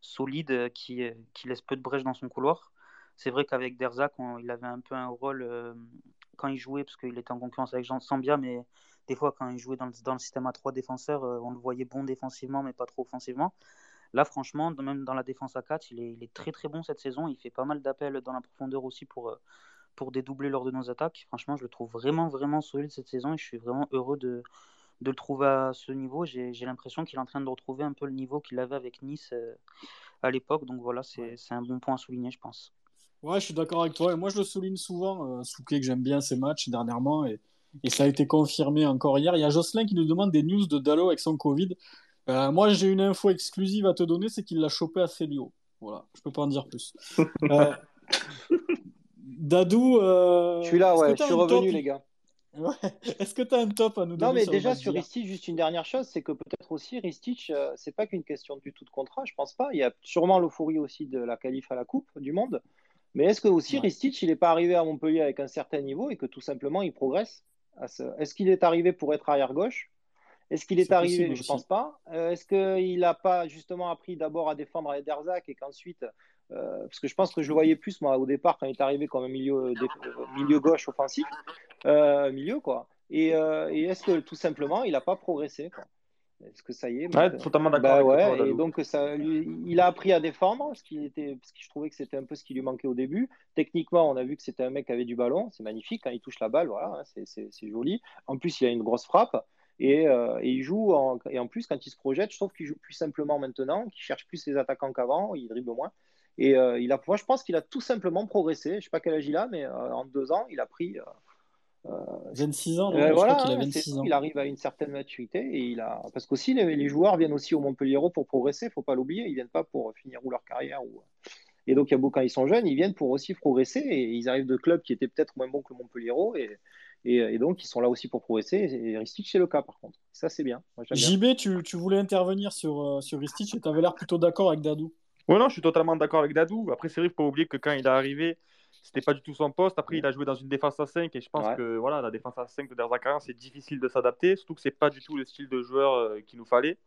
F: solide qui, qui laisse peu de brèches dans son couloir. C'est vrai qu'avec Derzac, on- il avait un peu un rôle euh, quand il jouait, parce qu'il était en concurrence avec Jean Sambia, mais des fois, quand il jouait dans le, dans le système à trois défenseurs, euh, on le voyait bon défensivement, mais pas trop offensivement. Là, franchement, même dans la défense à 4, il est, il est très très bon cette saison. Il fait pas mal d'appels dans la profondeur aussi pour, euh, pour dédoubler lors de nos attaques. Franchement, je le trouve vraiment vraiment solide cette saison et je suis vraiment heureux de, de le trouver à ce niveau. J'ai l'impression qu'il est en train de retrouver un peu le niveau qu'il avait avec Nice à l'époque. Donc voilà, c'est c'est un bon point à souligner, je pense.
A: Ouais, je suis d'accord avec toi. Et moi, je le souligne souvent, euh, Souquet, que j'aime bien ses matchs dernièrement. Et, et ça a été confirmé encore hier. Il y a Jocelyn qui nous demande des news de Dallo avec son Covid. Euh, moi, j'ai une info exclusive à te donner, c'est qu'il l'a chopé à Célio. Voilà, je peux pas en dire plus. Euh, Dadou, euh,
G: Je suis là, ouais, je suis revenu,
A: top
G: les gars.
A: Ouais. Est-ce que tu as un top à nous donner
G: Non, mais
A: sur
G: déjà sur Ristich, juste une dernière chose, c'est que peut-être aussi Ristich, euh, c'est pas qu'une question du tout de contrat, je pense pas. Il y a sûrement l'euphorie aussi de la qualif à la Coupe du Monde. Mais est-ce que aussi
A: Ouais.
G: Ristich, il n'est pas arrivé à Montpellier avec un certain niveau et que tout simplement il progresse à ce- Est-ce qu'il est arrivé pour être arrière gauche? Est-ce qu'il est, arrivé?
A: possible
G: Je
A: aussi.
G: pense pas. Euh, Est-ce qu'il n'a pas justement appris d'abord à défendre avec Derzac et qu'ensuite, euh, parce que je pense que je le voyais plus moi au départ quand il est arrivé comme un milieu, dé- euh, milieu gauche offensif, euh, milieu quoi. Et, et est-ce que tout simplement il n'a pas progressé quoi? Est-ce que ça y est
B: Ouais, totalement d'accord
G: bah ouais, et donc ça lui, il a appris à défendre, ce qui était, parce que je trouvais que c'était un peu ce qui lui manquait au début. Techniquement, on a vu que c'était un mec qui avait du ballon, c'est magnifique quand il touche la balle, voilà, hein, c'est- joli. En plus, il a une grosse frappe et, euh, et il joue en, et en plus quand il se projette, je trouve qu'il joue plus simplement maintenant, qu'il cherche plus ses attaquants qu'avant, il dribble moins. Et euh, il a, moi, je pense qu'il a tout simplement progressé. Je sais pas quel âge il a, mais euh, en deux ans, il a pris. Euh,
A: 26 ans, non
G: euh,
A: Je
G: voilà,
A: crois qu'il a
G: hein,
A: 26
G: c'est-
A: ans.
G: il arrive à une certaine maturité et il a parce qu'aussi les, les joueurs viennent aussi au Montpellier pour progresser, faut pas l'oublier, ils viennent pas pour finir ou leur carrière ou et donc il y a beaucoup quand ils sont jeunes, ils viennent pour aussi progresser et ils arrivent de clubs qui étaient peut-être moins bons que le Montpellier et, et, et donc ils sont là aussi pour progresser et Ristich c'est le cas par contre. Ça c'est bien. Moi.
A: JB, tu, tu voulais intervenir sur, euh, sur Ristich et tu avais l'air plutôt d'accord avec Dadou.
B: Ouais, non, je suis totalement d'accord avec Dadou. Après, c'est vrai, il faut pas oublier que quand il est arrivé, c'était pas du tout son poste. Après, il a joué dans une défense à 5 et je pense
G: Ouais.
B: que voilà, la défense à 5 de Derzakarian, c'est difficile de s'adapter, surtout que c'est pas du tout le style de joueur euh, qu'il nous fallait.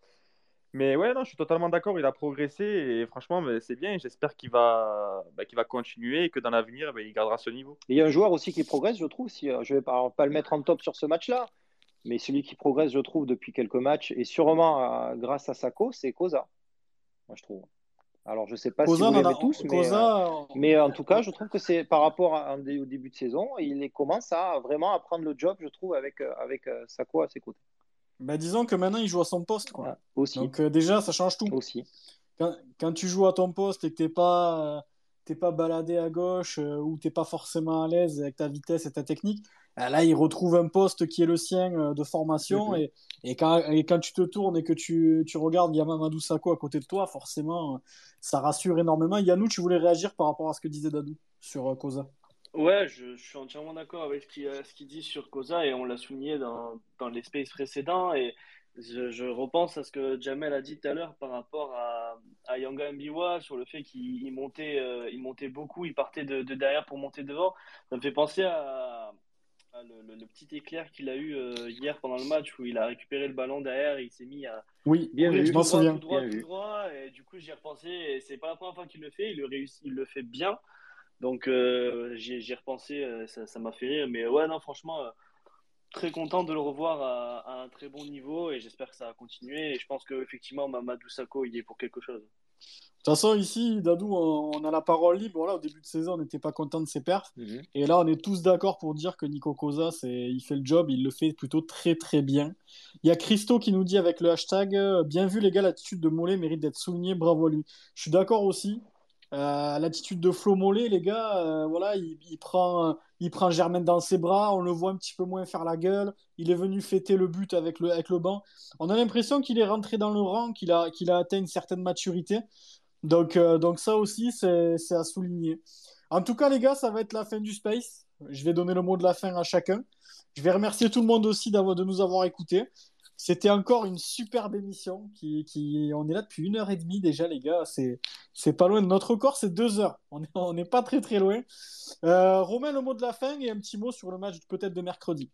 B: Mais ouais, non, je suis totalement d'accord, il a progressé et franchement, c'est bien. J'espère qu'il va, bah, va continuer et que dans l'avenir, bah, il gardera ce niveau.
G: Et il y a un joueur aussi qui progresse, je trouve. Si, euh, je vais pas, pas le mettre en top sur ce match-là, mais celui qui progresse, je trouve, depuis quelques matchs, et sûrement euh, grâce à Sako, c'est Koza. Moi, je trouve. Alors, je sais pas
A: Koza,
G: si vous l'aimez
A: a-
G: tous, mais, euh, mais en tout cas, je trouve que c'est par rapport à, au début de saison, il commence à vraiment à prendre le job, je trouve, avec, euh, avec euh, Sako à ses côtés.
A: bah, disons que maintenant il joue à son poste. Quoi.
G: Ouais, aussi.
A: Donc euh, déjà, ça change tout.
G: aussi.
A: Quand, quand tu joues à ton poste et que t'es pas, euh, t'es pas baladé à gauche euh, ou t'es pas forcément à l'aise avec ta vitesse et ta technique, euh, là, il retrouve un poste qui est le sien euh, de formation. Et, et, quand, et quand tu te tournes et que tu, tu regardes Yamamadou Sako à côté de toi, forcément, euh, ça rassure énormément. Yannou, tu voulais réagir par rapport à ce que disait Dadou sur Koza?
C: Ouais, je, je suis entièrement d'accord avec ce qu'il dit sur Koza et on l'a souligné dans, dans les spaces précédents. Et je, je repense à ce que Jamel a dit tout à l'heure par rapport à, à Yanga Mbiwa sur le fait qu'il il montait, euh, il montait beaucoup, il partait de, de derrière pour monter devant. Ça me fait penser à, à le, le- le petit éclair qu'il a eu euh, hier pendant le match où il a récupéré le ballon derrière et il s'est mis à
A: Oui,
G: Bien vu.
A: je m'en
C: droit,
A: souviens.
C: tout droit,
G: Bien
C: tout
G: vu.
C: droit. Et du coup, j'y ai repensé et c'est pas la première fois qu'il le fait. Il le réussit, il le fait bien. Donc, euh, j'y ai repensé, ça, m'a fait rire. Mais ouais, non, franchement, très content de le revoir à, à un très bon niveau et j'espère que ça va continuer. Et je pense qu'effectivement, Mamadou Sakho, il est pour quelque chose.
A: De toute façon, ici, Dadou, on a la parole libre. Voilà, au début de saison, on n'était pas content de ses perfs.
G: Mhm.
A: Et là, on est tous d'accord pour dire que Nico c'est, il fait le job, il le fait plutôt très très bien. Il y a Christo qui nous dit avec le hashtag euh, Bien vu, les gars, l'attitude de Mollet mérite d'être soulignée, bravo à lui. Je suis d'accord aussi. Euh, l'attitude de Flo Mollet, les gars, euh, voilà, il, prend, il prend Germaine dans ses bras, on le voit un petit peu moins faire la gueule. Il est venu fêter le but avec le, avec le banc. On a l'impression qu'il est rentré dans le rang, qu'il a, a atteint une certaine maturité. Donc, euh, donc ça aussi, c'est à souligner. En tout cas, les gars, ça va être la fin du space. Je vais donner le mot de la fin à chacun. Je vais remercier tout le monde aussi de nous avoir écoutés. C'était encore une superbe émission. Qui. On est là depuis une heure et demie déjà, les gars. C'est c'est pas loin. Notre record, c'est deux heures. On n'est pas très très loin. Euh, Romain, le mot de la fin et un petit mot sur le match peut-être de mercredi.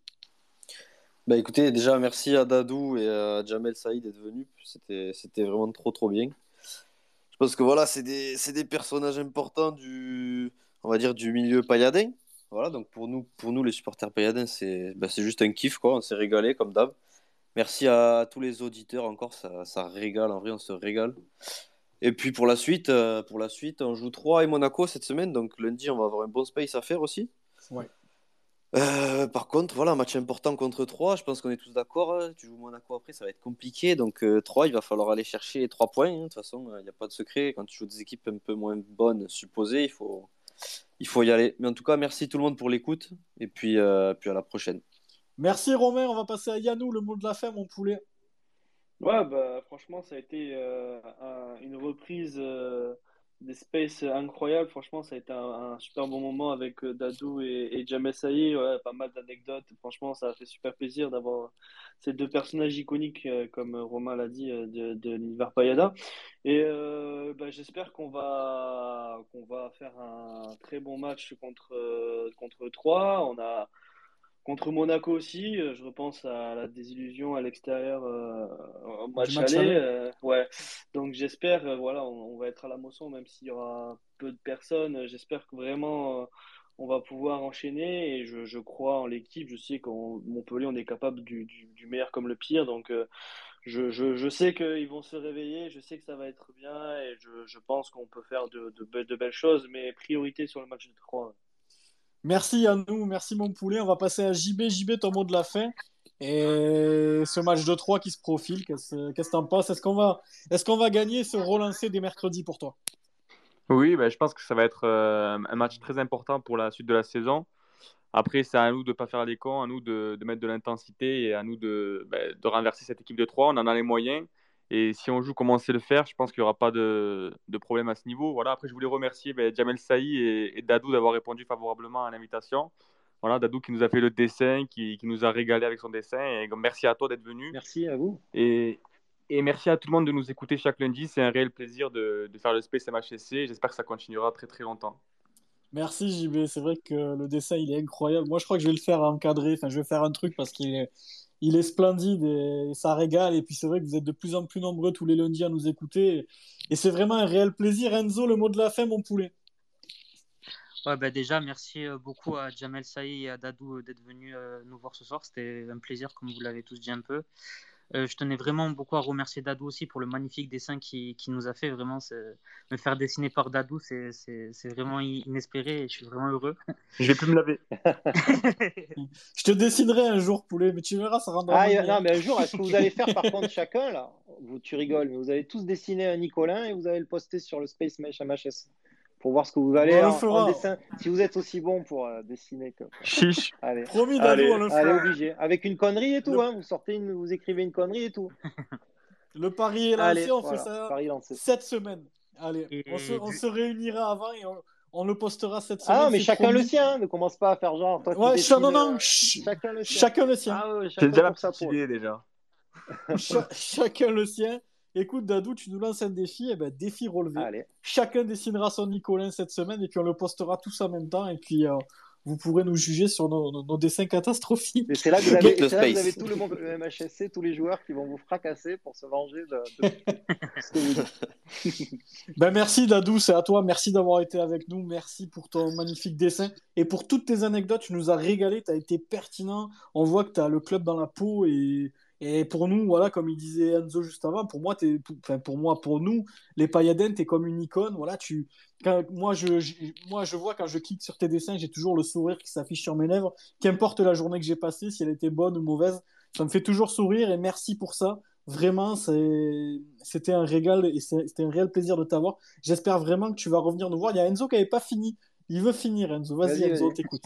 D: Bah écoutez, déjà merci à Dadou et à Jamel Saïd d'être venus. C'était, c'était vraiment trop trop bien. Je pense que voilà, c'est des, c'est des personnages importants du, on va dire, du milieu payadin. Voilà, donc pour nous, pour nous les supporters payadins, c'est, bah, c'est juste un kiff quoi. On s'est régalé comme d'hab. Merci à tous les auditeurs encore, ça, ça régale en vrai, on se régale. Et puis pour la suite, euh, pour la suite, on joue 3 et Monaco cette semaine, donc lundi on va avoir un bon space à faire aussi.
A: Ouais.
D: Euh, par contre, voilà, match important contre 3, je pense qu'on est tous d'accord. hein. Tu joues Monaco après, ça va être compliqué. Donc euh, 3, il va falloir aller chercher les 3 points. hein. De toute façon, il n'y a pas de secret. Quand tu joues des équipes un peu moins bonnes, supposées, il faut, il faut y aller. Mais en tout cas, merci tout le monde pour l'écoute. Et puis, euh, puis à la prochaine.
A: Merci Romain. On va passer à Yannou, le mot de la fin, mon poulet.
C: Ouais, bah, franchement, ça a été euh, un- une reprise euh, des Space incroyable. Franchement, ça a été un, super bon moment avec euh, Dadou et, et pas mal d'anecdotes. Franchement, ça a fait super plaisir d'avoir ces deux personnages iconiques, euh, comme Romain l'a dit, euh, de, l'univers Payada. Et bah, j'espère qu'on va, va faire un très bon match contre, contre. On a. Contre Monaco aussi, euh, je repense à la désillusion à l'extérieur euh, au match,
A: match
C: aller. euh, ouais. Donc j'espère, voilà, on, on va être à la moisson, même s'il y aura peu de personnes. J'espère que vraiment on va pouvoir enchaîner et je, je crois en l'équipe. Je sais qu'en Montpellier, on est capable du, du, du meilleur comme le pire. Donc euh, je, je, je sais qu'ils vont se réveiller, je sais que ça va être bien et je, je pense qu'on peut faire de, de belles choses, mais priorité sur le match de 3.
A: Merci Yannou, merci mon poulet. On va passer à JB. JB, ton mot de la fin. Et ce match de 3 qui se profile, qu'est-ce que t'en penses? Est-ce qu'on va, est-ce qu'on va gagner se relancer des mercredis pour toi?
B: Oui, ben, je pense que ça va être euh, un match très important pour la suite de la saison. Après, c'est à nous de ne pas faire les cons, à nous de, de mettre de l'intensité et à nous de, ben, de renverser cette équipe de 3. On en a les moyens. Et si on joue comme on sait le faire, je pense qu'il n'y aura pas de, de problème à ce niveau. Voilà. Après, je voulais remercier ben, Jamel Saïd et, et Dadou d'avoir répondu favorablement à l'invitation. Voilà, Dadou qui nous a fait le dessin, qui, qui nous a régalé avec son dessin. Et merci à toi d'être venu.
G: Merci à vous.
B: Et, et merci à tout le monde de nous écouter chaque lundi. C'est un réel plaisir de, de faire le Space MHSC. J'espère que ça continuera très très longtemps.
A: Merci JB, c'est vrai que le dessin il est incroyable. Moi je crois que je vais le faire encadrer, enfin je vais faire un truc parce qu'il est, splendide et ça régale. Et puis c'est vrai que vous êtes de plus en plus nombreux tous les lundis à nous écouter. Et c'est vraiment un réel plaisir. Enzo, le mot de la fin, mon poulet.
F: Ouais, bah déjà, merci euh, beaucoup à Jamel Saïd et à Dadou euh, d'être venus euh, nous voir ce soir. C'était un plaisir, comme vous l'avez tous dit un peu. Euh, je tenais vraiment beaucoup à remercier Dadou aussi pour le magnifique dessin qu'il qui nous a fait. Vraiment, me faire dessiner par Dadou, c'est vraiment inespéré et je suis vraiment heureux.
B: Je vais plus me laver.
A: Je te dessinerai un jour, poulet, mais tu verras, ça rendra.
G: Ah, non, mais un jour, est-ce que vous allez faire par contre chacun, là? Vous, Tu rigoles, mais vous allez tous dessiner un Nicolin et vous allez le poster sur le Space Mesh MHS. Pour voir ce que vous allez en, en dessin. Si vous êtes aussi bon pour euh, dessiner que.
B: Chiche.
G: Allez,
A: Promis,
C: Allez,
A: on le
G: allez
A: fera.
G: obligé. Avec une connerie et tout,
A: Le-
G: hein. Vous sortez une, vous écrivez une connerie et tout.
A: Le pari est lancé,
G: Allez,
A: on
G: voilà,
A: fait ça
G: Paris lancé.
A: cette semaine. Allez,
F: Et
A: on se, on
F: du-
A: se réunira avant et on, on le postera cette semaine.
G: Ah non, mais chacun
A: promis.
G: le sien. hein. Ne commence pas à faire genre. Toi,
A: Ouais,
G: dessines,
A: non, non,
G: euh, chacun le sien.
A: Chacun le sien.
G: Ah ouais,
B: J'ai
G: chacun
B: déjà la petite idée déjà.
A: Cha- chacun le sien. Écoute, Dadou, tu nous lances un défi. Eh ben, défi relevé.
G: Allez.
A: Chacun dessinera son Nicolin cette semaine et puis on le postera tous en même temps. Et puis euh, vous pourrez nous juger sur nos, nos- nos dessins catastrophiques.
G: Et c'est là que vous avez, là que vous avez tout le monde, le MHSC, tous les joueurs qui vont vous fracasser pour se venger de, de ce que vous dites.
A: Ben, merci Dadou, c'est à toi. Merci d'avoir été avec nous. Merci pour ton magnifique dessin et pour toutes tes anecdotes. Tu nous as régalé, tu as été pertinent. On voit que tu as le club dans la peau et, et pour nous, voilà, comme il disait Enzo juste avant, pour moi, t'es, pour, enfin, pour moi, pour nous, les Payaden, tu es comme une icône. Voilà, tu, quand, moi, je, je- moi, je vois quand je clique sur tes dessins, j'ai toujours le sourire qui s'affiche sur mes lèvres. Qu'importe la journée que j'ai passée, si elle était bonne ou mauvaise, ça me fait toujours sourire et merci pour ça. Vraiment, c'était un régal et c'était un réel plaisir de t'avoir. J'espère vraiment que tu vas revenir nous voir. Il y a Enzo qui n'avait pas fini. Il veut finir, Enzo. Vas-y,
G: Vas-y,
A: Enzo, t'écoute.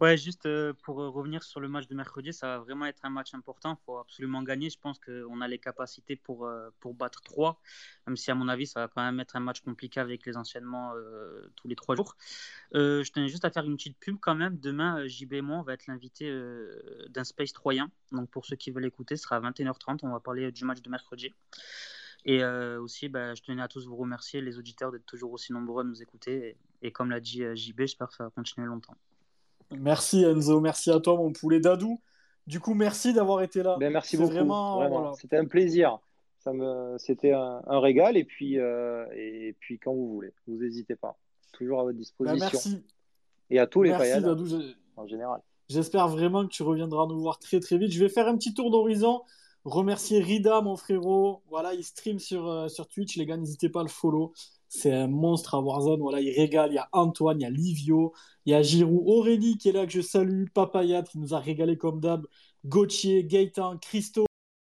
F: Ouais, juste euh, pour euh, revenir sur le match de mercredi, ça va vraiment être un match important. Il faut absolument gagner. Je pense qu'on a les capacités pour, euh, pour battre 3, même si à mon avis, ça va quand même être un match compliqué avec les enchaînements tous les trois jours. Je tenais juste à faire une petite pub quand même. Demain, JB et moi, on va être l'invité d'un Space troyen. Donc pour ceux qui veulent écouter, ce sera à 21h30. On va parler du match de mercredi. Et aussi, bah, je tenais à tous vous remercier, les auditeurs, d'être toujours aussi nombreux à nous écouter. Et, et comme l'a dit JB, j'espère que ça va continuer longtemps.
A: Merci, Enzo. Merci à toi, mon poulet Dadou. Du coup, merci d'avoir été là.
G: Ben, merci beaucoup.
A: Vraiment,
G: vraiment.
A: voilà.
G: C'était un plaisir. Ça me, c'était un, un régal. Et puis, euh, et puis, quand vous voulez, vous n'hésitez pas. Toujours à votre
A: Ben,
G: disposition.
A: merci.
G: Et à tous les
A: Merci, Dadou.
G: En général.
A: J'espère vraiment que tu reviendras nous voir très très vite. Je vais faire un petit tour d'horizon. Remercier Rida, mon frérot. Voilà, il stream sur, euh, sur Twitch. Les gars, n'hésitez pas à le follow. C'est un monstre à Warzone. Voilà, il régale. Il y a Antoine, il y a Livio, il y a Giroud, Aurélie qui est là que je salue. Papaya qui nous a régalé comme d'hab. Gauthier, Gaëtan, Christo.